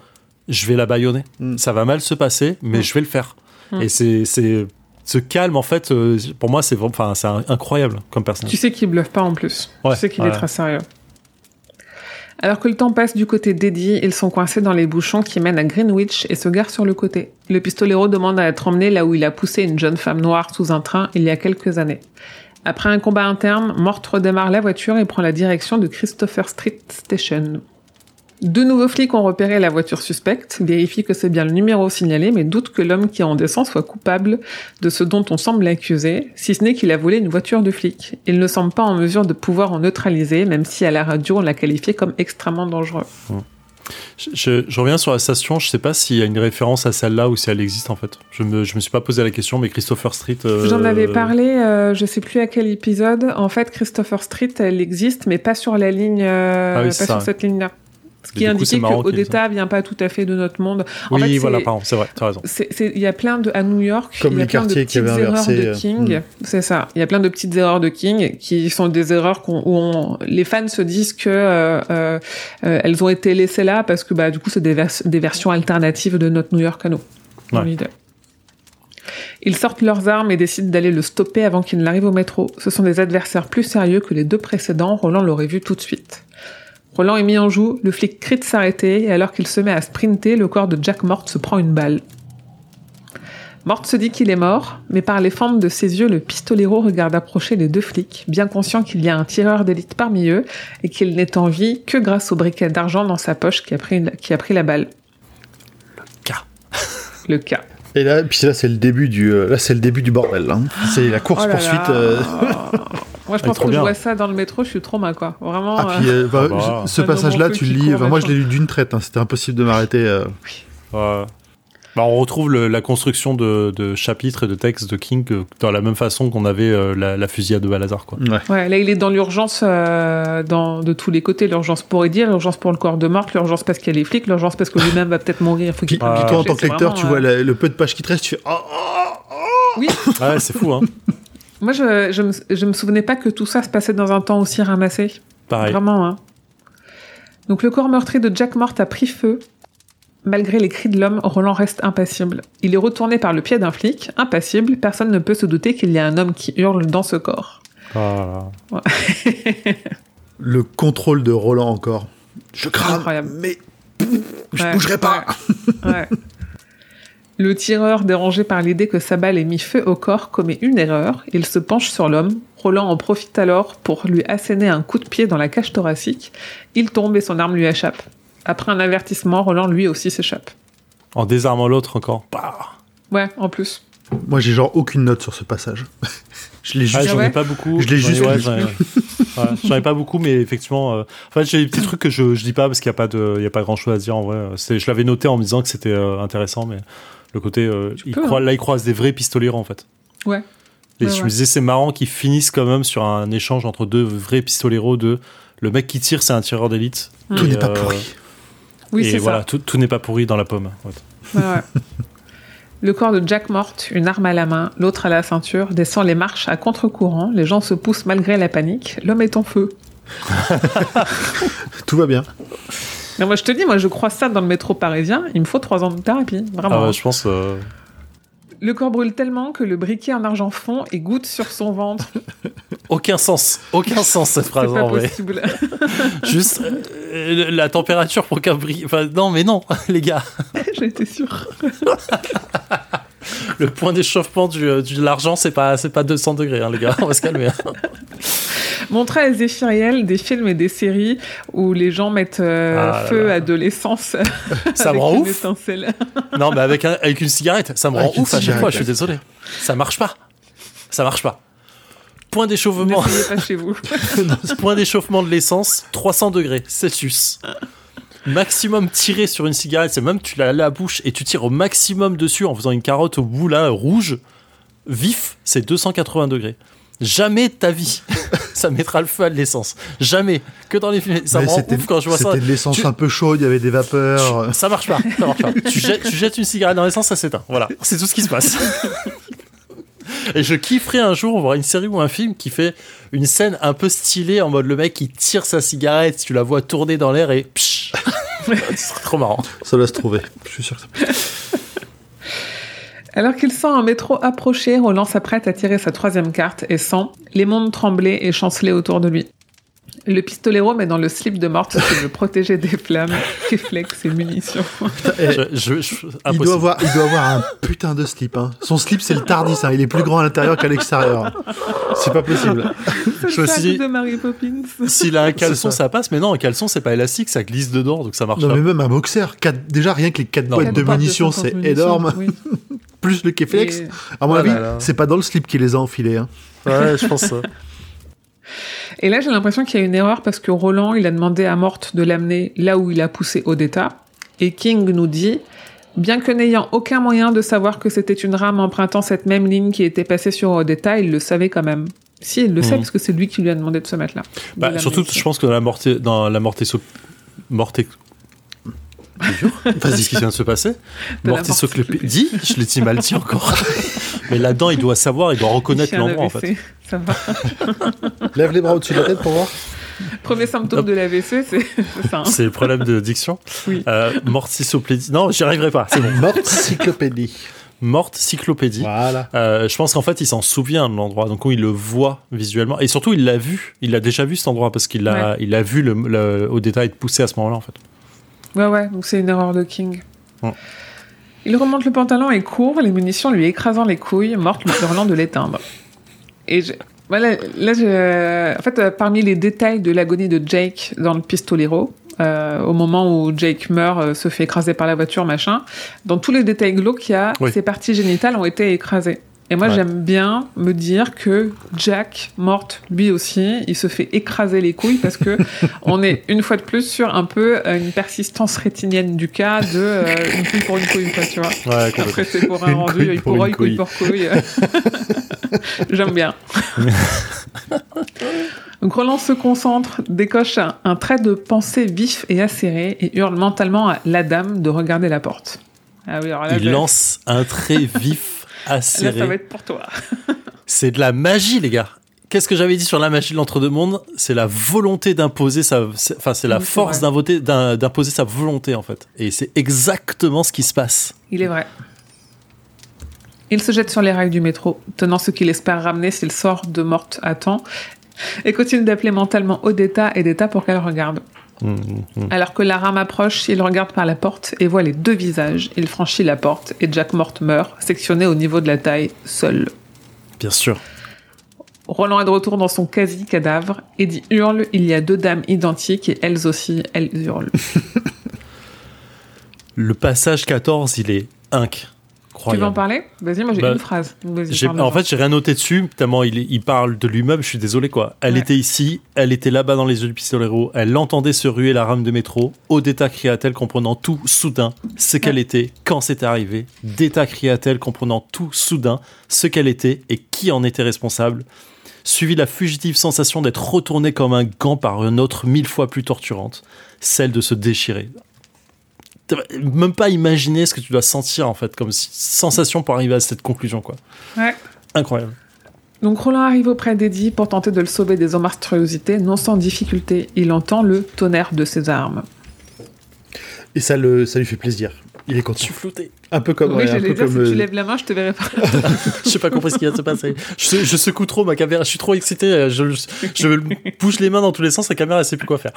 je vais la baïonner, Mm. ça va mal se passer, mais Mm. je vais le faire. Mm. Et c'est c'est ce calme en fait, euh, pour moi, c'est vraiment- enfin c'est un- incroyable comme personnage. Tu sais qu'il bluffe pas en plus. Ouais, tu sais qu'il ouais. est très sérieux. Alors que le temps passe du côté d'Eddie, ils sont coincés dans les bouchons qui mènent à Greenwich et se garent sur le côté. Le pistolero demande à être emmené là où il a poussé une jeune femme noire sous un train il y a quelques années. Après un combat interne, Mort redémarre la voiture et prend la direction de Christopher Street Station. Deux nouveaux flics ont repéré la voiture suspecte, vérifient que c'est bien le numéro signalé, mais doutent que l'homme qui en descend soit coupable de ce dont on semble l'accuser, si ce n'est qu'il a volé une voiture de flic. Il ne semble pas en mesure de pouvoir en neutraliser, même si à la radio on l'a qualifié comme extrêmement dangereux. Je, je- je reviens sur la station, je sais pas s'il y a une référence à celle-là ou si elle existe en fait. Je me, je me suis pas posé la question, mais Christopher Street. euh, J'en avais parlé, euh, je sais plus à quel épisode. En fait, Christopher Street, elle existe, mais pas sur la ligne, euh, Ah oui, pas sur cette ligne-là. Ce qui du coup, indiquait c'est marrant que qu'il y ait Odetta vient pas tout à fait de notre monde. En Oui, fait, voilà, c'est- pardon, c'est vrai, tu as raison. Il y a plein de à New York, Comme il y a plein de petites erreurs inversé, de euh, King. hmm. C'est ça. Il y a plein de petites erreurs de King qui sont des erreurs où on- les fans se disent que euh, euh, euh, elles ont été laissées là parce que bah du coup c'est des, vers- des versions alternatives de notre New York à nous. Ouais. Ils sortent leurs armes et décident d'aller le stopper avant qu'il n'arrive au métro. Ce sont des adversaires plus sérieux que les deux précédents. Roland l'aurait vu tout de suite. Roland est mis en joue, le flic crie de s'arrêter et alors qu'il se met à sprinter, le corps de Jack Mort se prend une balle. Mort se dit qu'il est mort, mais par les fentes de ses yeux, le pistolero regarde approcher les deux flics, bien conscient qu'il y a un tireur d'élite parmi eux et qu'il n'est en vie que grâce au briquet d'argent dans sa poche qui a pris, une- qui a pris la balle. cas. Le cas. Et là, puis là, c'est le début du, euh, là, c'est le début du bordel. hein. C'est la course Oh là poursuite. là. euh, Moi, je pense que je bien. vois ça dans le métro, je suis trauma, quoi. Vraiment. Ah, euh, puis, euh, bah, Ah bah. je- ce passage-là, tu le lis. Enfin, moi, je l'ai lu d'une traite. hein. C'était impossible de m'arrêter. euh. Ouais. Bah, on retrouve le- la construction de, de chapitres et de textes de King euh, dans la même façon qu'on avait euh, la, la fusillade de Balazar. Quoi. Ouais. Ouais, là, il est dans l'urgence euh, dans, de tous les côtés. L'urgence pour Eddie, l'urgence pour le corps de Mort, l'urgence parce qu'il y a les flics, l'urgence parce que lui-même va peut-être mourir. Faut Puis, Ah, puis toi, en tant que lecteur, vraiment, tu vois la- le peu de pages qui te restent, tu fais. Oh, oh, Oui, Ah ouais, c'est fou, hein. moi, je, je, me, je me souvenais pas que tout ça se passait dans un temps aussi ramassé. Pareil. Vraiment, hein. Donc, le corps meurtri de Jack Mort a pris feu. Malgré les cris de l'homme, Roland reste impassible. Il est retourné par le pied d'un flic. Impassible, personne ne peut se douter qu'il y a un homme qui hurle dans ce corps. Ah, Le contrôle de Roland encore. Je crame, Incroyable. mais je Ouais, bougerai pas. ouais, ouais. Le tireur, dérangé par l'idée que sa balle ait mis feu au corps, commet une erreur. Il se penche sur l'homme. Roland en profite alors pour lui asséner un coup de pied dans la cage thoracique. Il tombe et son arme lui échappe. Après un avertissement, Roland lui aussi s'échappe. en désarmant l'autre encore. Bah. Ouais, en plus. Moi, j'ai genre aucune note sur ce passage. je l'ai Ah, juste. j'en ouais ai pas beaucoup. Je l'ai J'en ai- juste ouais, lu. j'en ai, ouais, j'en ai pas beaucoup, mais effectivement. euh, En fait, j'ai des petits trucs que je, je dis pas parce qu'il n'y a pas de, il y a pas grand chose à dire en vrai. Je l'avais noté en me disant que c'était euh, intéressant, mais le côté, euh, il peux, croit- là, il croise des vrais pistoleros en fait. Ouais. Et Ouais, je ouais. me disais, c'est marrant qu'ils finissent quand même sur un échange entre deux vrais pistoleros de le mec qui tire, c'est un tireur d'élite. Tout n'est pas euh, pourri. Oui, et c'est voilà, ça. tout, tout n'est pas pourri dans la pomme. Ouais. Ouais, ouais. Le corps de Jack Mort, une arme à la main, l'autre à la ceinture, descend les marches à contre-courant. Les gens se poussent malgré la panique. L'homme est en feu. Tout va bien. Mais moi, je te dis, moi, je crois ça dans le métro parisien. Il me faut trois ans de thérapie, vraiment. Ah ouais, je pense. euh, Le corps brûle tellement que le briquet en argent fond et goutte sur son ventre. aucun sens, aucun sens cette phrase pas en vrai. possible. Juste euh, la température pour qu'un bri- Enfin, non, mais non, les gars. J'étais sûre. Le point d'échauffement du, euh, du- de l'argent, c'est pas, c'est pas 200 degrés, hein, les gars. On va se calmer. hein. Montrer à Zéphiriel des films et des séries où les gens mettent euh, Ah là feu là. à de l'essence. Ça me rend ouf. étincelle. Non, mais avec, un- avec une cigarette, ça me rend Avec ouf à chaque fois, je suis désolé. Ça marche pas. Ça marche pas. Point d'échauffement. Pas chez vous. Point d'échauffement de l'essence, 300 degrés Celsius. Maximum tiré sur une cigarette, c'est même tu l'as à la bouche et tu tires au maximum dessus en faisant une carotte au bout là, rouge, vif, c'est 280 degrés. Jamais de ta vie, ça mettra le feu à de l'essence. Jamais. Que dans les films. Ça me rend ouf quand je vois ça. c'était de l'essence Tu- un peu chaude, il y avait des vapeurs. Ça marche pas. Ça marche pas. tu, jettes, tu jettes une cigarette dans l'essence, ça s'éteint. Voilà. C'est tout ce qui se passe. Et je kifferais un jour voir une série ou un film qui fait une scène un peu stylée en mode le mec qui tire sa cigarette, tu la vois tourner dans l'air et psh. Ce serait trop marrant. Ça doit se trouver. Je suis sûr que ça Alors qu'il sent un métro approcher, Roland s'apprête à tirer sa troisième carte et sent les mondes trembler et chanceler autour de lui. Le pistolero met dans le slip de morte qui veut protéger des flammes, réflexe et munitions. Eh, Je, je- je- il, doit avoir, il doit avoir un putain de slip. Hein. Son slip, c'est le Tardis. hein. Il est plus grand à l'intérieur qu'à l'extérieur. C'est pas possible. C'est Je me le suis de Mary Poppins. S'il a un caleçon, C'est ça. passe, mais non, un caleçon, c'est pas élastique, ça glisse dedans, donc ça marche Non, pas. mais même un boxer. Quatre- déjà, rien que les 4 Non, boîtes mais de munitions, c'est 50 munitions, énorme. oui. Plus le Keflex. Et- À mon Oh avis, c'est pas dans le slip qui les a enfilés. Hein. Ouais, je pense ça. Et là, j'ai l'impression qu'il y a une erreur parce que Roland, il a demandé à Morte de l'amener là où il a poussé Odetta. Et King nous dit, bien que n'ayant aucun moyen de savoir que c'était une rame empruntant cette même ligne qui était passée sur Odetta, il le savait quand même. Si, il le sait Mhm. parce que c'est lui qui lui a demandé de se mettre là. Bah, surtout, ici. je pense que dans la morte, dans la morte morte Vas-y, ce qui vient de se passer. De la Mortisoclopédie, je l'ai dit mal dit encore. Mais là-dedans, il doit savoir, il doit reconnaître l'endroit en fait. Ça va. Lève les bras au-dessus de la tête pour voir. Premier symptôme Hop. de l'AVC, c'est c'est ça. hein. C'est le problème de diction. Oui. Euh, mortisoplédie. Non, j'y arriverai pas. C'est bon. Morte cyclopédie. Morte cyclopédie. Voilà. Euh, je pense qu'en fait, il s'en souvient de l'endroit, donc il le voit visuellement, et surtout il l'a vu, il l'a déjà vu cet endroit parce qu'il a, il a vu le, le- au détail être poussé à ce moment-là en fait. Ouais, ouais, donc c'est une erreur de King. Il remonte le pantalon et court, les munitions lui écrasant les couilles, morte lui hurlant de l'éteindre. Et je- voilà, là, je- en fait, euh, parmi les détails de l'agonie de Jake dans le pistolero, euh, au moment où Jake meurt, euh, se fait écraser par la voiture, machin, dans tous les détails glauques, il y a Oui. ses parties génitales ont été écrasées. Et moi, Ouais. j'aime bien me dire que Jack, morte, lui aussi, il se fait écraser les couilles parce que on est une fois de plus sur un peu euh, une persistance rétinienne du cas de euh, une couille pour une couille, quoi, tu vois. Ouais. Après, c'est pour un Une rendu, couille pour pour une couille couille. pour couille. J'aime bien. Donc Roland se concentre, décoche un, un trait de pensée vif et acéré et hurle mentalement à la dame de regarder la porte. Ah oui, alors là, il lance un trait vif, là, ça va être pour toi. C'est de la magie, les gars. Qu'est-ce que j'avais dit sur la magie de l'entre-deux-mondes? C'est la volonté d'imposer sa, enfin c'est la Oui, force d'imposer sa volonté en fait. Et c'est exactement ce qui se passe. Il est vrai. Il se jette sur les rails du métro, tenant ce qu'il espère ramener s'il sort de morte à temps, et continue d'appeler mentalement Odetta et Detta pour qu'elle regarde. Mmh, mmh. Alors que la rame approche, il regarde par la porte et voit les deux visages. Il franchit la porte et Jack Mort meurt, sectionné au niveau de la taille, seul. Bien sûr. Roland est de retour dans son quasi-cadavre. Eddie hurle, il y a deux dames identiques et elles aussi, elles hurlent. Le passage 14, il est inc. tu veux en Incroyable. parler Vas-y, moi j'ai Bah, une phrase. En fait, j'ai rien noté dessus, tellement il, parle de lui-même, je suis désolé quoi. Elle Ouais. était ici, elle était là-bas dans les yeux du pistolero, elle entendait se ruer la rame de métro. Odetta cria-t-elle comprenant tout soudain ce qu'elle Ouais. était, quand c'était arrivé. Detta cria-t-elle comprenant tout soudain ce qu'elle était et qui en était responsable. Suivit la fugitive sensation d'être retournée comme un gant par une autre mille fois plus torturante, celle de se déchirer. Même pas imaginer ce que tu dois sentir en fait, comme sensation pour arriver à cette conclusion quoi. Ouais. Incroyable. Donc Roland arrive auprès d'Eddie pour tenter de le sauver des monstruosités, non sans difficulté. Il entend le tonnerre de ses armes. Et ça, le, ça lui fait plaisir. Il est content. Je suis flouté. Un peu comme. oui, ouais, j'allais peu dire, comme, si tu euh, lèves la main, je te verrai pas. Je pas compris ce qui vient de se passer. Je, je secoue trop ma caméra. Je suis trop excité. Je, je bouge les mains dans tous les sens. La caméra, elle sait plus quoi faire.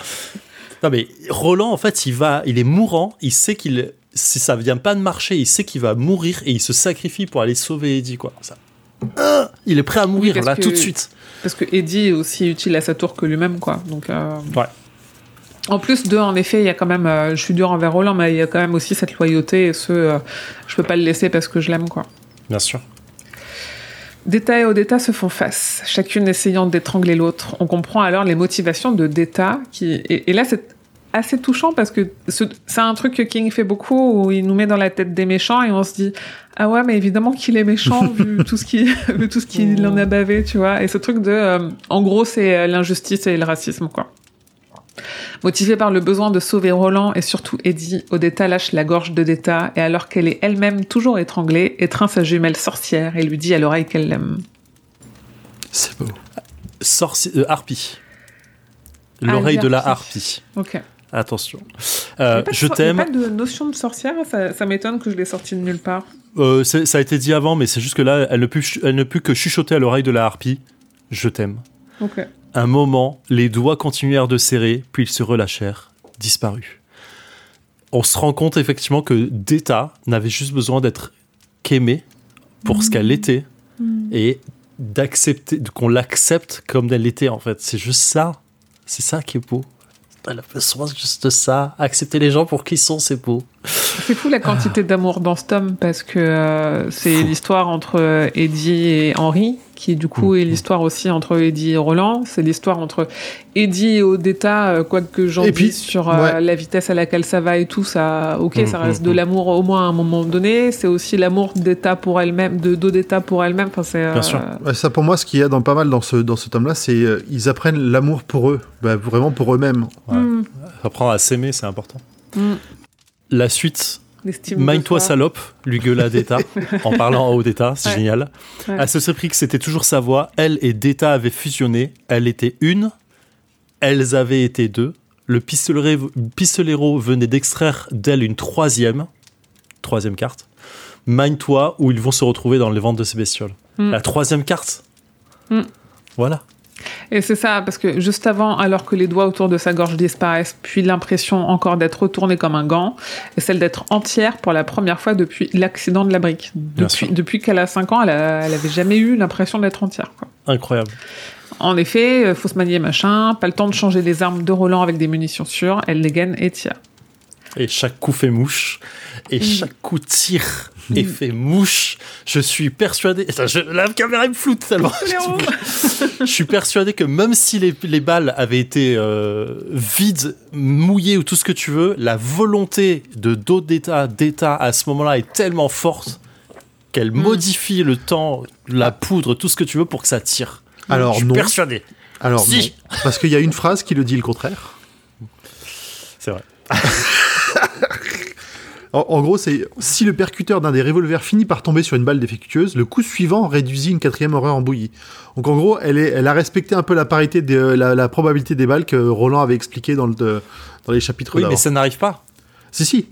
Non mais Roland, en fait, il va, il est mourant. Il sait qu'il, si ça vient pas de marcher, il sait qu'il va mourir et il se sacrifie pour aller sauver Eddie, quoi. Ça, Ah, il est prêt à mourir là que- tout de suite. Parce que Eddie est aussi utile à sa tour que lui-même, quoi. Donc, euh, Ouais. En plus de, en effet, il y a quand même, euh, je suis dur envers Roland, mais il y a quand même aussi cette loyauté et ce, euh, je peux pas le laisser parce que je l'aime, quoi. Bien sûr. Deta et Odetta se font face, chacune essayant d'étrangler l'autre. On comprend alors les motivations de Deta, qui et, et là c'est assez touchant parce que ce- c'est un truc que King fait beaucoup où il nous met dans la tête des méchants et on se dit ah ouais mais évidemment qu'il est méchant vu tout ce qui vu tout ce qu'il en a bavé tu vois et ce truc de euh, en gros c'est euh, l'injustice et le racisme quoi. Motivée par le besoin de sauver Roland et surtout Eddie, Odetta lâche la gorge de Deta et alors qu'elle est elle-même toujours étranglée, étreint sa jumelle sorcière et lui dit à l'oreille qu'elle l'aime. C'est beau. Sorci euh, harpie. L'oreille Ah, de la harpie. Ok. Attention. Euh, pas je so- il y a t'aime. pas de notion de sorcière, ça, ça m'étonne que je l'ai sorti de nulle part. Euh, c'est- ça a été dit avant, mais c'est juste que là, elle ne peut, elle ne peut que chuchoter à l'oreille de la harpie. Je t'aime. Ok. Un moment, les doigts continuèrent de serrer, puis ils se relâchèrent, disparus. On se rend compte effectivement que Deta n'avait juste besoin d'être qu'aimée pour ce qu'elle était et d'accepter, qu'on l'accepte comme elle était en fait. C'est juste ça. C'est ça qui est beau. Elle a besoin juste de ça. Accepter les gens pour qui ils sont, c'est beau. C'est fou la quantité d'amour dans ce tome parce que euh, c'est l'histoire entre euh, Eddie et Henri, qui du coup est l'histoire aussi entre Eddie et Roland. C'est l'histoire entre Eddie et Odetta, euh, quoi que j'en dise sur euh, ouais. la vitesse à laquelle ça va et tout. Ça, ok, Mm, ça reste mm, de l'amour au moins à un moment donné. C'est aussi l'amour d'État pour elle-même, de d'Odetta pour elle-même. Enfin, c'est. Bien sûr. Ça, pour moi, ce qu'il y a dans pas mal dans ce, dans ce tome-là, c'est euh, ils apprennent l'amour pour eux, bah, vraiment pour eux-mêmes. Ouais. Mm, Apprendre à s'aimer, c'est important. La suite, soi. salope, lui gueula Deta en parlant en haut d'État, c'est Ouais. génial. Ouais. À ce surpris que c'était toujours sa voix, elle et Deta avaient fusionné, elle était une, elles avaient été deux. Le pistolero, venait d'extraire d'elle une troisième, troisième carte. Mind-toi où ils vont se retrouver dans les ventes de ces bestioles. Mm. La troisième carte. Mm. Voilà. Et c'est ça, parce que juste avant, alors que les doigts autour de sa gorge disparaissent, puis l'impression encore d'être retournée comme un gant, et celle d'être entière pour la première fois depuis l'accident de la brique. Depuis, depuis qu'elle a 5 ans, elle, a- elle avait jamais eu l'impression d'être entière. Quoi. Incroyable. En effet, euh, faut se manier machin, pas le temps de changer les armes de Roland avec des munitions sûres, elle les gaine et tire. Et chaque coup fait mouche. Et chaque coup tire et fait mouche. Je suis persuadé. Attends, je- la caméra me floute tellement. je suis persuadé que même si les, les balles avaient été euh, vides, mouillées ou tout ce que tu veux, la volonté de d'autres d'état d'état à ce moment-là est tellement forte qu'elle modifie le temps, la poudre, tout ce que tu veux pour que ça tire. Alors je suis non. persuadé. Alors Si. non. Parce qu'il y a une phrase qui le dit le contraire. C'est vrai. En, en gros, c'est si le percuteur d'un des revolvers finit par tomber sur une balle défectueuse, le coup suivant réduisit une quatrième horreur en bouillie. Donc en gros, elle, est, elle a respecté un peu la parité, de, la, la probabilité des balles que Roland avait expliqué dans, le, dans les chapitres Oui, mais ça n'arrive pas. Si, si.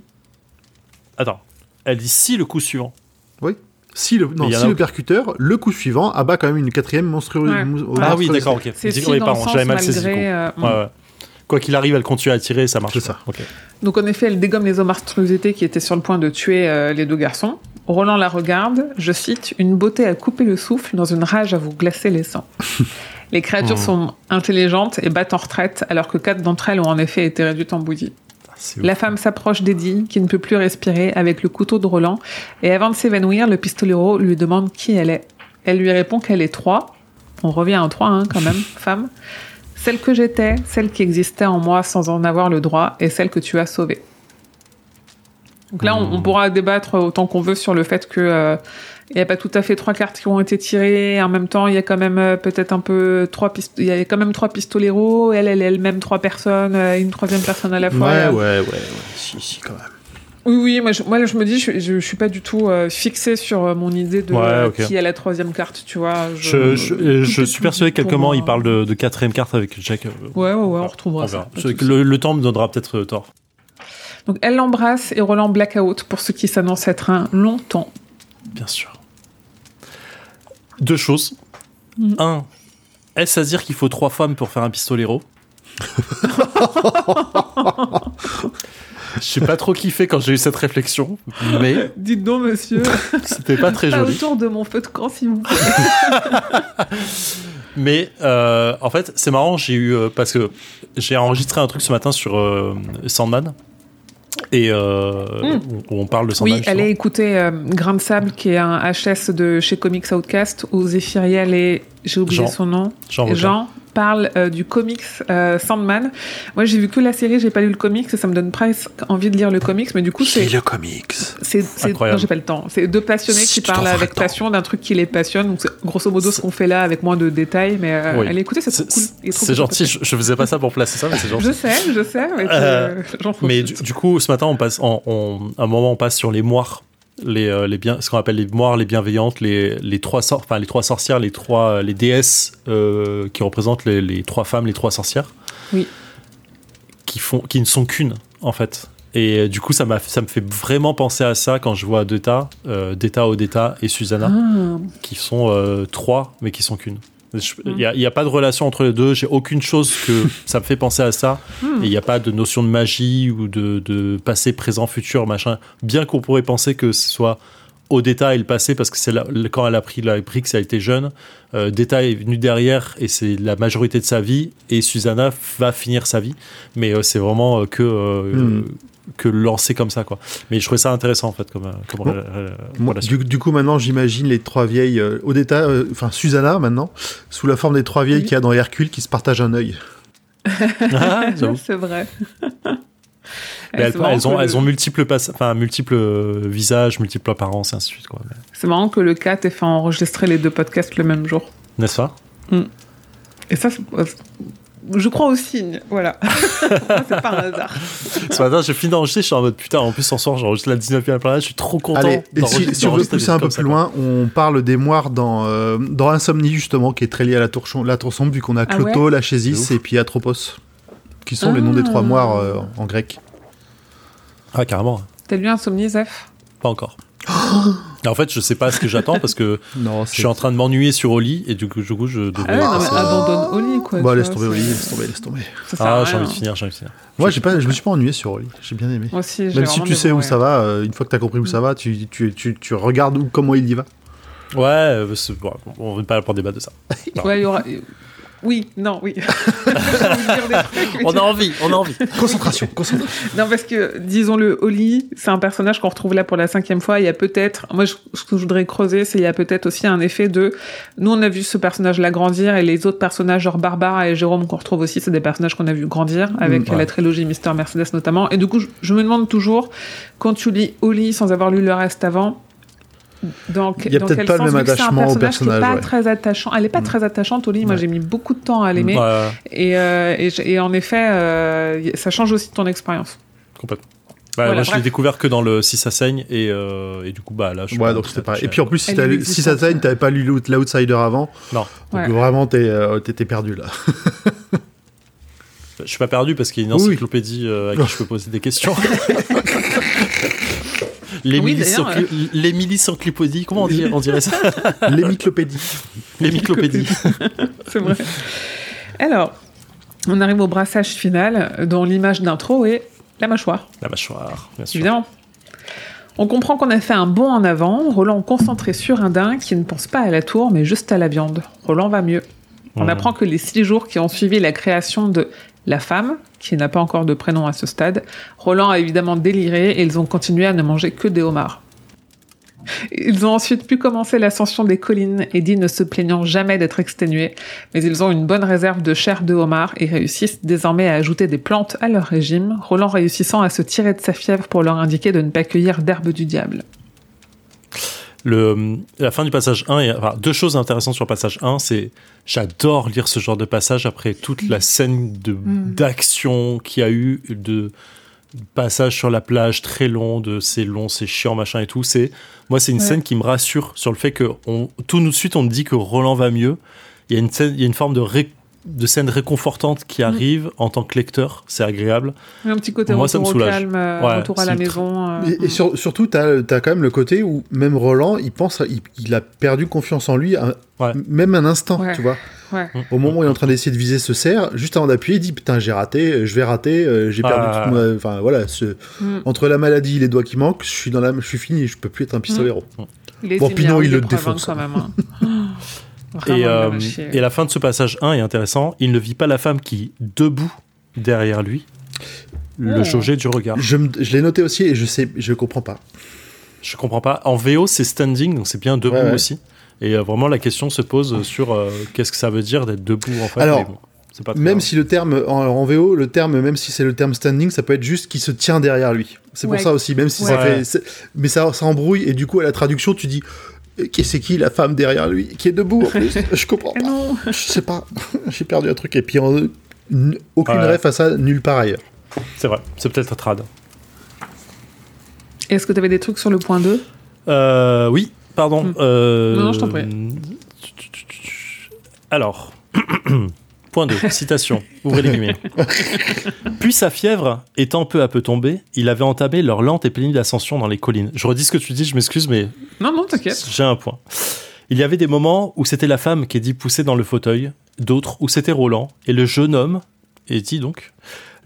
Attends. Elle dit si le coup suivant. Oui. Si le, non, si aucun. percuteur, le coup suivant abat quand même une quatrième monstrueuse. Ouais. Ah oui, monstrueuse. d'accord, ok. C'est si oui, dans pardon, le sens j'avais mal saisi. malgré, coup. euh, Ouais, ouais. Quoi qu'il arrive, elle continue à tirer, ça marche. C'est ça. Donc en effet, elle dégomme les monstruosités qui étaient sur le point de tuer euh, les deux garçons. Roland la regarde, je cite, une beauté à couper le souffle dans une rage à vous glacer les sangs. les créatures sont intelligentes et battent en retraite, alors que quatre d'entre elles ont en effet été réduites en bouillie. C'est La femme s'approche d'Eddie, qui ne peut plus respirer, avec le couteau de Roland, et avant de s'évanouir, le pistolero lui demande qui elle est. Elle lui répond qu'elle est trois. On revient à trois, hein, quand même, femme. Celle que j'étais, celle qui existait en moi sans en avoir le droit, et celle que tu as sauvée. Donc là, on, pourra débattre autant qu'on veut sur le fait que euh, n'y a pas tout à fait trois cartes qui ont été tirées. En même temps, il y a quand même euh, peut-être un peu trois il y a quand même trois pistoleros. Elle, elle est elle-même trois personnes, euh, une troisième personne à la fois. Ouais, ouais, ouais, ouais. Si, si, quand même. Oui, oui, moi je, moi, je me dis, je, je, je suis pas du tout euh, fixée sur euh, mon idée de Ouais, euh, qui a la troisième carte, tu vois. Je, est suis persuadé qu'à comment il parle de, de quatrième carte avec Jack. euh, Ouais, ouais, ouais, on retrouvera On ça. Le, le temps me donnera peut-être tort. Donc elle l'embrasse et Roland blackout pour ce qui s'annonce être un long temps. Bien sûr. Deux choses. Mhm. Un, est-ce à dire qu'il faut trois femmes pour faire un pistolero? J'ai pas trop kiffé quand j'ai eu cette réflexion, mais Dites donc, monsieur. c'était pas très Pas joli. autour de mon feu de camp, s'il vous plaît. Mais euh, en fait, c'est marrant, j'ai eu euh, parce que j'ai enregistré un truc ce matin sur euh, Sandman et euh, Mm. où on parle de Sandman. Oui, justement. allez écouter Grain de Sable, qui est un HS de chez Comics Outcast, où Zéphiriel et j'ai oublié Jean. son nom. Jean. Jean parle euh, du comics euh, Sandman. Moi, j'ai vu que la série, j'ai pas lu le comics, ça me donne presque envie de lire le comics, mais du coup, c'est le comics. c'est non, j'ai pas le temps. C'est deux passionnés Si qui parlent avec passion d'un truc qui les passionne. Donc, grosso modo ce qu'on fait là avec moins de détails, mais euh, Oui. allez c'est cool. C'est cool, gentil, je, je faisais pas ça pour placer ça, mais c'est gentil. Je sais, je sais, mais Euh, Mais du, du coup, ce matin, on passe, en, on- à un moment, on passe sur les moires, les, euh, les bien, ce qu'on appelle les moires, les bienveillantes, les, les trois sor- enfin les trois sorcières, les trois, les déesses euh, qui représentent les, les trois femmes, les trois sorcières. Oui. Qui font, qui ne sont qu'une en fait. Et euh, du coup, ça ça me fait vraiment penser à ça quand je vois Deta, euh, Deta, Odeta et Susanna, Ah. qui sont euh, trois, mais qui sont qu'une. Il n'y a, y a pas de relation entre les deux. J'ai aucune chose que ça me fait penser à ça. Hmm. Et il n'y a pas de notion de magie ou de, de passé, présent, futur, machin. Bien qu'on pourrait penser que ce soit Odetta et le passé, parce que c'est quand elle a pris la brique, ça a été jeune. Euh, Deta est venu derrière et c'est la majorité de sa vie. Et Susanna va finir sa vie. Mais euh, c'est vraiment euh, que, euh, Hmm. Que lancé comme ça. Quoi. Mais je trouvais ça intéressant en fait comme, euh, comme Bon. euh, du, du coup, maintenant, j'imagine les trois vieilles, euh, Odetta, euh, enfin Susanna maintenant, sous la forme des trois vieilles Oui. qu'il y a dans Hercule qui se partagent un œil. Ah. C'est vrai. Mais elles, ont, que elles le- ont multiples, enfin, multiples euh, visages, multiples apparences, et ainsi de suite. Quoi. Mais- C'est marrant que le 4 ait fait enregistrer les deux podcasts le même jour. N'est-ce pas? Et ça, c'est- je crois au signe. Voilà. c'est pas un hasard. Ce matin, j'ai fini d'enregistrer, je suis en mode putain, en plus, ce soir, j'enregistre la 19e planète, je suis trop content. Allez, et si, si on veut pousser un peu ça, plus loin, on parle des moires dans, euh, dans Insomnie, justement, qui est très lié à la tour, la tour sombre, vu qu'on a Ah Cloto, ouais De Lachésis ouf. et puis Atropos, qui sont les noms des trois Ah. moires euh, en grec. Ah, carrément, T'as lu Insomnie, Zef pas encore. En fait, je sais pas ce que j'attends parce que Non, je suis en train de m'ennuyer sur Oli et du coup, du coup je devrais. Ah ouais, non, mais passer- abandonne Oli, quoi. Bon, tu laisse tomber, Oli, laisse tomber, laisse tomber. Ah, j'ai envie de finir, j'ai envie de finir. Moi, j'ai pas, je me suis pas ennuyé sur Oli, j'ai bien aimé. Moi aussi, j'ai Même si tu sais où ça va, euh, une fois que t'as compris où ça va, tu, tu, tu, tu regardes où, comment il y va. Ouais, euh, bon, on ne va pas pour débattre de ça. Ouais, il y aura. Oui, non, oui. Trucs, On a envie, on a envie. Concentration, concentration. Non, parce que, disons-le, Oli, c'est un personnage qu'on retrouve là pour la cinquième fois. Il y a peut-être, moi, je- ce que je voudrais creuser, c'est il y a peut-être aussi un effet de, nous, on a vu ce personnage-là grandir, et les autres personnages, genre Barbara et Jérôme, qu'on retrouve aussi, c'est des personnages qu'on a vu grandir, avec Mm, ouais. la trilogie Mister Mercedes notamment. Et du coup, je, je me demande toujours, quand tu lis Oli sans avoir lu le reste avant, que- Il y a peut-être pas le même attachement au personnage qui est pas ouais. très attachant. Elle est pas Mm. très attachante, Oli. Moi, Ouais. j'ai mis beaucoup de temps à l'aimer. Ouais, Et, euh, et, en effet, euh, ça change aussi ton expérience. complètement. Bah, Voilà, moi, je l'ai bref. découvert que dans le Si ça saigne et, euh, et du coup, bah là, je Ouais, pas donc c'était pareil. attaché Et puis en plus, si, lu- si ça t'aide, t'avais pas lu l'Out- l'Outsider avant. Non. Donc Ouais. vraiment, t'es, t'étais perdu là. Je suis pas perdu parce qu'il y a une Oui. encyclopédie euh, à qui je peux poser des questions. Encyclopédie, comment on, dit, on dirait ça L'hémiclopédie. L'Hémiclopédie. C'est vrai. Alors, on arrive au brassage final, dont l'image d'intro est la mâchoire, La mâchoire, bien sûr. évidemment. On comprend qu'on a fait un bond en avant, Roland concentré sur un daim qui ne pense pas à la tour, mais juste à la viande. Roland va mieux. On Mhm. apprend que les six jours qui ont suivi la création de la femme, qui n'a pas encore de prénom à ce stade, Roland a évidemment déliré et ils ont continué à ne manger que des homards. Ils ont ensuite pu commencer l'ascension des collines, Eddie ne se plaignant jamais d'être exténué, mais ils ont une bonne réserve de chair de homard et réussissent désormais à ajouter des plantes à leur régime, Roland réussissant à se tirer de sa fièvre pour leur indiquer de ne pas cueillir d'herbe du diable. Le, la fin du passage 1, et, enfin, deux choses intéressantes sur le passage 1, c'est j'adore lire ce genre de passage après toute la scène Mm. d'action qu'il y a eu, de passage sur la plage très long, de c'est long, c'est chiant, machin et tout. C'est moi, c'est une Ouais. scène qui me rassure sur le fait que on, tout de suite on me dit que Roland va mieux. Il y a une scène, il y a une forme de ré- de scène réconfortante qui Mm. arrive en tant que lecteur, c'est agréable. Un petit côté Moi, ça retour me au soulage. calme, euh, Ouais, retour à la maison. euh, Et, et sur- surtout, t'as as quand même le côté où même Roland, il pense, il, il a perdu confiance en lui, un- Ouais. même un instant, Ouais. tu vois. Ouais. Au moment où il est en train d'essayer de viser ce cerf, juste avant d'appuyer, il dit putain j'ai raté, je vais rater, euh, j'ai perdu Ah. toute ma... Enfin voilà, ce... Mm. entre la maladie et les doigts qui manquent, je suis dans la, je suis fini, je peux plus être un pistolero. Est Bon, mais il le défonce. hein, quand même. hein. Et, euh, et la fin de ce passage 1 est intéressant. Il ne vit pas la femme qui, debout derrière lui, le Oh. jaugeait du regard. Je, l'ai noté aussi et je sais, je comprends pas. Je comprends pas. En VO, c'est standing, donc c'est bien debout Ouais, ouais. aussi. Et euh, vraiment, la question se pose sur euh, qu'est-ce que ça veut dire d'être debout en fait. Alors, bon, pas Même grave. si le terme en, en VO, le terme, même si c'est le terme standing, ça peut être juste qui se tient derrière lui. C'est Ouais. pour ça aussi, même si ça fait, mais ça, ça embrouille et du coup à la traduction tu dis, c'est qui la femme derrière lui, qui est debout en plus, je comprends pas, non je sais pas, j'ai perdu un truc et puis en- n- aucune Ouais. ref à ça nulle part ailleurs. C'est vrai, c'est peut-être un trad. Est-ce que tu avais des trucs sur le point 2 Euh, oui, pardon. Hmm. euh, Non, non, je t'en prie. Alors, point 2, citation, ouvrez les guillemets. Puis sa fièvre étant peu à peu tombée, il avait entamé leur lente et pénible ascension dans les collines. Je redis ce que tu dis, je m'excuse, mais Non, non, t'inquiète. j'ai un point. Il y avait des moments où c'était la femme qui dit poussée dans le fauteuil, d'autres où c'était Roland, et le jeune homme, Eddie donc,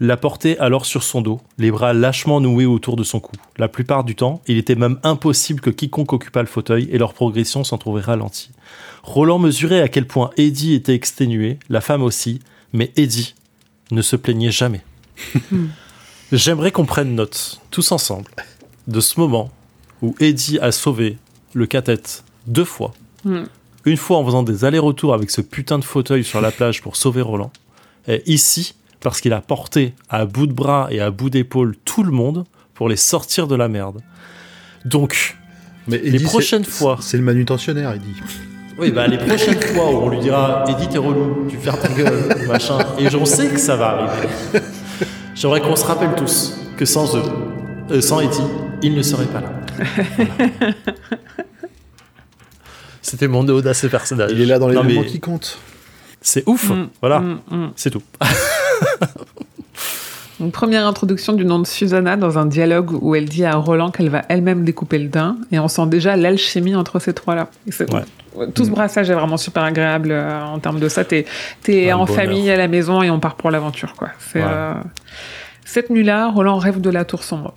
la portait alors sur son dos, les bras lâchement noués autour de son cou. La plupart du temps, il était même impossible que quiconque occupât le fauteuil et leur progression s'en trouvait ralentie. Roland mesurait à quel point Eddie était exténué, la femme aussi, mais Eddie ne se plaignait jamais. J'aimerais qu'on prenne note, tous ensemble, de ce moment où Eddie a sauvé le cathète deux fois. Hmm. Une fois en faisant des allers-retours avec ce putain de fauteuil sur la plage pour sauver Roland. Et ici, parce qu'il a porté à bout de bras et à bout d'épaule tout le monde pour les sortir de la merde. Donc, Mais Les Eddie, prochaines fois. c'est le manutentionnaire, il dit. oui, bah les prochaines fois où on lui dira Eddie, t'es relou, tu fermes ta gueule, machin, et j'en sais que ça va arriver. J'aimerais qu'on se rappelle tous que sans eux, euh, sans Eddie, il ne serait pas là. Voilà. C'était mon audacieux personnage. Il est là dans les Non, mais moments qui comptent. C'est ouf, Mm, voilà, mm, mm. c'est tout. Une première introduction du nom de Susanna dans un dialogue où elle dit à Roland qu'elle va elle-même découper le daim, et on sent déjà l'alchimie entre ces trois-là. Ouais. Tout ce brassage est vraiment super agréable euh, en termes de ça. T'es es en bonheur. famille à la maison et on part pour l'aventure, quoi. Ouais. euh, Cette nuit-là, Roland rêve de la tour sombre.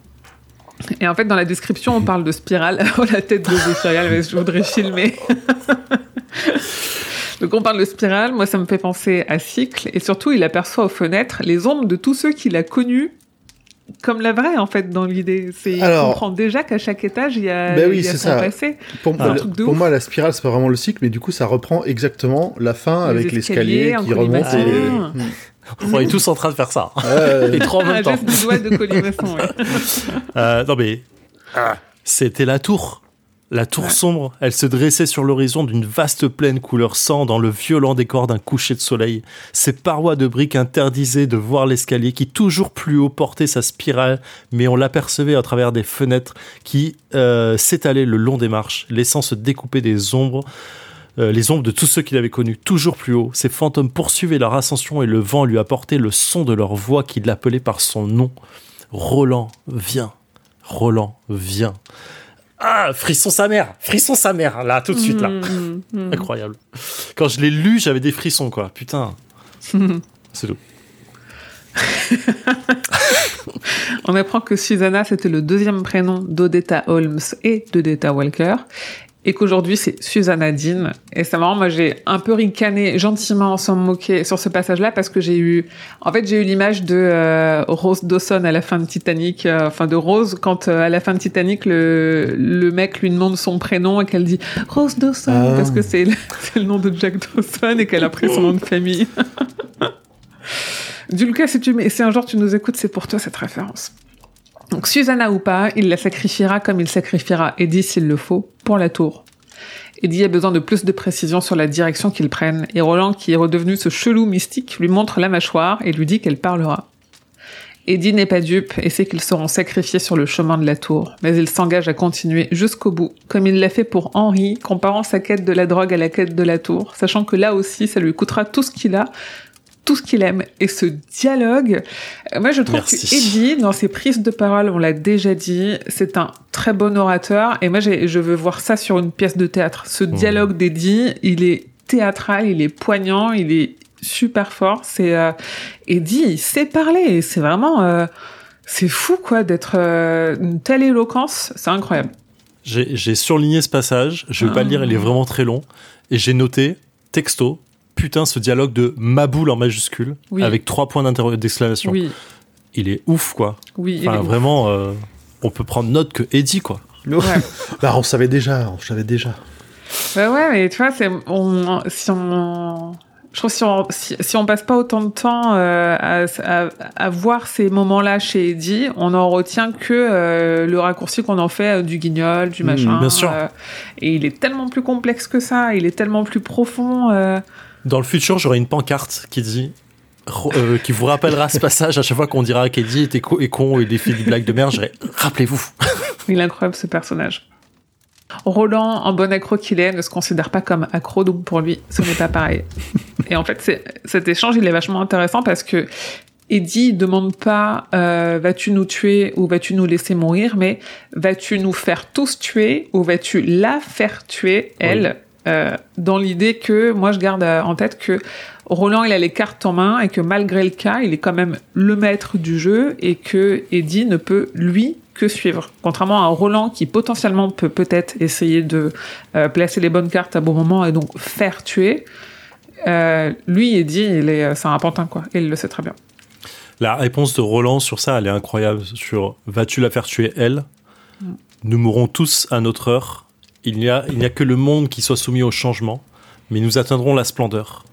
Et en fait, dans la description, on parle de spirale. Oh, la tête de Zéphiriel, mais je voudrais filmer. Donc on parle de spirale, moi ça me fait penser à Cycle, et surtout il aperçoit aux fenêtres les ombres de tous ceux qu'il a connus comme la vraie en fait dans l'idée. C'est il Alors- comprend déjà qu'à chaque étage il y a, Ben oui, il y a c'est son ça. passé. Pour, moi, la spirale, c'est pas vraiment le cycle, mais du coup, ça reprend exactement la fin Les avec escaliers l'escalier qui remonte. Et... Mm. On est tous en train de faire ça. Ouais, Les trois en même temps. geste du doigt de colimaçon. ouais. Euh, non mais c'était la tour. La tour sombre, elle se dressait sur l'horizon d'une vaste plaine couleur sang dans le violent décor d'un coucher de soleil. Ses parois de briques interdisaient de voir l'escalier qui toujours plus haut portait sa spirale, mais on l'apercevait à travers des fenêtres qui euh, s'étalaient le long des marches, laissant se découper des ombres. euh, les ombres de tous ceux qu'il avait connus toujours plus haut. Ces fantômes poursuivaient leur ascension et le vent lui apportait le son de leur voix qui l'appelait par son nom. Roland, viens. Roland, viens. Ah, frisson sa mère, frisson sa mère, là, tout de suite, là. Mm, mm, mm. Incroyable. Quand je l'ai lu, j'avais des frissons, quoi. Putain. C'est tout. On apprend que Susanna, c'était le deuxième prénom d'Odetta Holmes et d'Odetta Walker. Et qu'aujourd'hui, c'est Susanna Dean. Et c'est marrant, moi, j'ai un peu ricané gentiment sans me moquer sur ce passage-là parce que j'ai eu, en fait, j'ai eu l'image de euh, Rose Dawson à la fin de Titanic, euh, enfin de Rose, quand euh, à la fin de Titanic, le, le mec lui demande son prénom et qu'elle dit Rose Dawson Ah. parce que c'est le, c'est le nom de Jack Dawson et qu'elle a pris son nom de famille. Dulca, si, tu, si un jour tu nous écoutes, c'est pour toi cette référence. Donc Susanna ou pas, il la sacrifiera comme il sacrifiera Eddie s'il le faut, pour la tour. Eddie a besoin de plus de précision sur la direction qu'ils prennent, et Roland, qui est redevenu ce chelou mystique, lui montre la mâchoire et lui dit qu'elle parlera. Eddie n'est pas dupe et sait qu'ils seront sacrifiés sur le chemin de la tour, mais il s'engage à continuer jusqu'au bout, comme il l'a fait pour Henri, comparant sa quête de la drogue à la quête de la tour, sachant que là aussi, ça lui coûtera tout ce qu'il a, tout ce qu'il aime. Et ce dialogue, euh, moi je trouve Merci. que Eddie, dans ses prises de parole, on l'a déjà dit, c'est un très bon orateur. Et moi je veux voir ça sur une pièce de théâtre. Ce dialogue d'Eddie, il est théâtral, il est poignant, il est super fort. C'est euh, Eddie, il sait parler. et C'est vraiment, euh, c'est fou quoi d'être euh, une telle éloquence. C'est incroyable. J'ai j'ai surligné ce passage, je vais pas le lire, il est Ah. vraiment très long. Et j'ai noté, texto, putain, ce dialogue de Maboule en majuscule, Oui. avec trois points d'exclamation. Oui, Il est ouf, quoi. oui. Enfin, vraiment, euh, on peut prendre note que Eddie, quoi. Ouais. Bah, on savait déjà, on savait déjà. Bah ouais, mais tu vois, c'est on, si on, je trouve que si on, si, si on passe pas autant de temps euh, à, à, à voir ces moments-là chez Eddie, on en retient que euh, le raccourci qu'on en fait euh, du guignol, du Mmh, machin. bien sûr. euh, et il est tellement plus complexe que ça, il est tellement plus profond. Dans le futur, j'aurai une pancarte qui dit. euh, qui vous rappellera ce passage à chaque fois qu'on dira qu'Eddie était co- est con et des filles du blague de merde. Rappelez-vous. il est incroyable ce personnage. Roland, en bon accro qu'il est, ne se considère pas comme accro, donc pour lui, ce n'est pas pareil. Et en fait, cet échange, il est vachement intéressant parce que Eddie demande pas euh, vas-tu nous tuer ou vas-tu nous laisser mourir, mais vas-tu nous faire tous tuer ou vas-tu la faire tuer, elle, euh, dans l'idée que moi je garde euh, en tête que Roland il a les cartes en main et que malgré le cas, il est quand même le maître du jeu et que Eddie ne peut lui que suivre. Contrairement à Roland qui potentiellement peut peut-être essayer de euh, placer les bonnes cartes à bon moment et donc faire tuer. euh, lui, Eddie, il est, c'est un pantin quoi, et il le sait très bien. La réponse de Roland sur ça, elle est incroyable. Sur vas-tu la faire tuer elle? Nous mourrons tous à notre heure. Il n'y a, il n'y a que le monde qui soit soumis au changement, mais nous atteindrons la splendeur.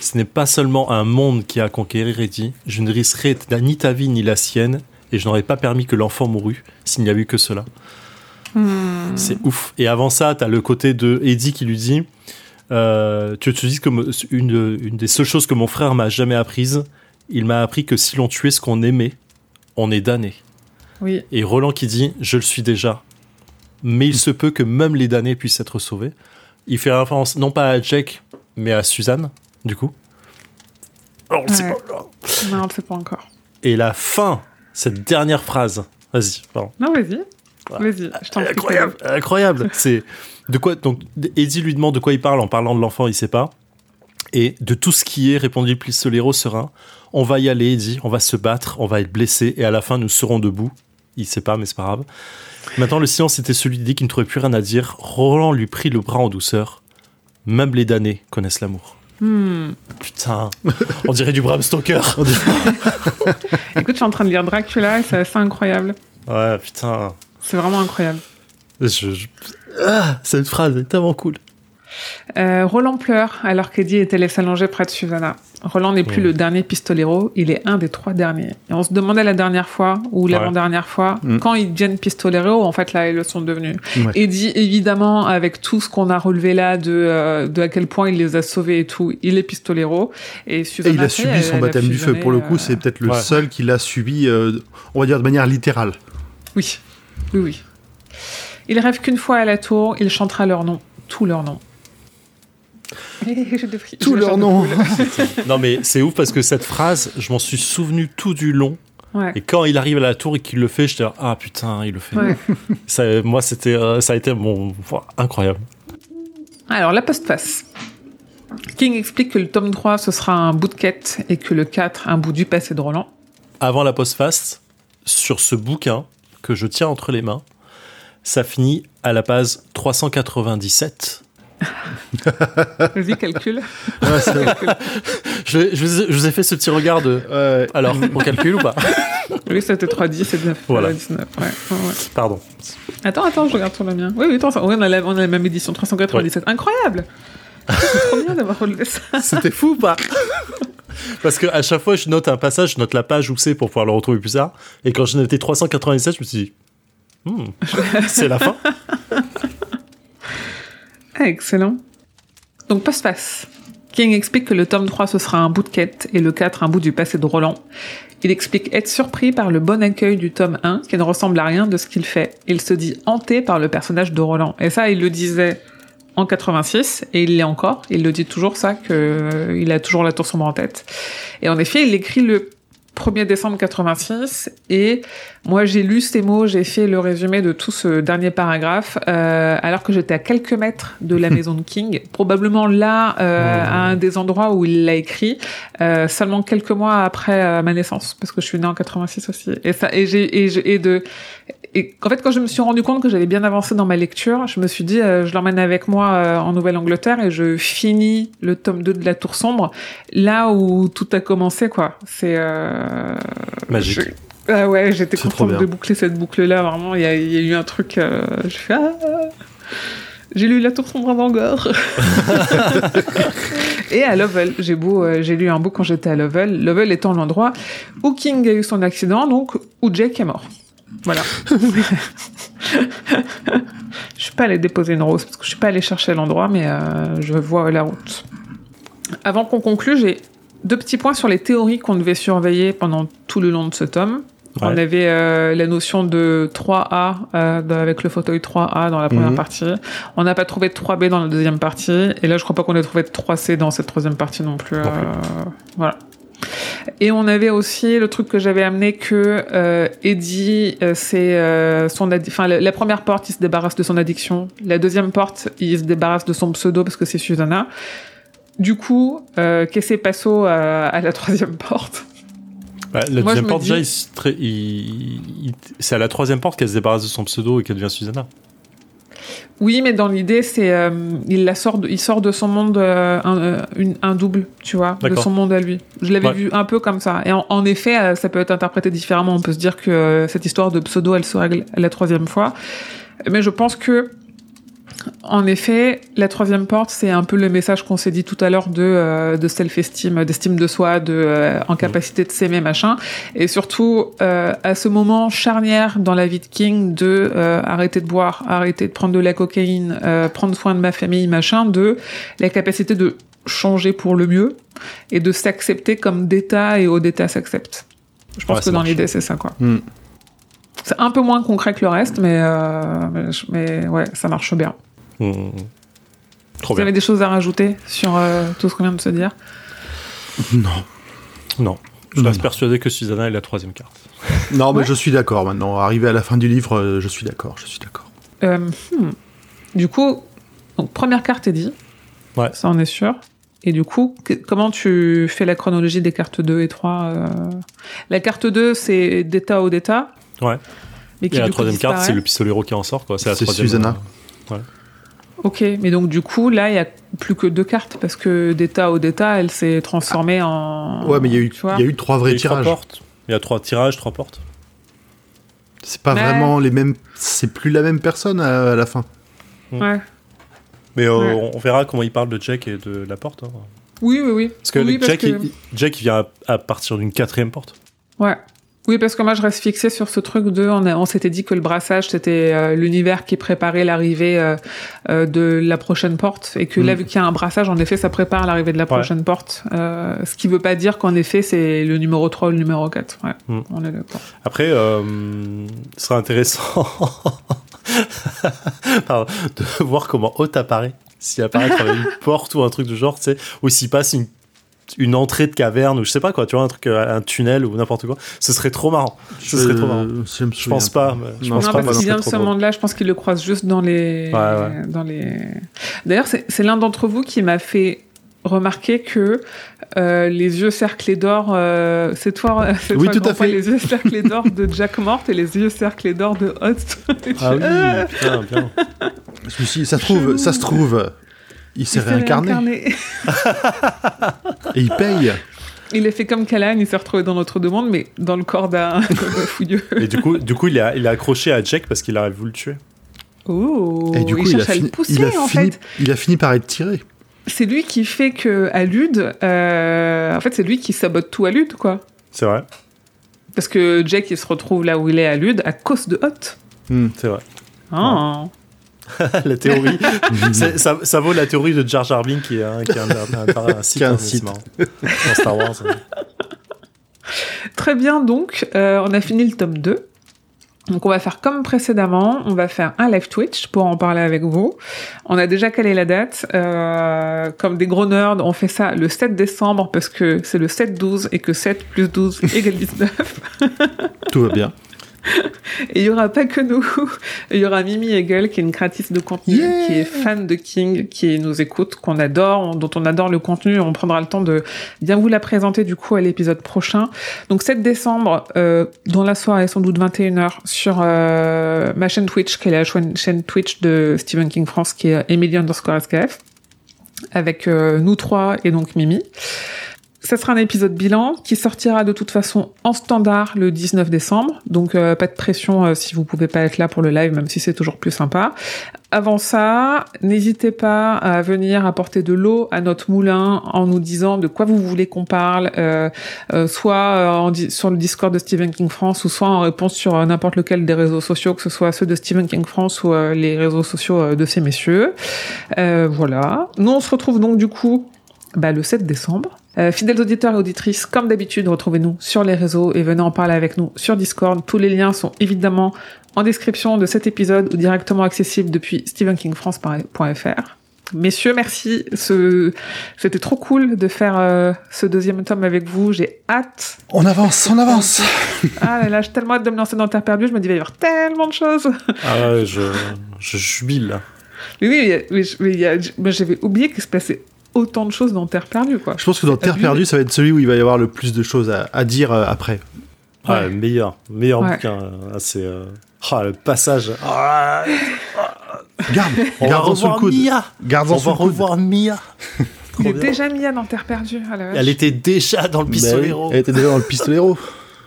Ce n'est pas seulement un monde qui a à conquérir, Eddie. Je ne risquerai ni ta vie ni la sienne, et je n'aurais pas permis que l'enfant mourût s'il n'y avait eu que cela. C'est ouf. Et avant ça, t'as le côté de Eddie qui lui dit euh, Tu te dis que une, une des seules choses que mon frère m'a jamais apprises, il m'a appris que si l'on tuait ce qu'on aimait, on est damné. Oui, Et Roland qui dit Je le suis déjà. Mais il se peut que même les damnés puissent être sauvés. Il fait référence non pas à Jack, mais à Suzanne, du coup. Alors, on sait Ouais. pas. non, on ne sait pas encore. Et la fin, cette dernière phrase. Vas-y, pardon. Non, vas-y, vas-y, je t'en prie. Incroyable, incroyable. C'est de quoi donc Eddie lui demande de quoi il parle en parlant de l'enfant, il sait pas. Et de tout ce qui est, répondit le pistolero serein, on va y aller, Eddie, on va se battre, on va être blessé et à la fin nous serons debout. Il sait pas, mais c'est pas grave. Maintenant, le silence était celui d'Eddie qui ne trouvait plus rien à dire. Roland lui prit le bras en douceur. Même les damnés connaissent l'amour. Hmm. Putain, on dirait du Bram Stoker. Écoute, je suis en train de lire Dracula et c'est assez incroyable. Ouais, putain. C'est vraiment incroyable. Je- je- Ah, cette phrase est tellement cool. Euh, Roland pleure alors qu'Eddie était laissé allonger près de Susanna. Roland n'est plus le dernier pistolero, il est un des trois derniers. Et on se demandait la dernière fois, ou l'avant-dernière fois, Mm. quand ils deviennent pistolero, en fait là ils le sont devenus. Ouais. Eddie, évidemment, avec tout ce qu'on a relevé là de, euh, de à quel point il les a sauvés et tout, il est pistolero. Et Et Susanna, il a subi elle- son elle a baptême du feu. Pour le coup, euh, c'est peut-être le Ouais. seul qui l'a subi, euh, on va dire de manière littérale. Oui, oui, oui. Il rêve qu'une fois à la tour, il chantera leur nom, tous leurs noms. J'ai des fri- Tous j'ai la leurs chair de noms. poule. Non mais c'est ouf parce que cette phrase, je m'en suis souvenu tout du long. Ouais. Et quand il arrive à la tour et qu'il le fait, j'étais là, ah putain, il le fait. Ouais. Ça, moi, c'était, euh, ça a été bon, incroyable. Alors, la postface. King explique que le tome 3, ce sera un bout de quête et que le 4, un bout du passé de Roland. Avant la postface, sur ce bouquin que je tiens entre les mains, ça finit à la page 397. Vas-y, calcule. Ouais, Je, je vous ai- je vous ai fait ce petit regard de. ouais. Alors, on calcule ou pas? Oui, c'était 310 et 19. Voilà. euh, 19. Ouais. Pardon. Attends, attends, je regarde sur le mien. Oui, oui, attends, on, a la, on a la même édition, 397. Incroyable C'est trop bien d'avoir relevé ça. C'était fou ou pas? Parce que à chaque fois, je note un passage, je note la page où c'est pour pouvoir le retrouver plus tard. Et quand je notais 397, je me suis dit, Hmm, c'est la fin. Ah, excellent. Donc, postface. King explique que le tome 3, ce sera un bout de quête et le 4, un bout du passé de Roland. Il explique être surpris par le bon accueil du tome 1, qui ne ressemble à rien de ce qu'il fait. Il se dit hanté par le personnage de Roland. Et ça, il le disait en 86, et il l'est encore. Il le dit toujours ça, que euh, il a toujours la tour sombre en tête. Et en effet, il écrit le 1er décembre 86 et moi j'ai lu ces mots, j'ai fait le résumé de tout ce dernier paragraphe euh, alors que j'étais à quelques mètres de la maison de King, probablement là euh, à un des endroits où il l'a écrit euh, seulement quelques mois après euh, ma naissance parce que je suis née en 86 aussi. Et ça et j'ai et, et de et en fait quand je me suis rendu compte que j'avais bien avancé dans ma lecture, je me suis dit euh, je l'emmène avec moi euh, en Nouvelle-Angleterre et je finis le tome 2 de la Tour sombre là où tout a commencé quoi. C'est euh, Magique. je- Ah ouais, j'étais contente de boucler cette boucle-là. Vraiment, il y, y a eu un truc. euh, je fais ah, j'ai lu La Tour sombre à Bangor. Et à Lovell, j'ai beau, euh, j'ai lu un bout quand j'étais à Lovell. Lovell étant l'endroit où King a eu son accident, donc où Jake est mort. Voilà. je suis pas allée déposer une rose parce que je suis pas allée chercher l'endroit, mais euh, je vois la route. Avant qu'on conclue, j'ai deux petits points sur les théories qu'on devait surveiller pendant tout le long de ce tome. On avait euh, la notion de 3A euh, avec le fauteuil 3A dans la première Mhm. partie. On n'a pas trouvé de 3B dans la deuxième partie. Et là, je crois pas qu'on ait trouvé de 3C dans cette troisième partie non plus. Non plus. Euh, voilà. Et on avait aussi le truc que j'avais amené que euh, Eddie, euh, c'est euh, son, enfin la, la première porte, il se débarrasse de son addiction. La deuxième porte, il se débarrasse de son pseudo parce que c'est Susanna. Du coup, euh, qu'est-ce qui passe à, à la troisième porte? Ouais, la Moi, deuxième me porte, dis- déjà, il se tra- il- il- c'est à la troisième porte qu'elle se débarrasse de son pseudo et qu'elle devient Susanna. Oui, mais dans l'idée, c'est euh, il la sort, de, il sort de son monde euh, un, euh, une- un double, tu vois, de son monde à lui. Je l'avais Ouais. vu un peu comme ça. Et en, en effet, euh, ça peut être interprété différemment. On peut se dire que euh, cette histoire de pseudo, elle se règle la troisième fois. Mais je pense que, en effet, la troisième porte, c'est un peu le message qu'on s'est dit tout à l'heure de, euh, de self-esteem, d'estime de soi, de euh, en capacité de s'aimer, machin. Et surtout, euh, à ce moment charnière dans la vie de King, de euh, arrêter de boire, arrêter de prendre de la cocaïne, euh, prendre soin de ma famille, machin, de la capacité de changer pour le mieux et de s'accepter comme d'état et au d'état s'accepte. Je pense Ouais, que dans l'idée, c'est ça, quoi. Hmm. C'est un peu moins concret que le reste, mais, euh, mais, mais ouais, ça marche bien. Mmh. Trop Vous bien. avez des choses à rajouter sur euh, tout ce qu'on vient de se dire? Non. Non. Je reste persuadé que Susanna est la troisième carte. Non, mais Ouais. je suis d'accord maintenant. Arrivé à la fin du livre, euh, je suis d'accord. Je suis d'accord. Euh, hmm. Du coup, donc, première carte est dit. Ouais. Ça, on est sûr. Et du coup, que- comment tu fais la chronologie des cartes 2 et 3 euh? La carte 2, c'est d'état au d'état. Ouais. Mais qui, Et la du coup, troisième carte, c'est le pistolero qui en sort. C'est la C'est troisième. Susanna. euh, Ok, mais donc du coup, là, il y a plus que deux cartes parce que d'état au d'état, elle s'est transformée en. Ouais, mais il y a eu, Tu vois il y a eu trois Il y a vrais tirages. portes. Il y a trois tirages, trois portes. C'est pas Ouais. vraiment les mêmes. C'est plus la même personne à, à la fin. Ouais. Mais euh, Ouais. on- on verra comment il parle de Jack et de la porte. hein. Oui, oui, oui. Parce que oui, Jack, que- il, Jack, il vient à, à partir d'une quatrième porte. Ouais. Oui, parce que moi, je reste fixée sur ce truc de. On, s'était dit que le brassage, c'était euh, l'univers qui préparait l'arrivée euh, euh, de la prochaine porte. Et que là, Mm. vu qu'il y a un brassage, en effet, ça prépare l'arrivée de la prochaine porte. Ce qui veut pas dire qu'en effet, c'est le numéro 3 ou le numéro 4. Ouais, Mm. on est d'accord. Après, ce sera intéressant Pardon, de voir comment Hôte apparaît. S'il apparaît à travers une porte ou un truc du genre, tu sais, ou s'il passe une, une entrée de caverne ou je sais pas quoi, tu vois, un truc, euh, un tunnel ou n'importe quoi. Ce serait trop marrant. Ce serait trop marrant. Je Je pense pas. mais Je Non, pense non, pas. parce mais qu'il vient de ce monde-là, je pense qu'il le croise juste dans les. Ouais, ouais. Dans les... D'ailleurs, c'est l'un d'entre vous qui m'a fait remarquer que euh, les yeux cerclés d'or, euh, c'est toi, c'est Oui, toi, tout à fait. les yeux cerclés d'or de Jack Mort et les yeux cerclés d'or de Host. Ah oui, putain, bien. Trouve, ça se trouve, il s'est réincarné et il paye. Il est fait comme Callahan, il s'est retrouvé dans notre demande, mais dans le corps d'un fouilleux. Et du coup, du coup il, est accroché à Jack parce qu'il a voulu le tuer. Oh, Et du coup, il il a, cherche à fini, le pousser, il, a en fini, fait. il a fini par être tiré. C'est lui qui fait que à Lude, euh, en fait, c'est lui qui sabote tout à Lude, quoi. C'est vrai. Parce que Jack, il se retrouve là où il est à Lude à cause de Hot. Hmm. C'est vrai. Ah. la théorie. ça, ça vaut la théorie de Jar Jar Binks qui est un, qui est un, un, un, un site. Hein. Dans Star Wars. Très bien, donc, euh, on a fini le tome 2. Donc on va faire comme précédemment, on va faire un live Twitch pour en parler avec vous. On a déjà calé la date. Euh, comme des gros nerds, on fait ça le 7 décembre parce que c'est le 7-12 et que 7 plus 12 égale 19. Tout va bien. Et il y aura pas que nous. Il y aura Mimi Hegel, qui est une créatrice de contenu, Yeah qui est fan de King, qui nous écoute, qu'on adore, dont on adore le contenu. On prendra le temps de bien vous la présenter du coup à l'épisode prochain. Donc 7 décembre, euh, dans la soirée, sans doute 21h, sur euh, ma chaîne Twitch, qui est la chaîne chaîne Twitch de Stephen King France, qui est Emily underscore SKF, avec euh, nous trois et donc Mimi. Ça sera un épisode bilan qui sortira de toute façon en standard le 19 décembre. Donc euh, pas de pression euh, si vous pouvez pas être là pour le live, même si c'est toujours plus sympa. Avant ça, n'hésitez pas à venir apporter de l'eau à notre moulin en nous disant de quoi vous voulez qu'on parle, euh, euh, soit euh, sur le Discord de Stephen King France ou soit en réponse sur n'importe lequel des réseaux sociaux, que ce soit ceux de Stephen King France ou les réseaux sociaux de ces messieurs. Voilà. Nous, on se retrouve donc du coup bah, le 7 décembre. Euh, fidèles auditeurs et auditrices, comme d'habitude, retrouvez-nous sur les réseaux et venez en parler avec nous sur Discord. Tous les liens sont évidemment en description de cet épisode ou directement accessibles depuis stephenkingfrance.fr. Messieurs, merci. Ce... C'était trop cool de faire euh, ce deuxième tome avec vous. J'ai hâte. On avance, on avance. Ah là là, j'ai tellement hâte de me lancer dans Terre perdue. Je me dis, il va y avoir tellement de choses. Ah ouais, je, je jubile oui, y a- moi, j'avais oublié qu'il se passait autant de choses dans Terre perdue, quoi. Je pense que dans Terre abusé. perdue, ça va être celui où il va y avoir le plus de choses à, à dire euh, après. Ah, Ouais. meilleur, meilleur Ouais. bouquin. là, C'est euh, ah, le passage. Ah, Garde, on va garde-en sous le coude. Mia. On sous va le coude. revoir Mia. Trop Il est bien. déjà Mia dans Terre perdue. Ah la vache. Elle était déjà dans le Bah pistolero. Elle était déjà dans le pistolero.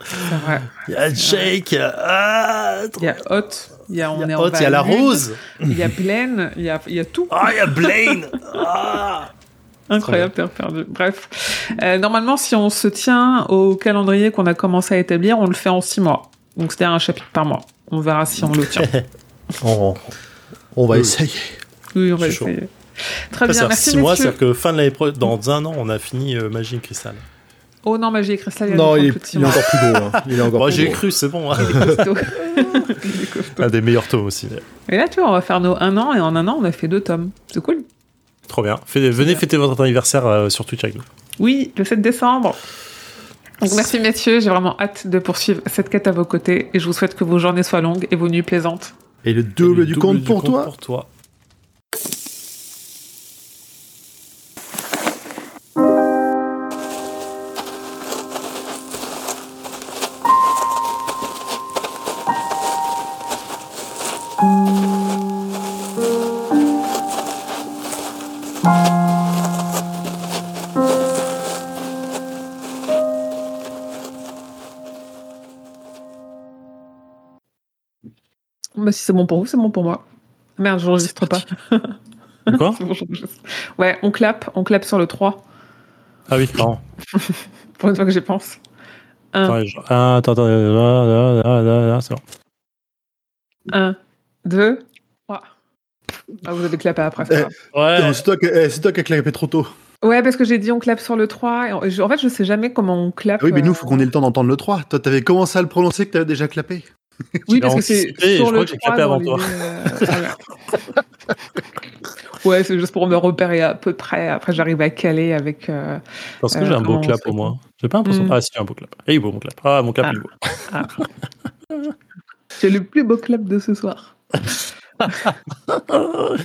Vrai. Il y a Jake. Ah, Il y a Hot, il y a On Il y est a en Hot, il y a la rose. Il y a Blaine, il y a, il y a tout. Ah, il y a Blaine. Ah. Incroyable, Terre perdue. Bref. Euh, normalement, si on se tient au calendrier qu'on a commencé à établir, on le fait en six mois. Donc, c'est-à-dire un chapitre par mois. On verra si on le tient. On, on va Oui. essayer. Oui, on va suis chaud. essayer. Très bien, merci six mois, c'est-à-dire que fin de l'année pro- dans un an, on a fini euh, Magie et Cristal. Oh non, Magie et Cristal, il Non, il est, il est encore plus gros. hein. Il est encore Moi, plus j'ai cru, c'est bon. hein. Costaud. Il est costaud. Un des meilleurs tomes aussi. Et là, tu vois, on va faire nos un an, et en un an, on a fait deux tomes. C'est cool. Trop bien. Fais- venez bien. fêter votre anniversaire euh, sur Twitch avec nous. Oui, le 7 décembre. Donc merci messieurs, j'ai vraiment hâte de poursuivre cette quête à vos côtés et je vous souhaite que vos journées soient longues et vos nuits plaisantes. Et le double Le du compte pour toi. pour toi. Bah, si c'est bon pour vous, c'est bon pour moi. Merde, je n'enregistre pas. Quoi C'est bon, j'enregistre. ouais, on clappe, on clappe sur le 3, Ah oui, pardon. pour une fois que j'y pense. Un, Attends, je- ah, attends, attends, là, là, là, là, là, c'est bon. 1, 2, 3. Ah, vous avez clappé après, c'est Eh. Ouais. Non, C'est toi, qui- eh, c'est toi qui as claqué trop tôt. Ouais, parce que j'ai dit on clappe sur le 3. Et en, fait, je sais jamais comment on clappe. Ah oui, mais nous, euh, faut qu'on ait le temps d'entendre le 3. Toi, t'avais commencé à le prononcer que t'avais déjà clapé? Oui, parce que c'est sur je le crois que j'ai 3 clapé dans avant toi. l'idée, euh, ouais, c'est juste pour me repérer à peu près. Après, j'arrive à caler avec. euh, Parce que Euh, j'ai un beau clap au moins. J'ai pas l'impression. Hmm. Ah, si, j'ai un beau clap. Et il est beau mon clap. Ah, mon clap, Ah. il est beau. J'ai le plus beau clap de ce soir.